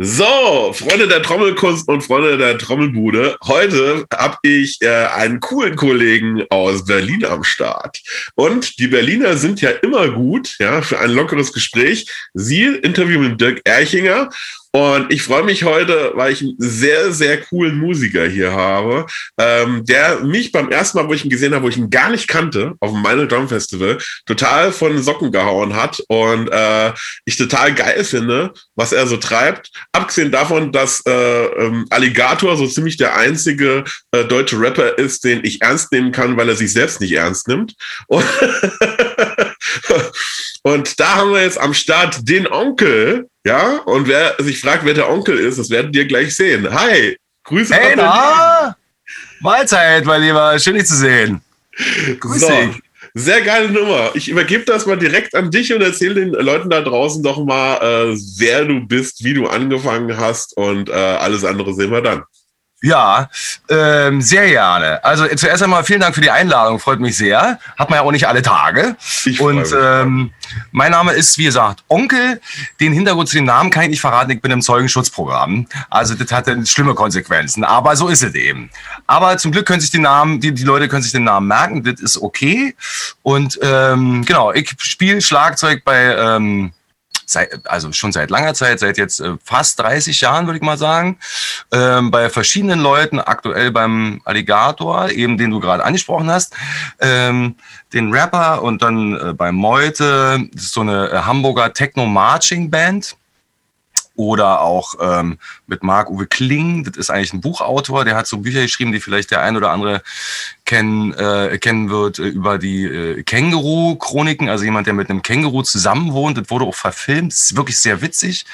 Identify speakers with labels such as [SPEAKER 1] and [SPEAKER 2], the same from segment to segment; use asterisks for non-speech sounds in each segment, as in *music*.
[SPEAKER 1] So, Freunde der Trommelkunst und Freunde der Trommelbude. Heute habe ich äh, einen coolen Kollegen aus Berlin am Start. Und die Berliner sind ja immer gut, ja, für ein lockeres Gespräch. Sie Interview mit Dirk Erchinger und ich freue mich heute, weil ich einen sehr, sehr coolen Musiker hier habe, ähm, der mich beim ersten Mal, wo ich ihn gesehen habe, wo ich ihn gar nicht kannte, auf dem Minor Drum Festival, total von Socken gehauen hat und äh, ich total geil finde, was er so treibt. Abgesehen davon, dass äh, ähm, Alligator so ziemlich der einzige äh, deutsche Rapper ist, den ich ernst nehmen kann, weil er sich selbst nicht ernst nimmt. Und, *laughs* und da haben wir jetzt am Start den Onkel, ja, und wer sich fragt, wer der Onkel ist, das werdet ihr gleich sehen. Hi,
[SPEAKER 2] Grüße. Hey, na? Mahlzeit, mein Lieber. Schön, dich zu sehen.
[SPEAKER 1] Grüß so. dich. Sehr geile Nummer. Ich übergebe das mal direkt an dich und erzähle den Leuten da draußen doch mal, äh, wer du bist, wie du angefangen hast und äh, alles andere sehen wir dann.
[SPEAKER 2] Ja, ähm, sehr gerne. Also zuerst einmal vielen Dank für die Einladung, freut mich sehr. Hat man ja auch nicht alle Tage. Ich Und ähm, mein Name ist, wie gesagt, Onkel. Den Hintergrund zu dem Namen kann ich nicht verraten, ich bin im Zeugenschutzprogramm. Also das hat schlimme Konsequenzen, aber so ist es eben. Aber zum Glück können sich die Namen, die, die Leute können sich den Namen merken, das ist okay. Und ähm, genau, ich spiele Schlagzeug bei... Ähm, seit, also schon seit langer Zeit, seit jetzt äh, fast 30 Jahren, würde ich mal sagen, ähm, bei verschiedenen Leuten, aktuell beim Alligator, eben den du gerade angesprochen hast, ähm, den Rapper und dann äh, bei Meute, das ist so eine äh, Hamburger Techno-Marching-Band oder auch ähm, mit Marc-Uwe Kling, das ist eigentlich ein Buchautor, der hat so Bücher geschrieben, die vielleicht der ein oder andere kennen, äh, kennen wird, äh, über die äh, Känguru-Chroniken, also jemand, der mit einem Känguru zusammen wohnt, das wurde auch verfilmt, das ist wirklich sehr witzig.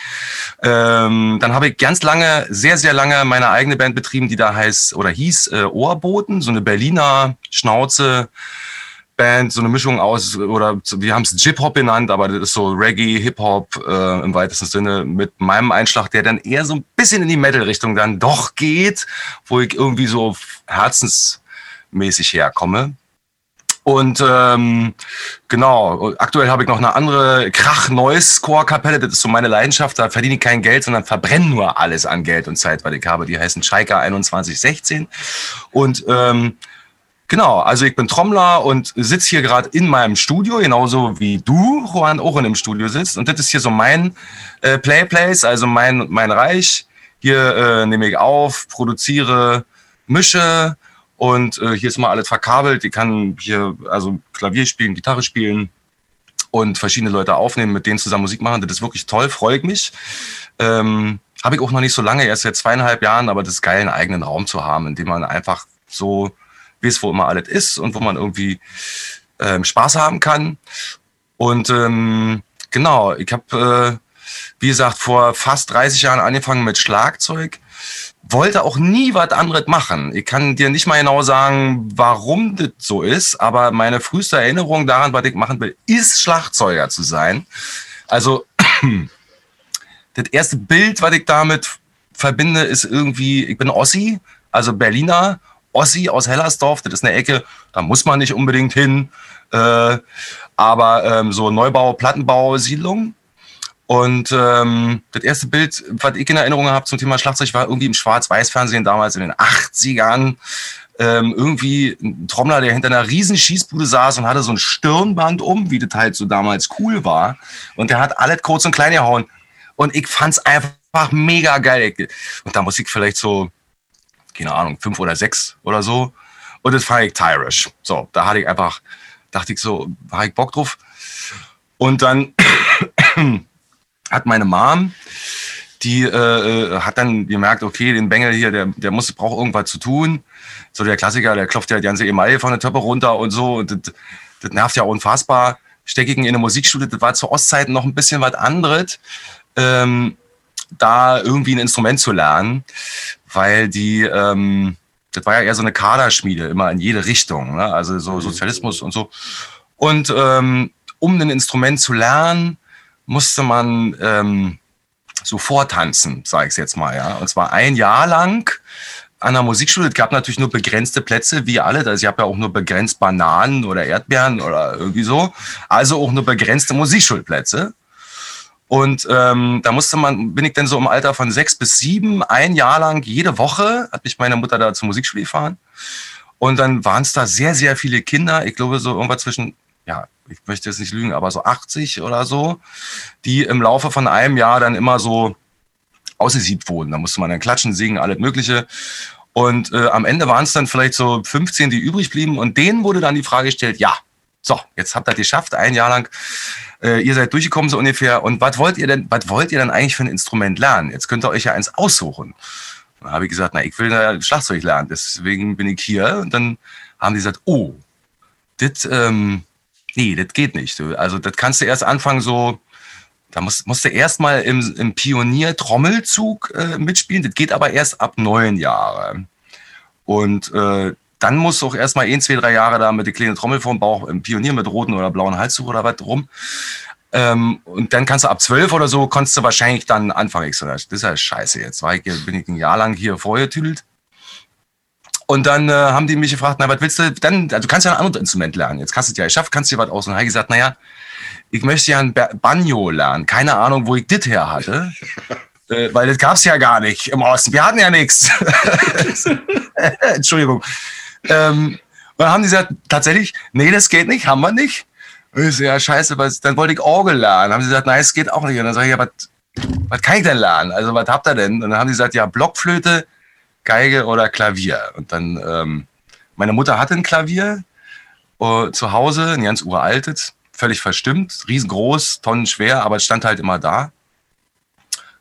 [SPEAKER 2] Ähm, dann habe ich ganz lange, sehr, sehr lange meine eigene Band betrieben, die da heißt oder hieß äh, Ohrboten, so eine Berliner Schnauze, Band, so eine Mischung aus, oder wir haben es Jip-Hop genannt, aber das ist so Reggae, Hip-Hop äh, im weitesten Sinne mit meinem Einschlag, der dann eher so ein bisschen in die Metal-Richtung dann doch geht, wo ich irgendwie so herzensmäßig herkomme. Und ähm, genau, aktuell habe ich noch eine andere Krach-Noise-Core-Kapelle, das ist so meine Leidenschaft, da verdiene ich kein Geld, sondern verbrenne nur alles an Geld und Zeit, weil ich habe. Die heißen Chaika 2116 und ähm, Genau, also ich bin Trommler und sitze hier gerade in meinem Studio, genauso wie du, Juan, auch in dem Studio sitzt. Und das ist hier so mein äh, Playplace, also mein, mein Reich. Hier äh, nehme ich auf, produziere, mische und äh, hier ist mal alles verkabelt. Ich kann hier also Klavier spielen, Gitarre spielen und verschiedene Leute aufnehmen, mit denen zusammen Musik machen. Das ist wirklich toll, freue ich mich. Ähm, Habe ich auch noch nicht so lange, erst seit zweieinhalb Jahren, aber das ist geil, einen eigenen Raum zu haben, in dem man einfach so weiß, wo immer alles ist und wo man irgendwie ähm, Spaß haben kann. Und ähm, genau, ich habe, äh, wie gesagt, vor fast 30 Jahren angefangen mit Schlagzeug. Wollte auch nie was anderes machen. Ich kann dir nicht mal genau sagen, warum das so ist, aber meine früheste Erinnerung daran, was ich machen will, ist Schlagzeuger zu sein. Also *clears throat* das erste Bild, was ich damit verbinde, ist irgendwie, ich bin Ossi, also Berliner Ossi aus Hellersdorf, das ist eine Ecke, da muss man nicht unbedingt hin. Äh, aber ähm, so Neubau, Plattenbau, Siedlung. Und ähm, das erste Bild, was ich in Erinnerung habe zum Thema Schlagzeug, war irgendwie im Schwarz-Weiß-Fernsehen damals in den 80ern. Ähm, irgendwie ein Trommler, der hinter einer riesen Schießbude saß und hatte so ein Stirnband um, wie das halt so damals cool war. Und der hat alles kurz und klein gehauen. Und ich fand's einfach mega geil. Und da muss ich vielleicht so keine Ahnung, fünf oder sechs oder so. Und das fand ich tyrisch. So, da hatte ich einfach, dachte ich so, war ich Bock drauf. Und dann *clears throat* hat meine Mom, die äh, äh, hat dann gemerkt, okay, den Bengel hier, der, der muss, braucht irgendwas zu tun. So der Klassiker, der klopft ja die ganze Emaille von der Töppe runter und so. Und das, das nervt ja unfassbar. Steckigen in der Musikstudie, das war zu Ostzeiten noch ein bisschen was anderes. Ähm, da irgendwie ein Instrument zu lernen weil die, ähm, das war ja eher so eine Kaderschmiede, immer in jede Richtung, ne? also so mhm. Sozialismus und so. Und ähm, um ein Instrument zu lernen, musste man ähm, so vortanzen, sage ich jetzt mal, ja. Und zwar ein Jahr lang an der Musikschule. Es gab natürlich nur begrenzte Plätze, wie alle. Also ich habe ja auch nur begrenzt Bananen oder Erdbeeren oder irgendwie so. Also auch nur begrenzte Musikschulplätze. Und ähm, da musste man, bin ich dann so im Alter von sechs bis sieben, ein Jahr lang jede Woche, hat mich meine Mutter da zur Musikschule gefahren. Und dann waren es da sehr, sehr viele Kinder. Ich glaube, so irgendwas zwischen, ja, ich möchte jetzt nicht lügen, aber so 80 oder so, die im Laufe von einem Jahr dann immer so ausgesiebt wurden. Da musste man dann klatschen, singen, alles Mögliche. Und äh, am Ende waren es dann vielleicht so 15, die übrig blieben. Und denen wurde dann die Frage gestellt, ja, so, jetzt habt ihr geschafft, ein Jahr lang. Äh, ihr seid durchgekommen so ungefähr. Und was wollt ihr denn, was wollt ihr denn eigentlich für ein Instrument lernen? Jetzt könnt ihr euch ja eins aussuchen. Dann habe ich gesagt, na, ich will da Schlagzeug lernen, deswegen bin ich hier. Und dann haben die gesagt, oh, das, ähm, nee, das geht nicht. Also das kannst du erst anfangen so, da musst, musst du erstmal im, im Pionier-Trommelzug äh, mitspielen. Das geht aber erst ab neun Jahre. Und äh, dann musst du auch erstmal ein, zwei, drei Jahre da mit der kleinen Trommel vorm Bauch im Pionier mit roten oder blauen Halstuch oder was rum. Ähm, und dann kannst du ab zwölf oder so, kannst du wahrscheinlich dann anfangen. Ich so, das ist ja scheiße jetzt. War ich, bin ich ein Jahr lang hier vorgetüdelt. Und dann äh, haben die mich gefragt, na, was willst du dann? Also du kannst ja ein anderes Instrument lernen. Jetzt kannst du es ja geschafft, kannst dir was aus. Und habe gesagt, naja, ich möchte ja ein Banjo lernen. Keine Ahnung, wo ich das her hatte. *laughs* äh, weil das gab es ja gar nicht im Osten. Wir hatten ja nichts. *laughs* Entschuldigung. Ähm, und dann haben die gesagt, tatsächlich, nee, das geht nicht, haben wir nicht. Und ich so, ja, scheiße, was, dann wollte ich Orgel lernen. Dann haben sie gesagt, nein, es geht auch nicht. Und dann sage ich, ja, was, was kann ich denn lernen? Also, was habt ihr denn? Und dann haben sie gesagt, ja, Blockflöte, Geige oder Klavier. Und dann, ähm, meine Mutter hatte ein Klavier uh, zu Hause, ein ganz uraltes völlig verstimmt, riesengroß, tonnenschwer, aber es stand halt immer da.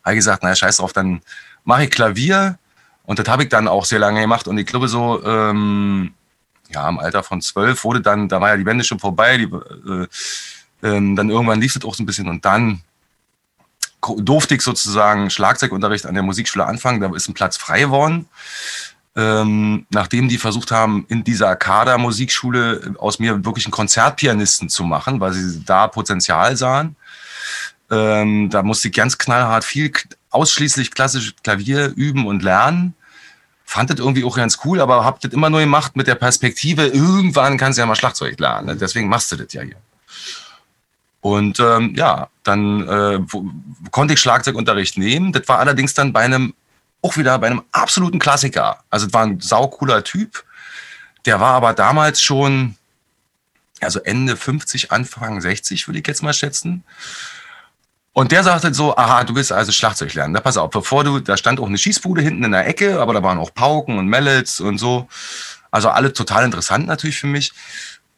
[SPEAKER 2] Habe ich gesagt, naja, scheiß drauf, dann mache ich Klavier und das habe ich dann auch sehr lange gemacht. Und ich glaube so, ähm, ja, im Alter von zwölf wurde dann, da war ja die Wende schon vorbei, die, äh, äh, dann irgendwann lief es auch so ein bisschen. Und dann durfte ich sozusagen Schlagzeugunterricht an der Musikschule anfangen, da ist ein Platz frei geworden. Ähm, nachdem die versucht haben, in dieser Kader-Musikschule aus mir wirklich einen Konzertpianisten zu machen, weil sie da Potenzial sahen. Ähm, da musste ich ganz knallhart viel ausschließlich klassisches Klavier üben und lernen. Fand das irgendwie auch ganz cool, aber hab das immer nur gemacht mit der Perspektive, irgendwann kannst du ja mal Schlagzeug lernen. Deswegen machst du das ja hier. Und ähm, ja, dann äh, konnte ich Schlagzeugunterricht nehmen. Das war allerdings dann bei einem auch wieder bei einem absoluten Klassiker. Also es war ein saucooler Typ. Der war aber damals schon, also Ende 50, Anfang 60, würde ich jetzt mal schätzen. Und der sagte so, aha, du willst also Schlagzeug lernen. Da pass auf, bevor du, da stand auch eine Schießbude hinten in der Ecke, aber da waren auch Pauken und Mallets und so. Also alle total interessant natürlich für mich.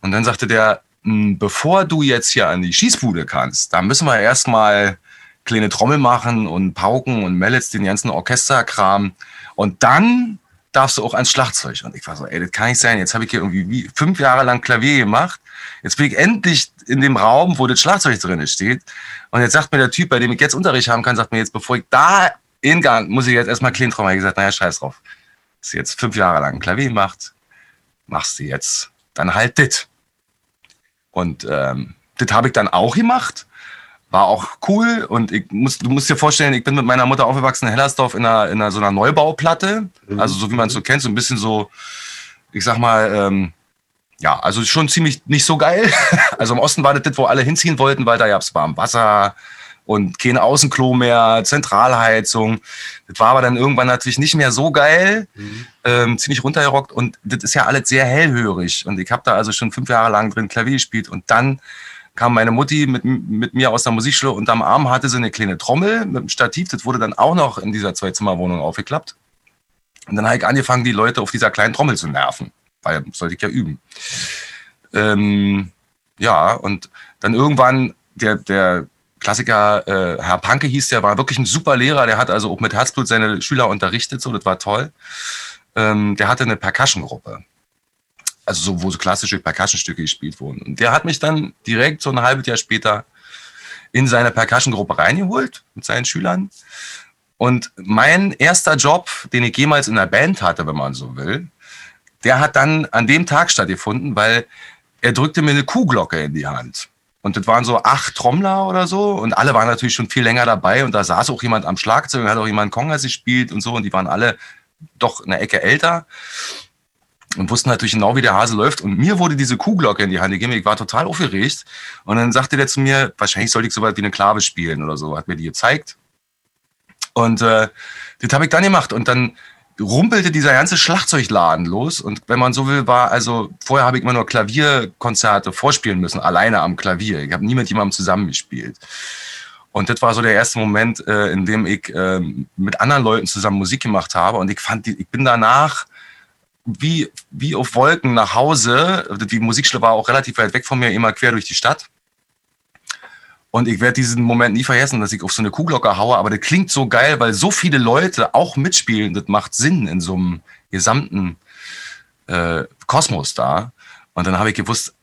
[SPEAKER 2] Und dann sagte der, hm, bevor du jetzt hier an die Schießbude kannst, da müssen wir erstmal kleine Trommel machen und Pauken und Mallets, den ganzen Orchesterkram. Und dann darfst du auch ans Schlagzeug. Und ich war so, ey, das kann nicht sein. Jetzt habe ich hier irgendwie fünf Jahre lang Klavier gemacht. Jetzt bin ich endlich in dem Raum, wo das Schlagzeug drin steht. Und jetzt sagt mir der Typ, bei dem ich jetzt Unterricht haben kann, sagt mir jetzt, bevor ich da hingehe, muss ich jetzt erstmal clean Trommel. Ich gesagt, naja, scheiß drauf. Ist jetzt fünf Jahre lang Klavier gemacht. Machst du jetzt. Dann halt dit. Und ähm, das habe ich dann auch gemacht war auch cool und ich muss, du musst dir vorstellen, ich bin mit meiner Mutter aufgewachsen in Hellersdorf in einer, in einer so einer Neubauplatte, mhm. also so wie man es so kennt, so ein bisschen so, ich sag mal, ähm, ja, also schon ziemlich nicht so geil. *laughs* Also im Osten war das, das wo alle hinziehen wollten, weil da gab es warm Wasser und kein Außenklo mehr, Zentralheizung. Das war aber dann irgendwann natürlich nicht mehr so geil, mhm. ähm, ziemlich runtergerockt und das ist ja alles sehr hellhörig und ich habe da also schon fünf Jahre lang drin Klavier gespielt und dann kam meine Mutti mit, mit mir aus der Musikschule und am Arm hatte sie eine kleine Trommel mit einem Stativ. Das wurde dann auch noch in dieser Zwei-Zimmer-Wohnung aufgeklappt. Und dann habe ich angefangen, die Leute auf dieser kleinen Trommel zu nerven, weil sollte ich ja üben. Ähm, ja, und dann irgendwann der, der Klassiker, äh, Herr Panke hieß der, war wirklich ein super Lehrer, der hat also auch mit Herzblut seine Schüler unterrichtet, so, das war toll. Ähm, der hatte eine Percussion-Gruppe also so, wo so klassische Percussion-Stücke gespielt wurden. Und der hat mich dann direkt so ein halbes Jahr später in seine Percussion-Gruppe reingeholt mit seinen Schülern. Und mein erster Job, den ich jemals in der Band hatte, wenn man so will, der hat dann an dem Tag stattgefunden, weil er drückte mir eine Kuhglocke in die Hand. Und das waren so acht Trommler oder so. Und alle waren natürlich schon viel länger dabei. Und da saß auch jemand am Schlagzeug und hat auch jemand Kongas gespielt und so. Und die waren alle doch eine Ecke älter. und wussten natürlich genau, wie der Hase läuft. Und mir wurde diese Kuhglocke in die Hand gegeben. Ich war total aufgeregt. Und dann sagte der zu mir, wahrscheinlich sollte ich so weit wie eine Klave spielen oder so. Hat mir die gezeigt. Und äh, das habe ich dann gemacht. Und dann rumpelte dieser ganze Schlagzeugladen los. Und wenn man so will, war also, vorher habe ich immer nur Klavierkonzerte vorspielen müssen, alleine am Klavier. Ich habe nie mit jemandem zusammengespielt. Und das war so der erste Moment, äh, in dem ich äh, mit anderen Leuten zusammen Musik gemacht habe. Und ich fand, ich bin danach wie, wie auf Wolken nach Hause. Die Musikschule war auch relativ weit weg von mir, immer quer durch die Stadt. Und ich werde diesen Moment nie vergessen, dass ich auf so eine Kuhglocke haue, aber das klingt so geil, weil so viele Leute auch mitspielen, das macht Sinn in so einem gesamten äh, Kosmos da. Und dann habe ich gewusst,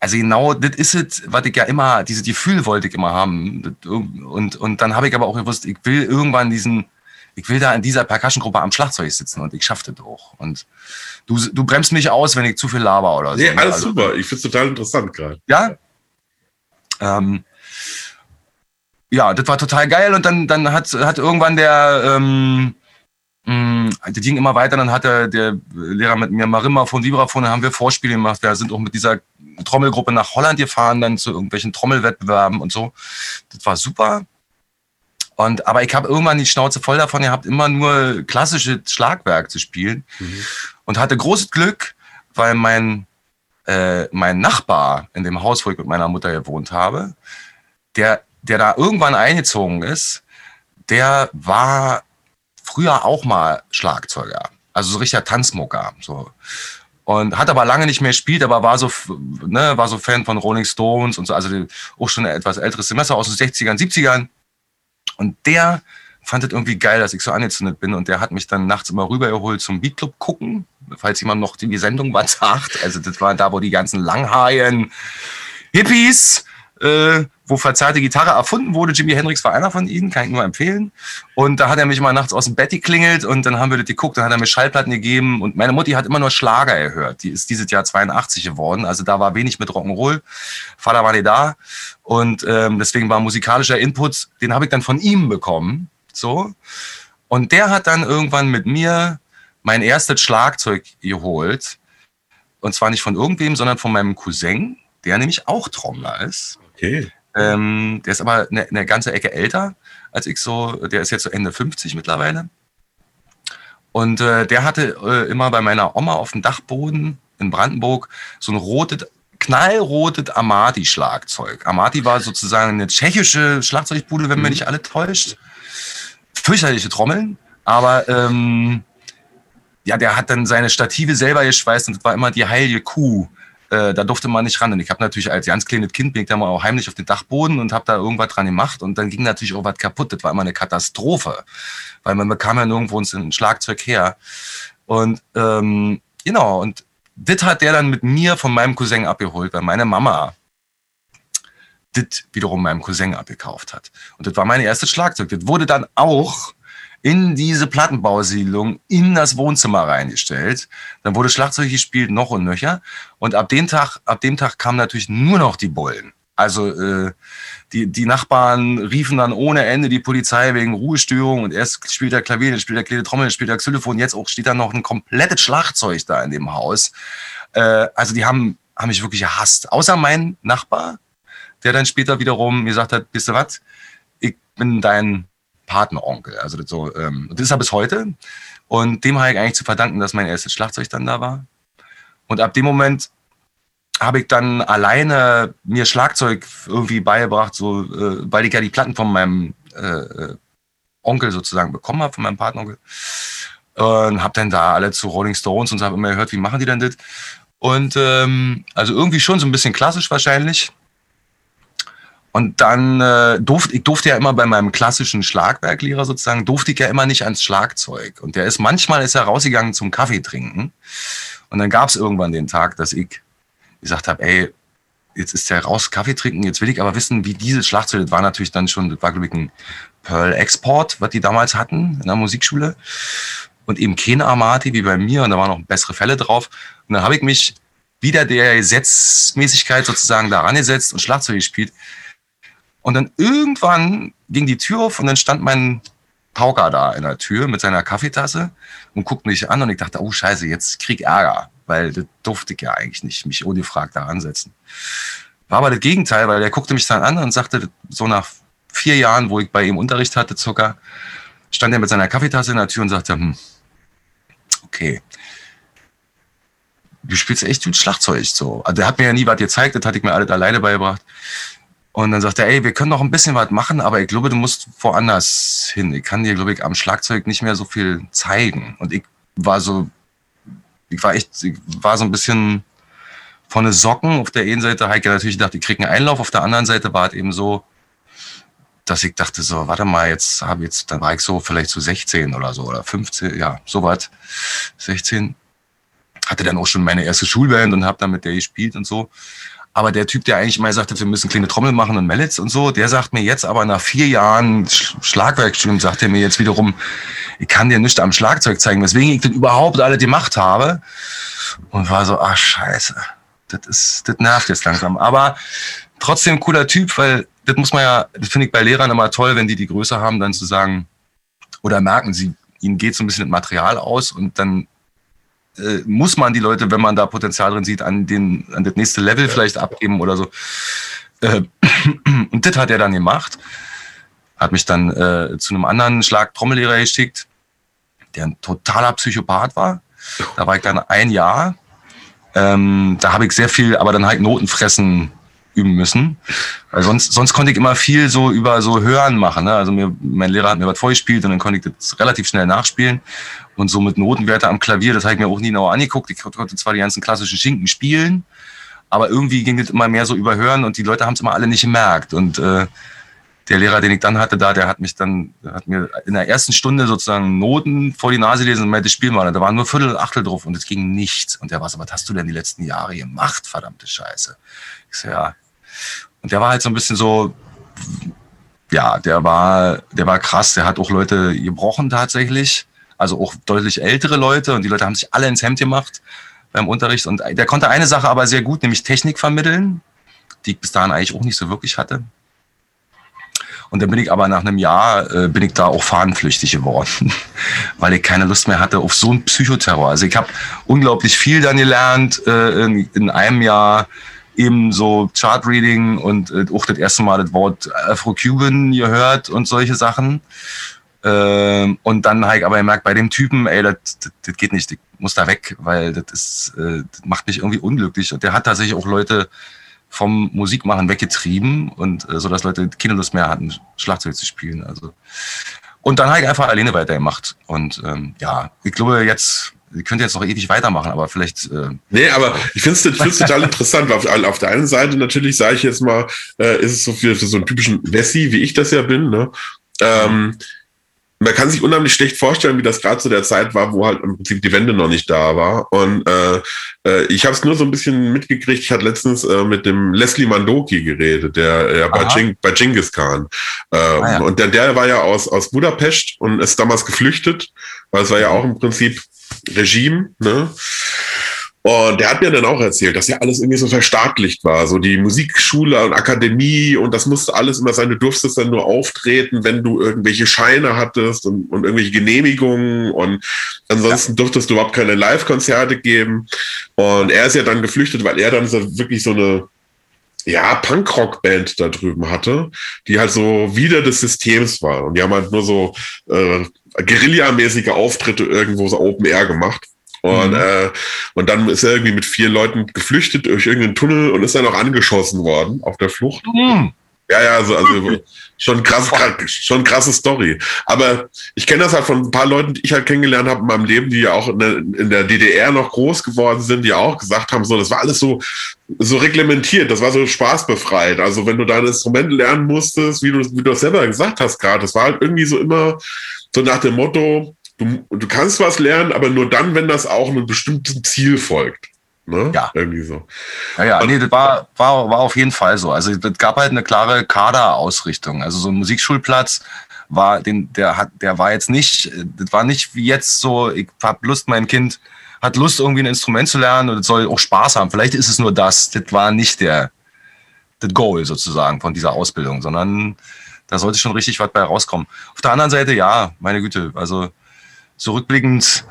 [SPEAKER 2] also genau, das ist es, was ich ja immer, dieses Gefühl wollte ich immer haben. Und, und dann habe ich aber auch gewusst, ich will irgendwann diesen, ich will da in dieser Percussion-Gruppe am Schlagzeug sitzen und ich schaffe das auch. Und du, du bremst mich aus, wenn ich zu viel laber oder so.
[SPEAKER 1] Nee, alles also, super. Ich finde es total interessant gerade.
[SPEAKER 2] Ja? Ähm, ja, das war total geil und dann, dann hat, hat irgendwann der, ähm, mm, das ging immer weiter, dann hat der, der Lehrer mit mir Marimba von Vibraphon, dann haben wir Vorspiele gemacht, wir sind auch mit dieser Trommelgruppe nach Holland gefahren, dann zu irgendwelchen Trommelwettbewerben und so. Das war super. Und, aber ich habe irgendwann die Schnauze voll davon, ihr habt immer nur klassische Schlagwerk zu spielen. Mhm. Und hatte großes Glück, weil mein, äh, mein Nachbar in dem Haus, wo ich mit meiner Mutter gewohnt habe, der, der da irgendwann eingezogen ist, der war früher auch mal Schlagzeuger. Also so richtiger Tanzmucker. So. Und hat aber lange nicht mehr gespielt, aber war so, ne, war so Fan von Rolling Stones und so, also auch schon ein etwas älteres Semester aus den 60ern, 70ern. Und der fand es irgendwie geil, dass ich so angezündet bin. Und der hat mich dann nachts immer rübergeholt zum Beatclub gucken, falls jemand noch die Sendung *laughs* was sagt. Also das war da, wo die ganzen langhaarigen Hippies äh, wo verzerrte Gitarre erfunden wurde. Jimi Hendrix war einer von ihnen, kann ich nur empfehlen. Und da hat er mich mal nachts aus dem Bett geklingelt und dann haben wir das geguckt, dann hat er mir Schallplatten gegeben und meine Mutti hat immer nur Schlager gehört. Die ist dieses Jahr 82 geworden, also da war wenig mit Rock'n'Roll. Vater war nicht da und ähm, deswegen war musikalischer Input, den habe ich dann von ihm bekommen. So. Und der hat dann irgendwann mit mir mein erstes Schlagzeug geholt. Und zwar nicht von irgendwem, sondern von meinem Cousin, der nämlich auch Trommler ist.
[SPEAKER 1] Okay.
[SPEAKER 2] Ähm, der ist aber eine, eine, ganze Ecke älter als ich so. Der ist jetzt so Ende 50 mittlerweile. Und äh, der hatte äh, immer bei meiner Oma auf dem Dachboden in Brandenburg so ein rotes, knallrotes Amati-Schlagzeug. Amati war sozusagen eine tschechische Schlagzeugbude, wenn mhm. mir nicht alle täuscht. Fürchterliche Trommeln, aber ähm, ja, der hat dann seine Stative selber geschweißt und das war immer die heilige Kuh äh, da durfte man nicht ran. Und ich habe natürlich als ganz kleines Kind bin ich da mal auch heimlich auf den Dachboden und habe da irgendwas dran gemacht und dann ging natürlich auch was kaputt. Das war immer eine Katastrophe, weil man bekam ja nirgendwo ein Schlagzeug her. Und ähm, genau, und das hat der dann mit mir von meinem Cousin abgeholt, weil meine Mama das wiederum meinem Cousin abgekauft hat. Und das war mein erstes Schlagzeug. Das wurde dann auch in diese Plattenbausiedlung in das Wohnzimmer reingestellt. Dann wurde Schlagzeug gespielt, noch und nöcher. Und ab dem Tag, ab dem Tag kamen natürlich nur noch die Bullen. Also äh, die, die Nachbarn riefen dann ohne Ende die Polizei wegen Ruhestörung und erst spielt er Klavier, dann spielt er kleine Trommel, dann spielt er Xylophon, jetzt auch steht da noch ein komplettes Schlagzeug da in dem Haus. Äh, also die haben, haben mich wirklich gehasst. Außer mein Nachbar, der dann später wiederum gesagt hat, wisst ihr was, ich bin dein Patenonkel. Also das, so, ähm, das ist er bis heute. Und dem habe ich eigentlich zu verdanken, dass mein erstes Schlagzeug dann da war. Und ab dem Moment habe ich dann alleine mir Schlagzeug irgendwie beigebracht, so, äh, weil ich ja die Platten von meinem äh, Onkel sozusagen bekommen habe, von meinem Patenonkel. Und habe dann da alle zu Rolling Stones und habe immer gehört, wie machen die denn das? Und ähm, also irgendwie schon so ein bisschen klassisch wahrscheinlich. Und dann äh, durfte ich durfte ja immer bei meinem klassischen Schlagwerklehrer sozusagen, durfte ich ja immer nicht ans Schlagzeug. Und der ist manchmal ist er rausgegangen zum Kaffee trinken. Und dann gab es irgendwann den Tag, dass ich gesagt habe, ey, jetzt ist der raus Kaffee trinken, jetzt will ich aber wissen, wie dieses Schlagzeug, das war natürlich dann schon, das war glaube ich ein Pearl Export, was die damals hatten in der Musikschule. Und eben kein Amati wie bei mir und da waren noch bessere Fälle drauf. Und dann habe ich mich wieder der Gesetzmäßigkeit sozusagen daran gesetzt und Schlagzeug gespielt. Und dann irgendwann ging die Tür auf und dann stand mein Pauker da in der Tür mit seiner Kaffeetasse und guckte mich an und ich dachte, oh Scheiße, jetzt krieg Ärger. weil das durfte ich ja eigentlich nicht, mich ohne Frage da ansetzen. War aber das Gegenteil, weil er guckte mich dann an und sagte, so nach vier Jahren, wo ich bei ihm Unterricht hatte, Zucker, stand er mit seiner Kaffeetasse in der Tür und sagte, hm, okay, du spielst echt gut Schlagzeug so. Also der hat mir ja nie was gezeigt, das hatte ich mir alles alleine beigebracht. Und dann sagt er, ey, wir können noch ein bisschen was machen, aber ich glaube, du musst woanders hin. Ich kann dir, glaube ich, am Schlagzeug nicht mehr so viel zeigen. Und ich war so, ich war echt, ich war so ein bisschen von den Socken. Auf der einen Seite Heike natürlich dachte, ich kriege einen Einlauf. Auf der anderen Seite war es eben so, dass ich dachte so, warte mal, jetzt habe jetzt, dann war ich so vielleicht so 16 oder so oder 15, ja, so was, 16. Hatte dann auch schon meine erste Schulband und habe dann mit der gespielt und so. Aber der Typ, der eigentlich mal sagte, wir müssen kleine Trommel machen und Mallets und so, der sagt mir jetzt aber nach vier Jahren Schlagwerkstudium, sagt er mir jetzt wiederum, ich kann dir nicht am Schlagzeug zeigen, weswegen ich das überhaupt alle gemacht habe. Und war so, ach scheiße, das ist, das nervt jetzt langsam. Aber trotzdem cooler Typ, weil das muss man ja, das finde ich bei Lehrern immer toll, wenn die die Größe haben, dann zu sagen, oder merken, sie, ihnen geht so ein bisschen das Material aus und dann äh, muss man die Leute, wenn man da Potenzial drin sieht, an, den, an das nächste Level vielleicht abgeben oder so. Äh, *clears throat* und das hat er dann gemacht. Hat mich dann äh, zu einem anderen Schlagtrommellehrer geschickt, der ein totaler Psychopath war. Da war ich dann ein Jahr. Ähm, da habe ich sehr viel, aber dann halt Notenfressen üben müssen. Weil sonst, sonst konnte ich immer viel so über so Hören machen. Ne? Also mir, mein Lehrer hat mir was vorgespielt und dann konnte ich das relativ schnell nachspielen. Und so mit Notenwerte am Klavier, das habe ich mir auch nie genau angeguckt. Ich konnte zwar die ganzen klassischen Schinken spielen, aber irgendwie ging das immer mehr so über Hören und die Leute haben es immer alle nicht gemerkt. Und äh, der Lehrer, den ich dann hatte da, der hat mich dann, hat mir in der ersten Stunde sozusagen Noten vor die Nase lesen und meinte, spiel mal. Da waren nur Viertel, Achtel drauf und es ging nichts. Und der war so, was hast du denn die letzten Jahre gemacht, verdammte Scheiße? Ich so, ja, und der war halt so ein bisschen so, ja, der war, der war krass. Der hat auch Leute gebrochen tatsächlich. Also auch deutlich ältere Leute. Und die Leute haben sich alle ins Hemd gemacht beim Unterricht. Und der konnte eine Sache aber sehr gut, nämlich Technik vermitteln, die ich bis dahin eigentlich auch nicht so wirklich hatte. Und dann bin ich aber nach einem Jahr, äh, bin ich da auch fahnenflüchtig geworden, *laughs* weil ich keine Lust mehr hatte auf so einen Psychoterror. Also ich habe unglaublich viel dann gelernt äh, in, in einem Jahr eben so Chart-Reading und äh, auch das erste Mal das Wort Afro-Cuban gehört und solche Sachen. Ähm, und dann habe ich aber gemerkt, bei dem Typen, ey, das, geht nicht, ich muss da weg, weil das, äh, macht mich irgendwie unglücklich. Und der hat tatsächlich auch Leute vom Musikmachen weggetrieben und äh, so dass Leute keine Lust mehr hatten, Schlagzeug zu spielen. Also und dann habe ich einfach alleine weitergemacht. Und ähm, ja, ich glaube jetzt ihr könnt jetzt noch ewig weitermachen, aber vielleicht. Äh
[SPEAKER 1] nee, aber ich finde es total interessant. Auf, auf, der einen Seite natürlich, sage ich jetzt mal, äh, ist es so für, für so einen typischen Wessi, wie ich das ja bin, ne? Ähm, man kann sich unheimlich schlecht vorstellen, wie das gerade zu der Zeit war, wo halt im Prinzip die Wende noch nicht da war. Und äh, äh, ich habe es nur so ein bisschen mitgekriegt. Ich hatte letztens äh, mit dem Leslie Mandoki geredet, der ja bei, Jing, bei Genghis Khan. Ähm, ah, ja. Und der, der war ja aus, aus Budapest und ist damals geflüchtet, weil es war ja auch im Prinzip Regime, ne? Und der hat mir dann auch erzählt, dass ja alles irgendwie so verstaatlicht war. So die Musikschule und Akademie und das musste alles immer sein. Du durftest dann nur auftreten, wenn du irgendwelche Scheine hattest und, und irgendwelche Genehmigungen und ansonsten ja. durftest du überhaupt keine Live-Konzerte geben. Und er ist ja dann geflüchtet, weil er dann so wirklich so eine ja, Punkrock-Band da drüben hatte, die halt so wieder des Systems war. Und die haben halt nur so äh, Guerilla-mäßige Auftritte irgendwo so Open Air gemacht. Und, mhm. äh, und dann ist er irgendwie mit vier Leuten geflüchtet durch irgendeinen Tunnel und ist dann auch angeschossen worden auf der Flucht. Mhm. Ja, ja, also, also schon krass, schon krasse Story. Aber ich kenne das halt von ein paar Leuten, die ich halt kennengelernt habe in meinem Leben, die ja auch in der, in der DDR noch groß geworden sind, die auch gesagt haben, so, das war alles so, so reglementiert, das war so spaßbefreit. Also wenn du dein Instrument lernen musstest, wie du, wie du das selber gesagt hast gerade, das war halt irgendwie so immer so nach dem Motto, du, du kannst was lernen, aber nur dann, wenn das auch einem bestimmten Ziel folgt. Ne?
[SPEAKER 2] Ja. Irgendwie so. Ja, ja, nee, das war, war, war auf jeden Fall so. Also es gab halt eine klare Kaderausrichtung. Also so ein Musikschulplatz war, den, der hat, der war jetzt nicht, das war nicht wie jetzt so, ich hab Lust, mein Kind hat Lust, irgendwie ein Instrument zu lernen und es soll auch Spaß haben. Vielleicht ist es nur das. Das war nicht der, das Goal sozusagen von dieser Ausbildung, sondern da sollte schon richtig was bei rauskommen. Auf der anderen Seite, ja, meine Güte, also zurückblickend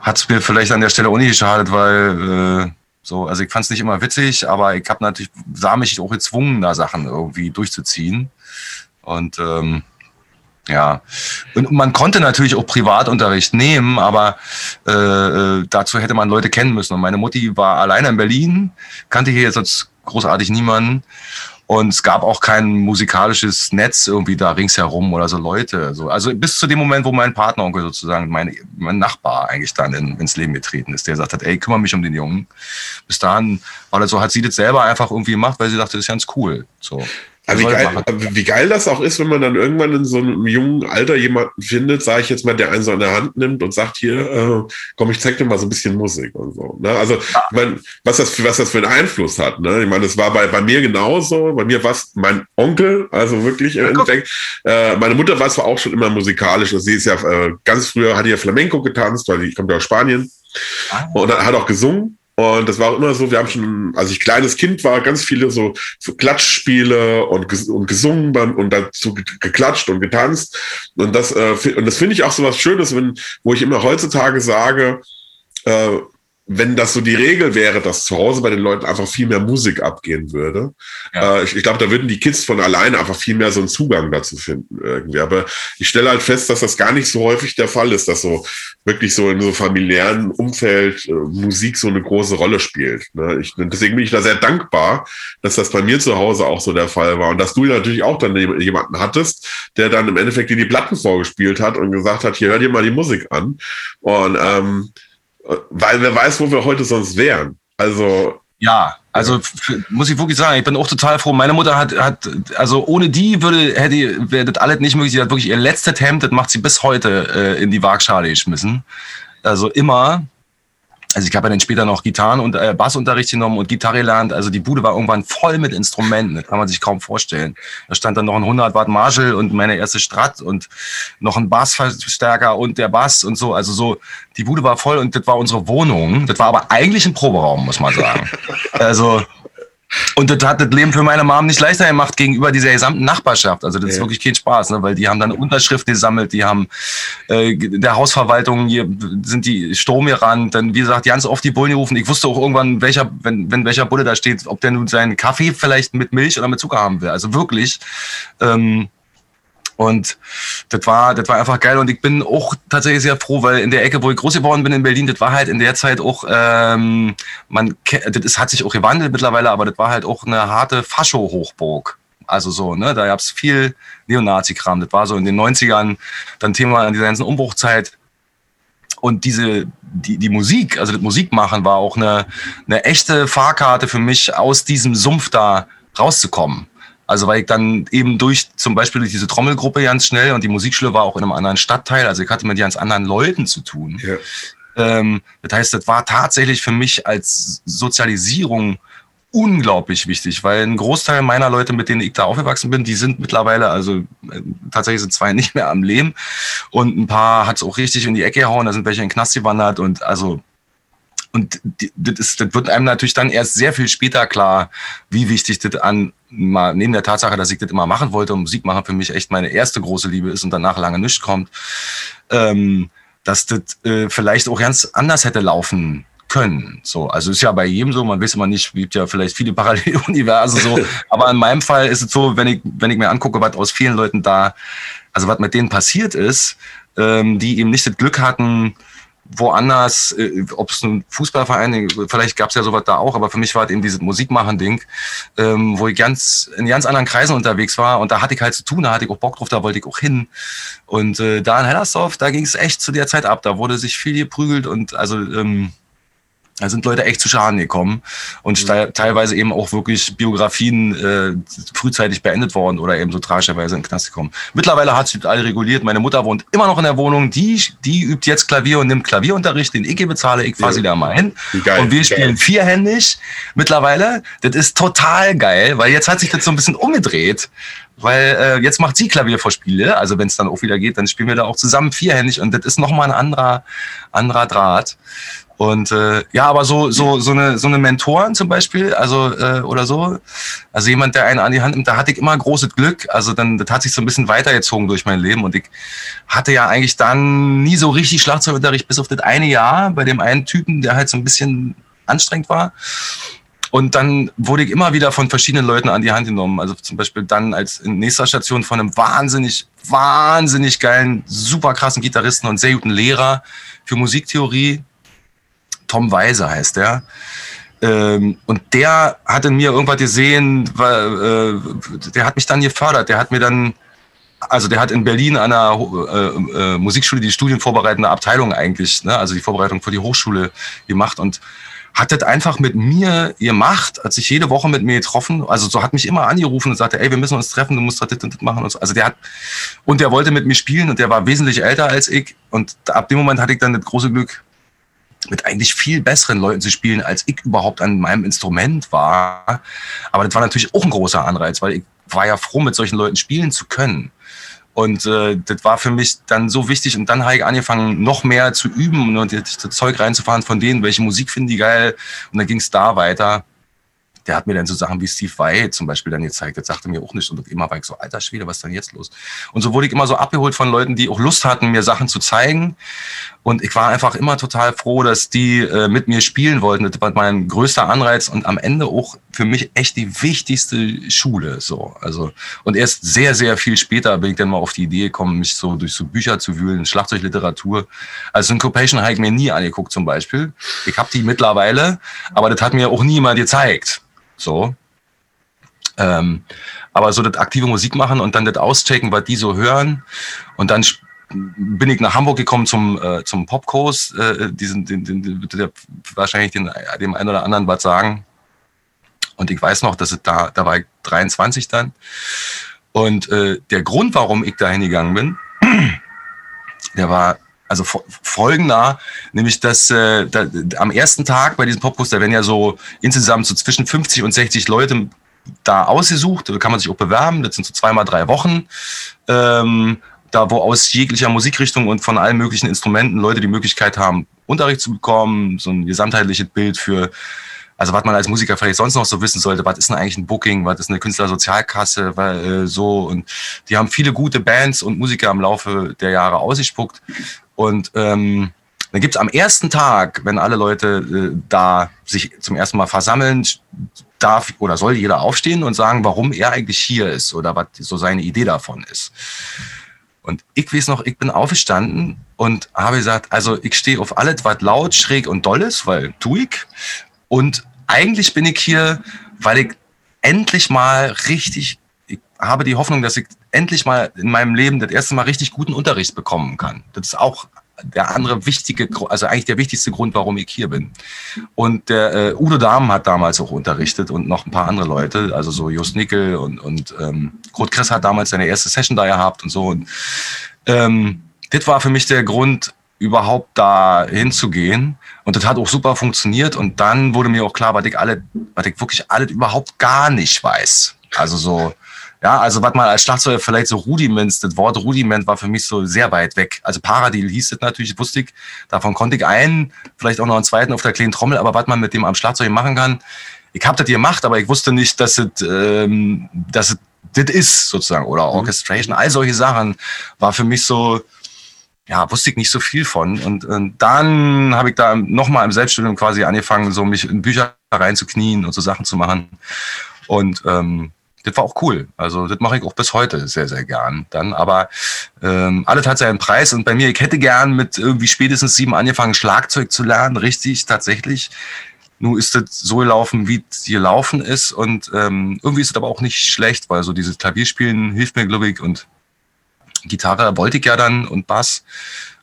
[SPEAKER 2] hat es mir vielleicht an der Stelle auch nicht geschadet, weil äh, so, also ich fand es nicht immer witzig, aber ich habe natürlich, sah mich auch gezwungen, da Sachen irgendwie durchzuziehen. Und ähm, ja, und man konnte natürlich auch Privatunterricht nehmen, aber äh, äh, dazu hätte man Leute kennen müssen. Und meine Mutti war alleine in Berlin, kannte hier jetzt großartig niemanden. Und es gab auch kein musikalisches Netz irgendwie da ringsherum oder so Leute. So. Also bis zu dem Moment, wo mein Partneronkel sozusagen, mein, mein Nachbar eigentlich dann in, ins Leben getreten ist, der gesagt hat, ey, kümmere mich um den Jungen. Bis dahin war das so, hat sie das selber einfach irgendwie gemacht, weil sie dachte, das ist ganz cool. So.
[SPEAKER 1] Also wie geil, wie geil das auch ist, wenn man dann irgendwann in so einem jungen Alter jemanden findet, sage ich jetzt mal, der einen so an der Hand nimmt und sagt, hier, äh, komm, ich zeig dir mal so ein bisschen Musik und so. Ne? Also, ja. ich mein, was das, was das für einen Einfluss hat. Ne? Ich meine, das war bei, bei mir genauso. Bei mir war es mein Onkel, also wirklich im Endeffekt. Äh, meine Mutter war zwar auch schon immer musikalisch. Also sie ist ja äh, ganz früher, hat ja Flamenco getanzt, weil sie kommt ja aus Spanien. Ah. Und hat auch gesungen. Und das war auch immer so, wir haben schon, als ich kleines Kind war, ganz viele so, Klatschspiele und, und gesungen und dazu geklatscht und getanzt. Und das, äh, das finde ich auch so was Schönes, wenn, wo ich immer heutzutage sage, äh, wenn das so die Regel wäre, dass zu Hause bei den Leuten einfach viel mehr Musik abgehen würde. Ja. Äh, ich, ich glaube, da würden die Kids von alleine einfach viel mehr so einen Zugang dazu finden irgendwie. Aber ich stelle halt fest, dass das gar nicht so häufig der Fall ist, dass so wirklich so in so familiären Umfeld äh, Musik so eine große Rolle spielt. Ne? Ich, deswegen bin ich da sehr dankbar, dass das bei mir zu Hause auch so der Fall war und dass du natürlich auch dann jemanden hattest, der dann im Endeffekt dir die Platten vorgespielt hat und gesagt hat, hier hör dir mal die Musik an. Und ähm, weil wer weiß, wo wir heute sonst wären. Also.
[SPEAKER 2] Ja, also muss ich wirklich sagen, ich bin auch total froh. Meine Mutter hat, hat also ohne die würde, hätte, wäre das alles nicht möglich. Sie hat wirklich ihr letztes Hemd, das macht sie bis heute äh, in die Waagschale geschmissen. Also immer, also ich habe ja dann später noch Gitarren- und äh, Bassunterricht genommen und Gitarre gelernt. Also die Bude war irgendwann voll mit Instrumenten. Das kann man sich kaum vorstellen. Da stand dann noch ein 100 Watt Marshall und meine erste Strat und noch ein Bassverstärker und der Bass und so. Also so, die Bude war voll und das war unsere Wohnung. Das war aber eigentlich ein Proberaum, muss man sagen. *laughs* also und das hat das Leben für meine Mom nicht leichter gemacht gegenüber dieser gesamten Nachbarschaft. Also das ja. ist wirklich kein Spaß, ne? weil die haben dann Unterschriften gesammelt, die haben äh, der Hausverwaltung hier sind die Sturm gerannt, dann wie gesagt ganz oft die Bullen gerufen. Ich wusste auch irgendwann, welcher, wenn, wenn welcher Bulle da steht, ob der nun seinen Kaffee vielleicht mit Milch oder mit Zucker haben will. Also wirklich. Ähm, und das war, das war einfach geil. Und ich bin auch tatsächlich sehr froh, weil in der Ecke, wo ich groß geworden bin in Berlin, das war halt in der Zeit auch, ähm, man, das hat sich auch gewandelt mittlerweile, aber das war halt auch eine harte Fascho-Hochburg. Also so, ne, da gab's viel Neonazi-Kram. Das war so in den 90ern dann Thema in dieser ganzen Umbruchzeit. Und diese, die, die Musik, also das Musikmachen war auch eine, eine echte Fahrkarte für mich, aus diesem Sumpf da rauszukommen. Also weil ich dann eben durch zum Beispiel durch diese Trommelgruppe ganz schnell und die Musikschule war auch in einem anderen Stadtteil, also ich hatte mit ganz anderen Leuten zu tun. Ja. Ähm, das heißt, das war tatsächlich für mich als Sozialisierung unglaublich wichtig, weil ein Großteil meiner Leute, mit denen ich da aufgewachsen bin, die sind mittlerweile, also äh, tatsächlich sind zwei *laughs* nicht mehr am Leben und ein paar hat es auch richtig in die Ecke gehauen, da sind welche in den Knast gewandert und also und das, ist, das wird einem natürlich dann erst sehr viel später klar, wie wichtig das an, mal neben der Tatsache, dass ich das immer machen wollte und Musik machen für mich echt meine erste große Liebe ist und danach lange nichts kommt, ähm, dass das äh, vielleicht auch ganz anders hätte laufen können. So, also ist ja bei jedem so, man weiß immer nicht, gibt ja vielleicht viele Paralleluniversen so, *laughs* aber in meinem Fall ist es so, wenn ich, wenn ich mir angucke, was aus vielen Leuten da, also was mit denen passiert ist, ähm, die eben nicht das Glück hatten, woanders, äh, ob es ein Fußballverein, vielleicht gab es ja sowas da auch, aber für mich war es eben dieses Musikmachen-Ding, ähm, wo ich ganz in ganz anderen Kreisen unterwegs war und da hatte ich halt zu tun, da hatte ich auch Bock drauf, da wollte ich auch hin. Und äh, da in Hellersdorf, da ging es echt zu der Zeit ab, da wurde sich viel geprügelt und also ähm, da sind Leute echt zu Schaden gekommen und mhm. teilweise eben auch wirklich Biografien äh, frühzeitig beendet worden oder eben so tragischerweise in den Knast gekommen. Mittlerweile hat sich alle reguliert. Meine Mutter wohnt immer noch in der Wohnung. Die, die übt jetzt Klavier und nimmt Klavierunterricht, den ich bezahle. Ich fahre sie da mal hin. Geil, und wir spielen geil. vierhändig mittlerweile. Das ist total geil, weil jetzt hat sich das so ein bisschen umgedreht. weil äh, jetzt macht sie Klaviervorspiele. Also wenn es dann auch wieder geht, dann spielen wir da auch zusammen vierhändig und das ist nochmal ein anderer, anderer Draht. Und äh, ja, aber so so so eine so eine Mentoren zum Beispiel, also äh, oder so, also jemand, der einen an die Hand nimmt, da hatte ich immer großes Glück. Also dann das hat sich so ein bisschen weitergezogen durch mein Leben und ich hatte ja eigentlich dann nie so richtig Schlagzeugunterricht bis auf das eine Jahr bei dem einen Typen, der halt so ein bisschen anstrengend war. Und dann wurde ich immer wieder von verschiedenen Leuten an die Hand genommen. Also zum Beispiel dann als in nächster Station von einem wahnsinnig, wahnsinnig geilen, super krassen Gitarristen und sehr guten Lehrer für Musiktheorie. Tom Weiser heißt der. Ähm, und der hat in mir irgendwas gesehen, weil, äh, der hat mich dann gefördert. Der hat mir dann, also der hat in Berlin an einer äh, äh, Musikschule die studienvorbereitende Abteilung eigentlich, ne, also die Vorbereitung für die Hochschule gemacht und hat das einfach mit mir gemacht, hat sich jede Woche mit mir getroffen, also so hat mich immer angerufen und sagte, ey, wir müssen uns treffen, du musst das und das machen und so. Also der hat, und der wollte mit mir spielen und der war wesentlich älter als ich und ab dem Moment hatte ich dann das große Glück, mit eigentlich viel besseren Leuten zu spielen, als ich überhaupt an meinem Instrument war. Aber das war natürlich auch ein großer Anreiz, weil ich war ja froh, mit solchen Leuten spielen zu können. Und äh, das war für mich dann so wichtig. Und dann habe ich angefangen, noch mehr zu üben und das Zeug reinzufahren von denen, welche Musik finden die geil. Und dann ging es da weiter der hat mir dann so Sachen wie Steve Vai zum Beispiel dann gezeigt. Das sagte mir auch nicht. Und immer war ich so, alter Schwede, was ist denn jetzt los? Und so wurde ich immer so abgeholt von Leuten, die auch Lust hatten, mir Sachen zu zeigen. Und ich war einfach immer total froh, dass die äh, mit mir spielen wollten. Das war mein größter Anreiz und am Ende auch für mich echt die wichtigste Schule. So, also und erst sehr, sehr viel später bin ich dann mal auf die Idee gekommen, mich so durch so Bücher zu wühlen, Schlagzeugliteratur. Also Syncopation habe ich mir nie angeguckt zum Beispiel. Ich habe die mittlerweile, aber das hat mir auch niemand gezeigt. So. Ähm, aber so das aktive Musik machen und dann das auschecken, was die so hören. Und dann bin ich nach Hamburg gekommen zum, äh, zum Popkurs, äh, diesen, den, den, der, wahrscheinlich den, dem einen oder anderen was sagen. Und ich weiß noch, dass es da, da war ich 23 dann. Und äh, der Grund, warum ich da hingegangen bin, *clears throat* der war also folgender, nämlich dass äh, da, am ersten Tag bei diesem Popkurs, da werden ja so insgesamt so zwischen 50 und 60 Leute da ausgesucht, da kann man sich auch bewerben, das sind so zweimal drei Wochen. Ähm, da wo aus jeglicher Musikrichtung und von allen möglichen Instrumenten Leute die Möglichkeit haben, Unterricht zu bekommen, so ein gesamtheitliches Bild für also was man als Musiker vielleicht sonst noch so wissen sollte, was ist denn eigentlich ein Booking, was ist eine Künstlersozialkasse, weil, äh, so und die haben viele gute Bands und Musiker im Laufe der Jahre ausgespuckt und ähm, dann gibt's am ersten Tag, wenn alle Leute äh, da sich zum ersten Mal versammeln, darf oder soll jeder aufstehen und sagen, warum er eigentlich hier ist oder was so seine Idee davon ist. Und ich weiß noch, ich bin aufgestanden und habe gesagt, also ich stehe auf alles, was laut, schräg und doll ist, weil tu ich. Und eigentlich bin ich hier, weil ich endlich mal richtig, ich habe die Hoffnung, dass ich endlich mal in meinem Leben das erste Mal richtig guten Unterricht bekommen kann. Das ist auch der andere wichtige, also eigentlich der wichtigste Grund, warum ich hier bin. Und der äh, Udo Dahmen hat damals auch unterrichtet und noch ein paar andere Leute, also so Just Nickel und, und ähm, Kurt Chris hat damals seine erste Session da gehabt und so. Und ähm, das war für mich der Grund, überhaupt da hinzugehen. Und das hat auch super funktioniert. Und dann wurde mir auch klar, was ich alle, was ich wirklich alles überhaupt gar nicht weiß. Also so, ja, also was man als Schlagzeuger vielleicht so Rudiments, das Wort Rudiment war für mich so sehr weit weg. Also Paradil hieß es natürlich, wusste ich, davon konnte ich einen, vielleicht auch noch einen zweiten auf der kleinen Trommel, aber was man mit dem am Schlagzeug machen kann, ich habe das gemacht, aber ich wusste nicht, dass es, ähm, dass es das ist sozusagen oder mhm. Orchestration, all solche Sachen war für mich so, ja, wusste ich nicht so viel von. Und, und dann habe ich da nochmal im Selbststudium quasi angefangen, so mich in Bücher reinzuknien und so Sachen zu machen. Und ähm, das war auch cool. Also das mache ich auch bis heute sehr, sehr gern. Dann, aber ähm, alles hat seinen Preis und bei mir, ich hätte gern mit irgendwie spätestens sieben angefangen, Schlagzeug zu lernen, richtig, tatsächlich. Nun ist das so gelaufen, wie es gelaufen ist und ähm, irgendwie ist es aber auch nicht schlecht, weil so dieses Klavierspielen hilft mir, glaube ich, und Gitarre wollte ich ja dann und Bass.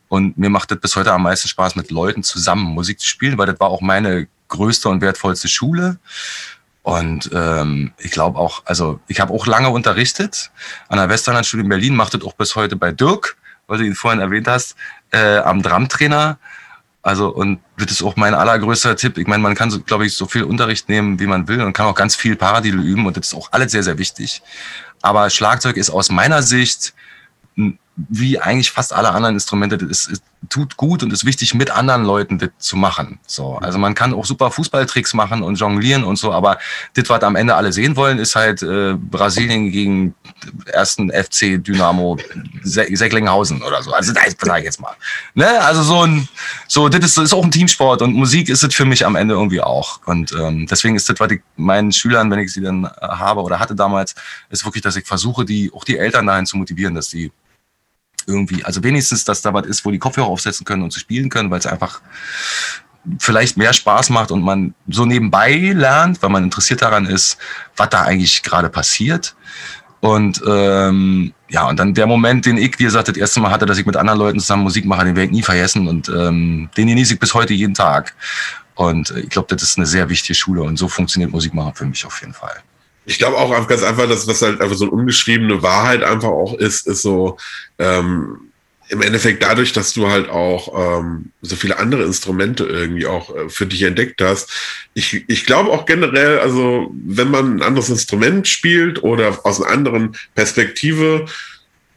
[SPEAKER 2] Und mir macht das bis heute am meisten Spaß, mit Leuten zusammen Musik zu spielen, weil das war auch meine größte und wertvollste Schule. Und ähm, ich glaube auch, also ich habe auch lange unterrichtet an der Westernlandschule in Berlin, macht das auch bis heute bei Dirk, weil du ihn vorhin erwähnt hast, äh, am Drumtrainer. Also und das ist auch mein allergrößter Tipp. Ich meine, man kann, so, glaube ich, so viel Unterricht nehmen, wie man will und kann auch ganz viel Paradiddle üben und das ist auch alles sehr, sehr wichtig. Aber Schlagzeug ist aus meiner Sicht wie eigentlich fast alle anderen Instrumente, das ist, tut gut und ist wichtig, mit anderen Leuten das zu machen. So, also man kann auch super Fußballtricks machen und jonglieren und so, aber das, was am Ende alle sehen wollen, ist halt äh, Brasilien gegen ersten FC Dynamo Secklinghausen oder so. Also das sage ich jetzt mal. Ne? Also so ein, so das ist, ist auch ein Teamsport und Musik ist es für mich am Ende irgendwie auch. Und ähm, deswegen ist das, was ich meinen Schülern, wenn ich sie dann habe oder hatte damals, ist wirklich, dass ich versuche, die auch die Eltern dahin zu motivieren, dass die irgendwie, also wenigstens, dass da was ist, wo die Kopfhörer aufsetzen können und zu spielen können, weil es einfach vielleicht mehr Spaß macht und man so nebenbei lernt, weil man interessiert daran ist, was da eigentlich gerade passiert. Und ähm, ja, und dann der Moment, den ich, wie gesagt, das erste Mal hatte, dass ich mit anderen Leuten zusammen Musik mache, den werde ich nie vergessen und ähm, den genieße ich bis heute jeden Tag. Und ich glaube, das ist eine sehr wichtige Schule und so funktioniert Musik machen für mich auf jeden Fall.
[SPEAKER 1] Ich glaube auch ganz einfach, dass was halt einfach so eine ungeschriebene Wahrheit einfach auch ist, ist so ähm, im Endeffekt dadurch, dass du halt auch ähm, so viele andere Instrumente irgendwie auch äh, für dich entdeckt hast. Ich, ich glaube auch generell, also wenn man ein anderes Instrument spielt oder aus einer anderen Perspektive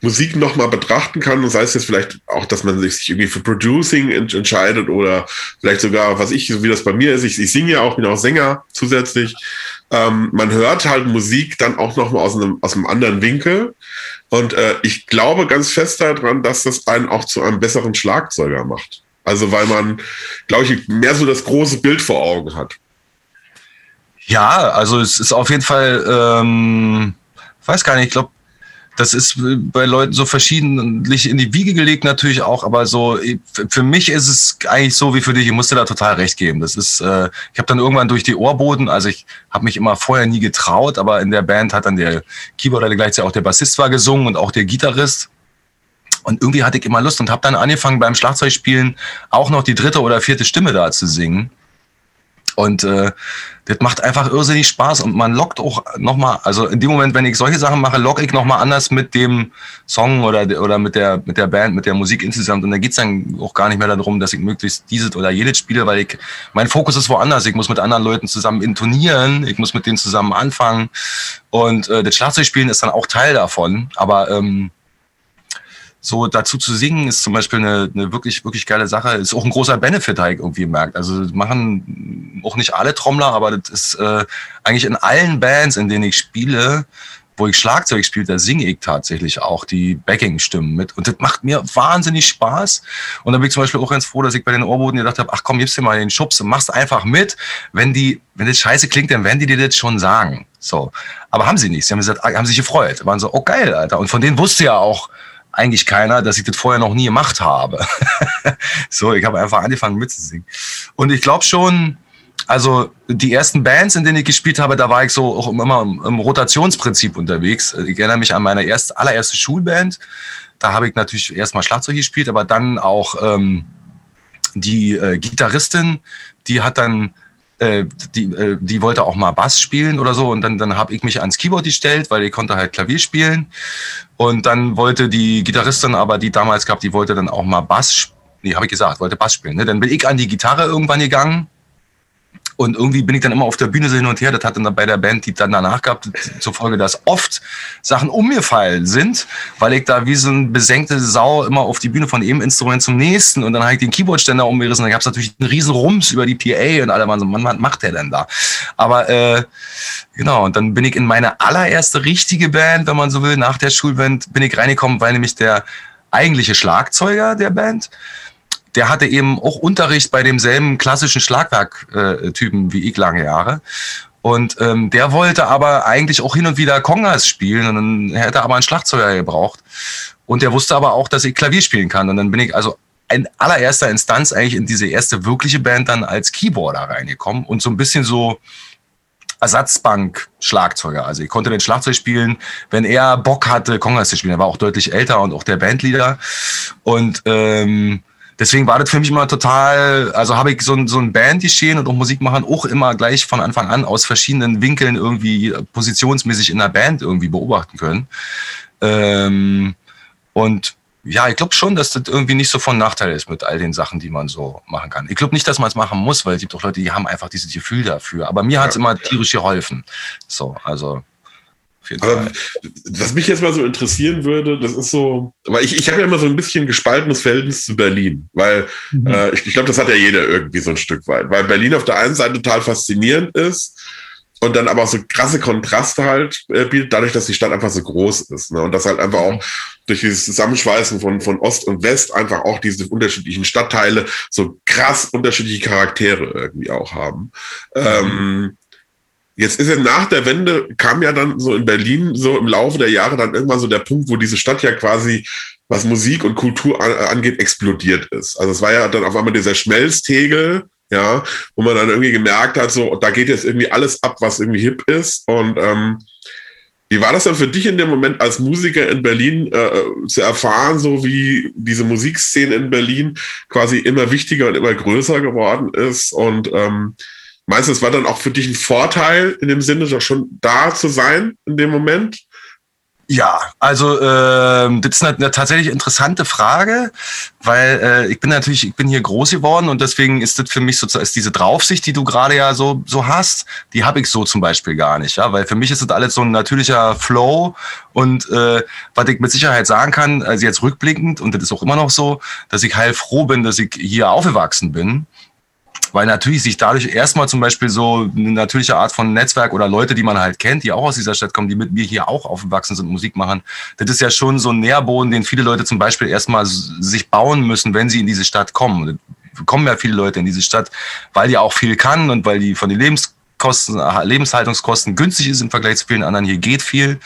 [SPEAKER 1] Musik nochmal betrachten kann, und sei es jetzt vielleicht auch, dass man sich irgendwie für Producing ent entscheidet oder vielleicht sogar, was ich, so wie das bei mir ist, ich, ich singe ja auch, bin auch Sänger zusätzlich. Ähm, man hört halt Musik dann auch nochmal aus einem, aus einem anderen Winkel. Und äh, ich glaube ganz fest daran, dass das einen auch zu einem besseren Schlagzeuger macht. Also weil man, glaube ich, mehr so das große Bild vor Augen hat.
[SPEAKER 2] Ja, also es ist auf jeden Fall, ähm, weiß gar nicht, ich glaube, das ist bei Leuten so verschiedentlich in die Wiege gelegt natürlich auch, aber so für mich ist es eigentlich so wie für dich. Ich musste da total recht geben. Das ist, äh, ich habe dann irgendwann durch die Ohrboden, also ich habe mich immer vorher nie getraut, aber in der Band hat dann der Keyboarder gleichzeitig auch der Bassist war gesungen und auch der Gitarrist. Und irgendwie hatte ich immer Lust und habe dann angefangen beim Schlagzeugspielen auch noch die dritte oder vierte Stimme da zu singen. Und äh, das macht einfach irrsinnig Spaß und man lockt auch nochmal, also in dem Moment, wenn ich solche Sachen mache, locke ich nochmal anders mit dem Song oder, oder mit, der, mit der Band, mit der Musik insgesamt. Und da geht's dann auch gar nicht mehr darum, dass ich möglichst dieses oder jedes spiele, weil ich, mein Fokus ist woanders. Ich muss mit anderen Leuten zusammen intonieren, ich muss mit denen zusammen anfangen. Und äh, das Schlagzeugspielen ist dann auch Teil davon. Aber ähm, so dazu zu singen ist zum Beispiel eine, eine wirklich, wirklich geile Sache. Ist auch ein großer Benefit, halt irgendwie merkt. Also machen auch nicht alle Trommler, aber das ist äh, eigentlich in allen Bands, in denen ich spiele, wo ich Schlagzeug spiele, da singe ich tatsächlich auch die Backing-Stimmen mit. Und das macht mir wahnsinnig Spaß. Und da bin ich zum Beispiel auch ganz froh, dass ich bei den Ohrboden gedacht habe, ach komm, gibst dir mal den Schubs und machst einfach mit. Wenn die, wenn das scheiße klingt, dann werden die dir das schon sagen. So. Aber haben sie nicht. Sie haben gesagt, haben sich gefreut. Waren so, oh geil, Alter. Und von denen wusste ja auch, eigentlich keiner, dass ich das vorher noch nie gemacht habe. *laughs* so, ich habe einfach angefangen mitzusingen. Und ich glaube schon, also die ersten Bands, in denen ich gespielt habe, da war ich so auch immer im, Rotationsprinzip unterwegs. Ich erinnere mich an meine erste, allererste Schulband. Da habe ich natürlich erstmal Schlagzeug gespielt, aber dann auch ähm, die äh, Gitarristin, die hat dann äh, die, äh, die wollte auch mal Bass spielen oder so und dann, dann habe ich mich ans Keyboard gestellt, weil ich konnte halt Klavier spielen und dann wollte die Gitarristin aber, die damals gab, die wollte dann auch mal Bass, nee, habe ich gesagt, wollte Bass spielen. Ne? Dann bin ich an die Gitarre irgendwann gegangen und irgendwie bin ich dann immer auf der Bühne so hin und her. Das hat dann bei der Band, die dann danach gab, zur Folge, dass oft Sachen umgefallen sind, weil ich da wie so ein besenkte Sau immer auf die Bühne von einem Instrument zum nächsten und dann habe ich den Keyboardständer umgerissen. Dann gab es natürlich einen riesen Rums über die PA und alle waren so, Mann, was macht der denn da? Aber äh, genau, und dann bin ich in meine allererste richtige Band, wenn man so will, nach der Schulband, bin ich reingekommen, weil nämlich der eigentliche Schlagzeuger der Band der hatte eben auch Unterricht bei demselben klassischen Schlagwerk-Typen wie ich lange Jahre. Und ähm, der wollte aber eigentlich auch hin und wieder Kongas spielen und dann hätte aber einen Schlagzeuger gebraucht. Und der wusste aber auch, dass ich Klavier spielen kann. Und dann bin ich also in allererster Instanz eigentlich in diese erste wirkliche Band dann als Keyboarder reingekommen und so ein bisschen so Ersatzbank-Schlagzeuger. Also ich konnte den Schlagzeug spielen, wenn er Bock hatte, Kongas zu spielen. Er war auch deutlich älter und auch der Bandleader. Und ähm, deswegen war das für mich immer total, also habe ich so ein, so ein Band geschehen und auch Musik machen auch immer gleich von Anfang an aus verschiedenen Winkeln irgendwie positionsmäßig in der Band irgendwie beobachten können. Ähm, und ja, ich glaube schon, dass das irgendwie nicht so von Nachteil ist mit all den Sachen, die man so machen kann. Ich glaube nicht, dass man es machen muss, weil es gibt auch Leute, die haben einfach dieses Gefühl dafür. Aber mir hat es immer tierisch geholfen. So, also
[SPEAKER 1] Aber was mich jetzt mal so interessieren würde, das ist so, weil ich, ich habe ja immer so ein bisschen gespaltenes Verhältnis zu Berlin, weil mhm. äh, ich, ich glaube, das hat ja jeder irgendwie so ein Stück weit, weil Berlin auf der einen Seite total faszinierend ist und dann aber auch so krasse Kontraste halt äh, bietet, dadurch, dass die Stadt einfach so groß ist. Ne? Und das halt einfach auch durch dieses Zusammenschweißen von, von Ost und West einfach auch diese unterschiedlichen Stadtteile so krass unterschiedliche Charaktere irgendwie auch haben. Mhm. Ähm, Jetzt ist ja nach der Wende, kam ja dann so in Berlin so im Laufe der Jahre dann irgendwann so der Punkt, wo diese Stadt ja quasi, was Musik und Kultur angeht, explodiert ist. Also es war ja dann auf einmal dieser Schmelztegel, ja, wo man dann irgendwie gemerkt hat, so, da geht jetzt irgendwie alles ab, was irgendwie hip ist. Und ähm, wie war das dann für dich in dem Moment als Musiker in Berlin äh, zu erfahren, so wie diese Musikszene in Berlin quasi immer wichtiger und immer größer geworden ist und ähm, Meinst du, es war dann auch für dich ein Vorteil, in dem Sinne doch schon da zu sein in dem Moment?
[SPEAKER 2] Ja, also äh, das ist eine, eine tatsächlich interessante Frage, weil äh, ich bin natürlich, ich bin hier groß geworden und deswegen ist das für mich sozusagen ist diese Draufsicht, die du gerade ja so so hast, die habe ich so zum Beispiel gar nicht, ja, weil für mich ist das alles so ein natürlicher Flow und äh, was ich mit Sicherheit sagen kann, also jetzt rückblickend und das ist auch immer noch so, dass ich heilfroh bin, dass ich hier aufgewachsen bin weil natürlich sich dadurch erstmal zum Beispiel so eine natürliche Art von Netzwerk oder Leute, die man halt kennt, die auch aus dieser Stadt kommen, die mit mir hier auch aufgewachsen sind, Musik machen, das ist ja schon so ein Nährboden, den viele Leute zum Beispiel erstmal sich bauen müssen, wenn sie in diese Stadt kommen. kommen ja viele Leute in diese Stadt, weil die auch viel kann und weil die von den Lebens Kosten, Lebenshaltungskosten günstig ist im Vergleich zu vielen anderen. Hier geht viel.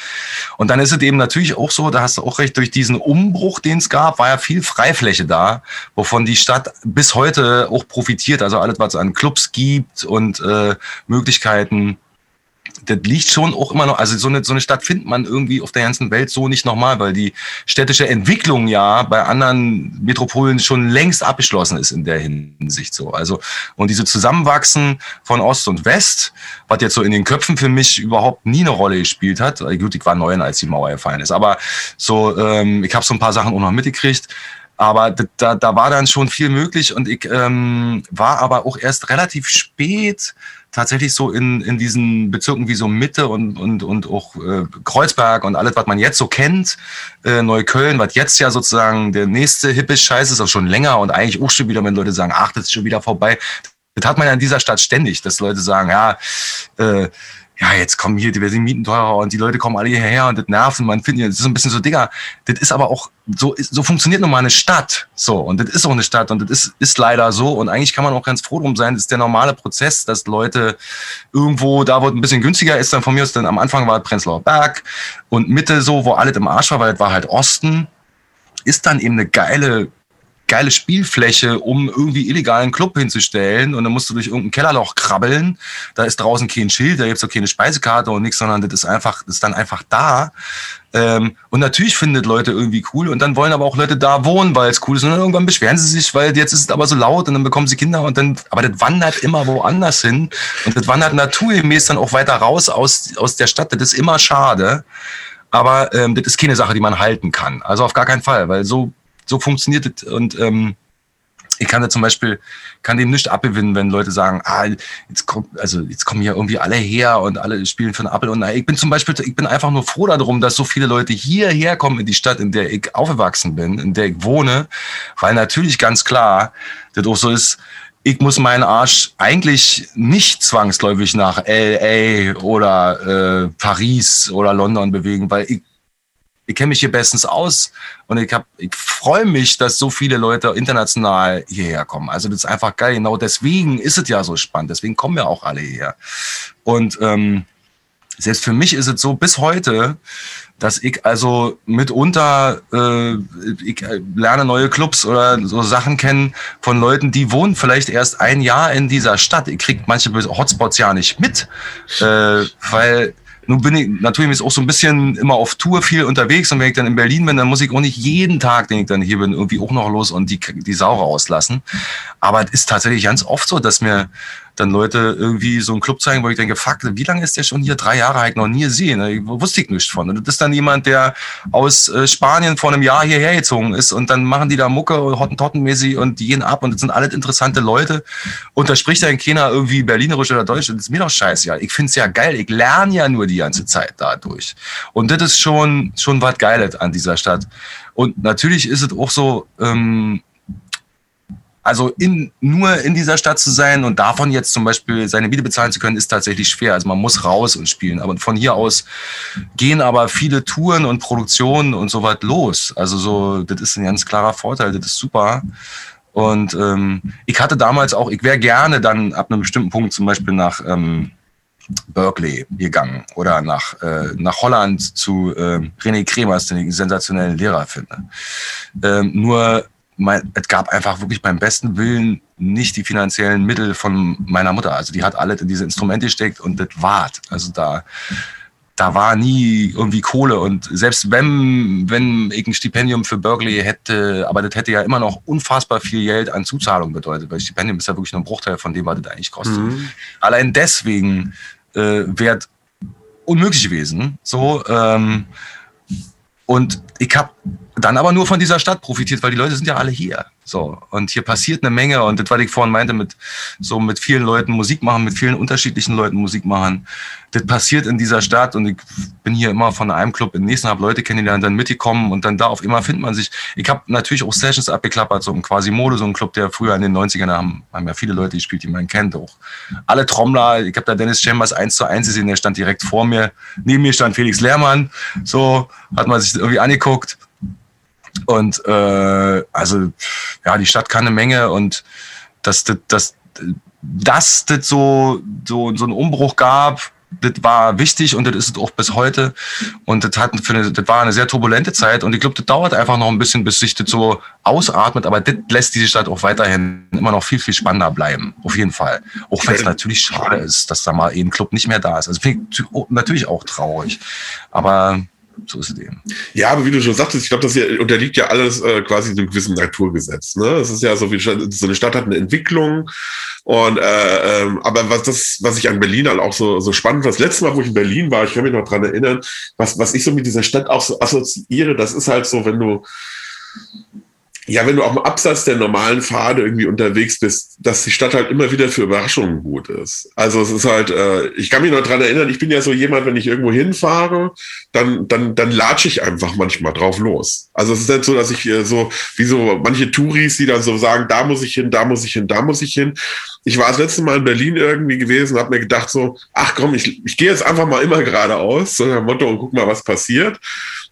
[SPEAKER 2] Und dann ist es eben natürlich auch so, da hast du auch recht, durch diesen Umbruch, den es gab, war ja viel Freifläche da, wovon die Stadt bis heute auch profitiert. Also alles, was es an Clubs gibt und äh, Möglichkeiten, das liegt schon auch immer noch, also so eine, so eine Stadt findet man irgendwie auf der ganzen Welt so nicht nochmal, weil die städtische Entwicklung ja bei anderen Metropolen schon längst abgeschlossen ist in der Hinsicht so. Also, und diese Zusammenwachsen von Ost und West, was jetzt so in den Köpfen für mich überhaupt nie eine Rolle gespielt hat. Gut, ich war neun, als die Mauer gefallen ist, aber so, ähm, ich habe so ein paar Sachen auch noch mitgekriegt. Aber da, da war dann schon viel möglich und ich ähm, war aber auch erst relativ spät tatsächlich so in, in diesen Bezirken wie so Mitte und, und, und auch äh, Kreuzberg und alles, was man jetzt so kennt, äh, Neukölln, was jetzt ja sozusagen der nächste hippe Scheiß ist, auch schon länger und eigentlich auch schon wieder, wenn Leute sagen, ach, das ist schon wieder vorbei. Das hat man ja in dieser Stadt ständig, dass Leute sagen, ja, äh, ja, jetzt kommen hier, die werden Mieten teurer und die Leute kommen alle hierher und das nervt und man findet, das ist ein bisschen so, Digga, das ist aber auch, so, so funktioniert nun mal eine Stadt. So, und das ist auch eine Stadt und das ist, ist leider so und eigentlich kann man auch ganz froh drum sein, das ist der normale Prozess, dass Leute irgendwo, da wo es ein bisschen günstiger ist, dann von mir aus, dann am Anfang war Prenzlauer Berg und Mitte so, wo alles im Arsch war, weil es war halt Osten, ist dann eben eine geile geile Spielfläche, um irgendwie illegalen Club hinzustellen und dann musst du durch irgendein Kellerloch krabbeln. Da ist draußen kein Schild, da gibt's auch keine Speisekarte und nichts, sondern das ist einfach, das ist dann einfach da. Ähm, und natürlich findet Leute irgendwie cool und dann wollen aber auch Leute da wohnen, weil es cool ist. Und dann irgendwann beschweren sie sich, weil jetzt ist es aber so laut und dann bekommen sie Kinder und dann, aber das wandert immer woanders hin und das wandert naturgemäß dann auch weiter raus aus, aus der Stadt. Das ist immer schade. Aber ähm, das ist keine Sache, die man halten kann. Also auf gar keinen Fall, weil so so funktioniert es. Und ähm, ich kann da zum Beispiel, kann dem nicht abgewinnen, wenn Leute sagen, ah, jetzt kommt, also jetzt kommen hier irgendwie alle her und alle spielen für einen Apfel und nein. Ich bin zum Beispiel, ich bin einfach nur froh darum, dass so viele Leute hierher kommen in die Stadt, in der ich aufgewachsen bin, in der ich wohne, weil natürlich ganz klar, das auch so ist, ich muss meinen Arsch eigentlich nicht zwangsläufig nach LA oder äh, Paris oder London bewegen, weil ich ich kenne mich hier bestens aus und ich, ich freue mich, dass so viele Leute international hierher kommen. Also das ist einfach geil. Genau deswegen ist es ja so spannend. Deswegen kommen ja auch alle hierher. Und ähm, selbst für mich ist es so bis heute, dass ich also mitunter äh, ich lerne neue Clubs oder so Sachen kennen von Leuten, die wohnen vielleicht erst ein Jahr in dieser Stadt. Ich krieg manche Hotspots ja nicht mit, äh, weil nun bin ich natürlich auch so ein bisschen immer auf Tour viel unterwegs und wenn ich dann in Berlin bin, dann muss ich auch nicht jeden Tag, den ich dann hier bin, irgendwie auch noch los und die, die Sau rauslassen. Aber es ist tatsächlich ganz oft so, dass mir, dann Leute irgendwie so einen Club zeigen, wo ich denke, fuck, wie lange ist der schon hier? Drei Jahre ich noch nie gesehen. Ne? Wusste ich nichts von. Und das ist dann jemand, der aus äh, Spanien vor einem Jahr hierher gezogen ist und dann machen die da Mucke Hottentottenmäßig und die gehen ab und das sind alles interessante Leute. Und da spricht dann keiner irgendwie Berlinerisch oder Deutsch. Das ist mir doch scheiße. Ja, ich finde es ja geil. Ich lerne ja nur die ganze Zeit dadurch. Und das ist schon, schon was Geiles an dieser Stadt. Und natürlich ist es auch so, ähm, also in, nur in dieser Stadt zu sein und davon jetzt zum Beispiel seine Miete bezahlen zu können, ist tatsächlich schwer. Also man muss raus und spielen. Aber von hier aus gehen aber viele Touren und Produktionen und so weit los. Also so, das ist ein ganz klarer Vorteil, das ist super. Und ähm, ich hatte damals auch, ich wäre gerne dann ab einem bestimmten Punkt zum Beispiel nach ähm, Berkeley gegangen oder nach, äh, nach Holland zu äh, René Kremers, den ich einen sensationellen Lehrer finde. Ähm, nur mein, es gab einfach wirklich beim besten Willen nicht die finanziellen Mittel von meiner Mutter. Also die hat alles in diese Instrumente gesteckt und das wart. Also da, da war nie irgendwie Kohle. Und selbst wenn, wenn ich ein Stipendium für Berkeley hätte, aber das hätte ja immer noch unfassbar viel Geld an Zuzahlung bedeutet, weil Stipendium ist ja wirklich nur ein Bruchteil von dem, was das eigentlich kostet. Mhm. Allein deswegen äh, wäre unmöglich gewesen. So, ähm, und ich habe dann aber nur von dieser Stadt profitiert, weil die Leute sind ja alle hier. So. Und hier passiert eine Menge. Und das, was ich vorhin meinte, mit so mit vielen Leuten Musik machen, mit vielen unterschiedlichen Leuten Musik machen, das passiert in dieser Stadt. Und ich bin hier immer von einem Club in den nächsten, habe Leute kennengelernt, dann mitgekommen und dann da auf immer findet man sich. Ich habe natürlich auch Sessions abgeklappert, so im Quasimodo, so ein Club, der früher in den 90ern haben, haben ja viele Leute gespielt, die man kennt auch. Alle Trommler, ich habe da Dennis Chambers eins zu eins gesehen, der stand direkt vor mir. Neben mir stand Felix Lehrmann. So hat man sich irgendwie angeguckt. Und äh, also ja, die Stadt kann eine Menge und dass das, das, dass das so, so, so einen Umbruch gab, das war wichtig und das ist es auch bis heute. Und das, hat für eine, das war eine sehr turbulente Zeit und ich glaube, das dauert einfach noch ein bisschen, bis sich das so ausatmet, aber das lässt diese Stadt auch weiterhin immer noch viel, viel spannender bleiben. Auf jeden Fall. Auch wenn es natürlich schade ist, dass da mal eben Club nicht mehr da ist. Also finde ich natürlich auch traurig. Aber so ist es eben.
[SPEAKER 1] Ja, aber wie du schon sagtest, ich glaube, das hier unterliegt ja alles äh, quasi einem gewissen Naturgesetz. Ne? Es ist ja so, wie so eine Stadt hat eine Entwicklung. Und äh, ähm, aber was das, was ich an Berlin halt auch so, so spannend, das letzte Mal, wo ich in Berlin war, ich kann mich noch dran erinnern, was, was ich so mit dieser Stadt auch so assoziiere, das ist halt so, wenn du ja, wenn du auch im Absatz der normalen Pfade irgendwie unterwegs bist, dass die Stadt halt immer wieder für Überraschungen gut ist. Also es ist halt, äh, ich kann mich noch dran erinnern, ich bin ja so jemand, wenn ich irgendwo hinfahre, dann, dann, dann latsche ich einfach manchmal drauf los. Also es ist nicht so, dass ich äh, so, wie so manche Touris, die dann so sagen, da muss ich hin, da muss ich hin, da muss ich hin. Ich war das letzte Mal in Berlin irgendwie gewesen und habe mir gedacht so, ach komm, ich, ich gehe jetzt einfach mal immer geradeaus, so nach Motto und guck mal, was passiert.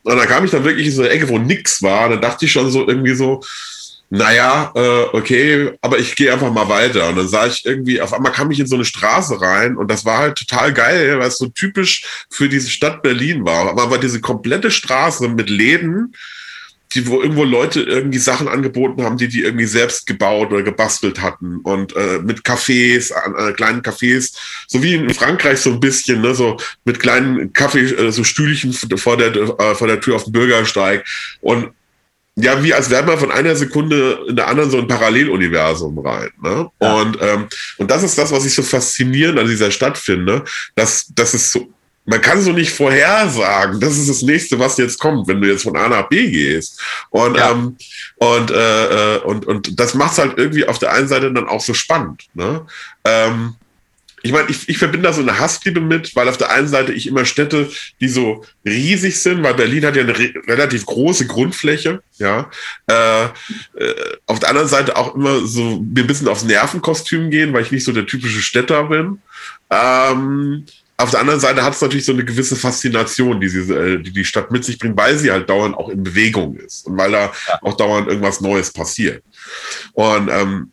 [SPEAKER 1] Und dann kam ich dann wirklich in so eine Ecke, wo nix war. Und dann dachte ich schon so irgendwie so, naja, äh, okay, aber ich gehe einfach mal weiter. Und dann sah ich irgendwie, auf einmal kam ich in so eine Straße rein und das war halt total geil, weil es so typisch für diese Stadt Berlin war. Aber war diese komplette Straße mit Läden, die, wo irgendwo Leute irgendwie Sachen angeboten haben, die die irgendwie selbst gebaut oder gebastelt hatten und äh, mit Cafés, äh, kleinen Cafés, so wie in Frankreich so ein bisschen, ne, so mit kleinen Kaffee, äh, so Stühlchen vor der äh, vor der Tür auf dem Bürgersteig und ja, wie als wäre man von einer Sekunde in der anderen so ein Paralleluniversum rein. Ne? Ja. Und, ähm, und das ist das, was ich so faszinierend an dieser Stadt finde, dass, dass es so man kann so nicht vorhersagen, das ist das nächste, was jetzt kommt, wenn du jetzt von A nach B gehst. Und, ja. ähm, und, äh, äh und, und das macht es halt irgendwie auf der einen Seite dann auch so spannend. Ne? Ähm, ich meine, ich, ich verbinde da so eine Hassliebe mit, weil auf der einen Seite ich immer Städte, die so riesig sind, weil Berlin hat ja eine re relativ große Grundfläche, ja. Äh, äh, auf der anderen Seite auch immer so mir ein bisschen aufs Nervenkostüm gehen, weil ich nicht so der typische Städter bin. Ähm, auf der anderen Seite hat es natürlich so eine gewisse Faszination, die, sie, äh, die die Stadt mit sich bringt, weil sie halt dauernd auch in Bewegung ist und weil da ja. auch dauernd irgendwas Neues passiert. Und ähm,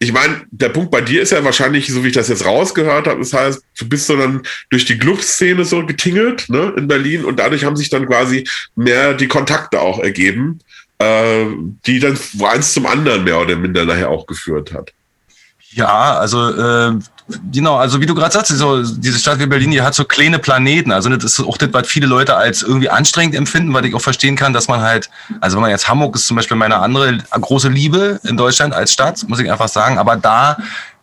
[SPEAKER 1] ich meine, der Punkt bei dir ist ja wahrscheinlich, so wie ich das jetzt rausgehört habe, das heißt, du bist so dann durch die Clubszene so getingelt ne, in Berlin und dadurch haben sich dann quasi mehr die Kontakte auch ergeben, äh, die dann eins zum anderen mehr oder minder nachher auch geführt hat.
[SPEAKER 2] Ja, also äh, genau, also wie du gerade sagst, so, diese Stadt wie Berlin, die hat so kleine Planeten. Also das ist auch das, was viele Leute als irgendwie anstrengend empfinden, weil ich auch verstehen kann, dass man halt, also wenn man jetzt Hamburg ist zum Beispiel meine andere große Liebe in Deutschland als Stadt, muss ich einfach sagen, aber da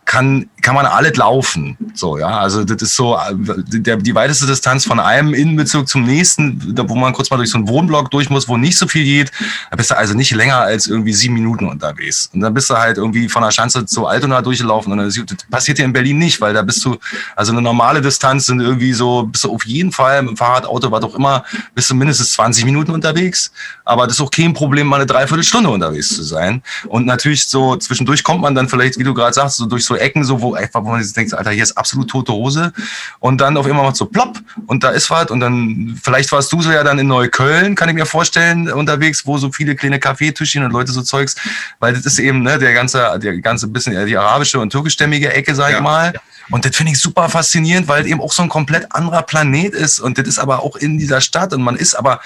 [SPEAKER 2] kann, kann man alles laufen. So, ja, also das ist so der, die weiteste Distanz von einem Innenbezirk zum nächsten, wo man kurz mal durch so einen Wohnblock durch muss, wo nicht so viel geht. Da bist du also nicht länger als irgendwie sieben Minuten unterwegs. Und dann bist du halt irgendwie von der Schanze zu Altona durchgelaufen. Und das passiert hier in Berlin nicht, weil da bist du, also eine normale Distanz sind irgendwie so, bist du auf jeden Fall mit dem Fahrrad, Auto, was auch immer, bist du mindestens 20 Minuten unterwegs. Aber das ist auch kein Problem, mal eine Dreiviertelstunde unterwegs zu sein. Und natürlich so zwischendurch kommt man dann vielleicht, wie du gerade sagst, so durch so Ecken, so wo einfach, wo man sich denkt, Alter, hier ist absolut tote Hose. Und dann auf einmal macht so plopp und da ist was. Und dann, vielleicht warst du so ja dann in Neukölln, kann ich mir vorstellen, unterwegs, wo so viele kleine Kaffeetischchen und Leute so Zeugs, weil das ist eben, ne, der ganze, der ganze bisschen, die arabische und türkischstämmige Ecke, sag ich ja, mal. Ja. Und das finde ich super faszinierend, weil eben auch so ein komplett anderer Planet ist. Und das ist aber auch in dieser Stadt. Und man ist aber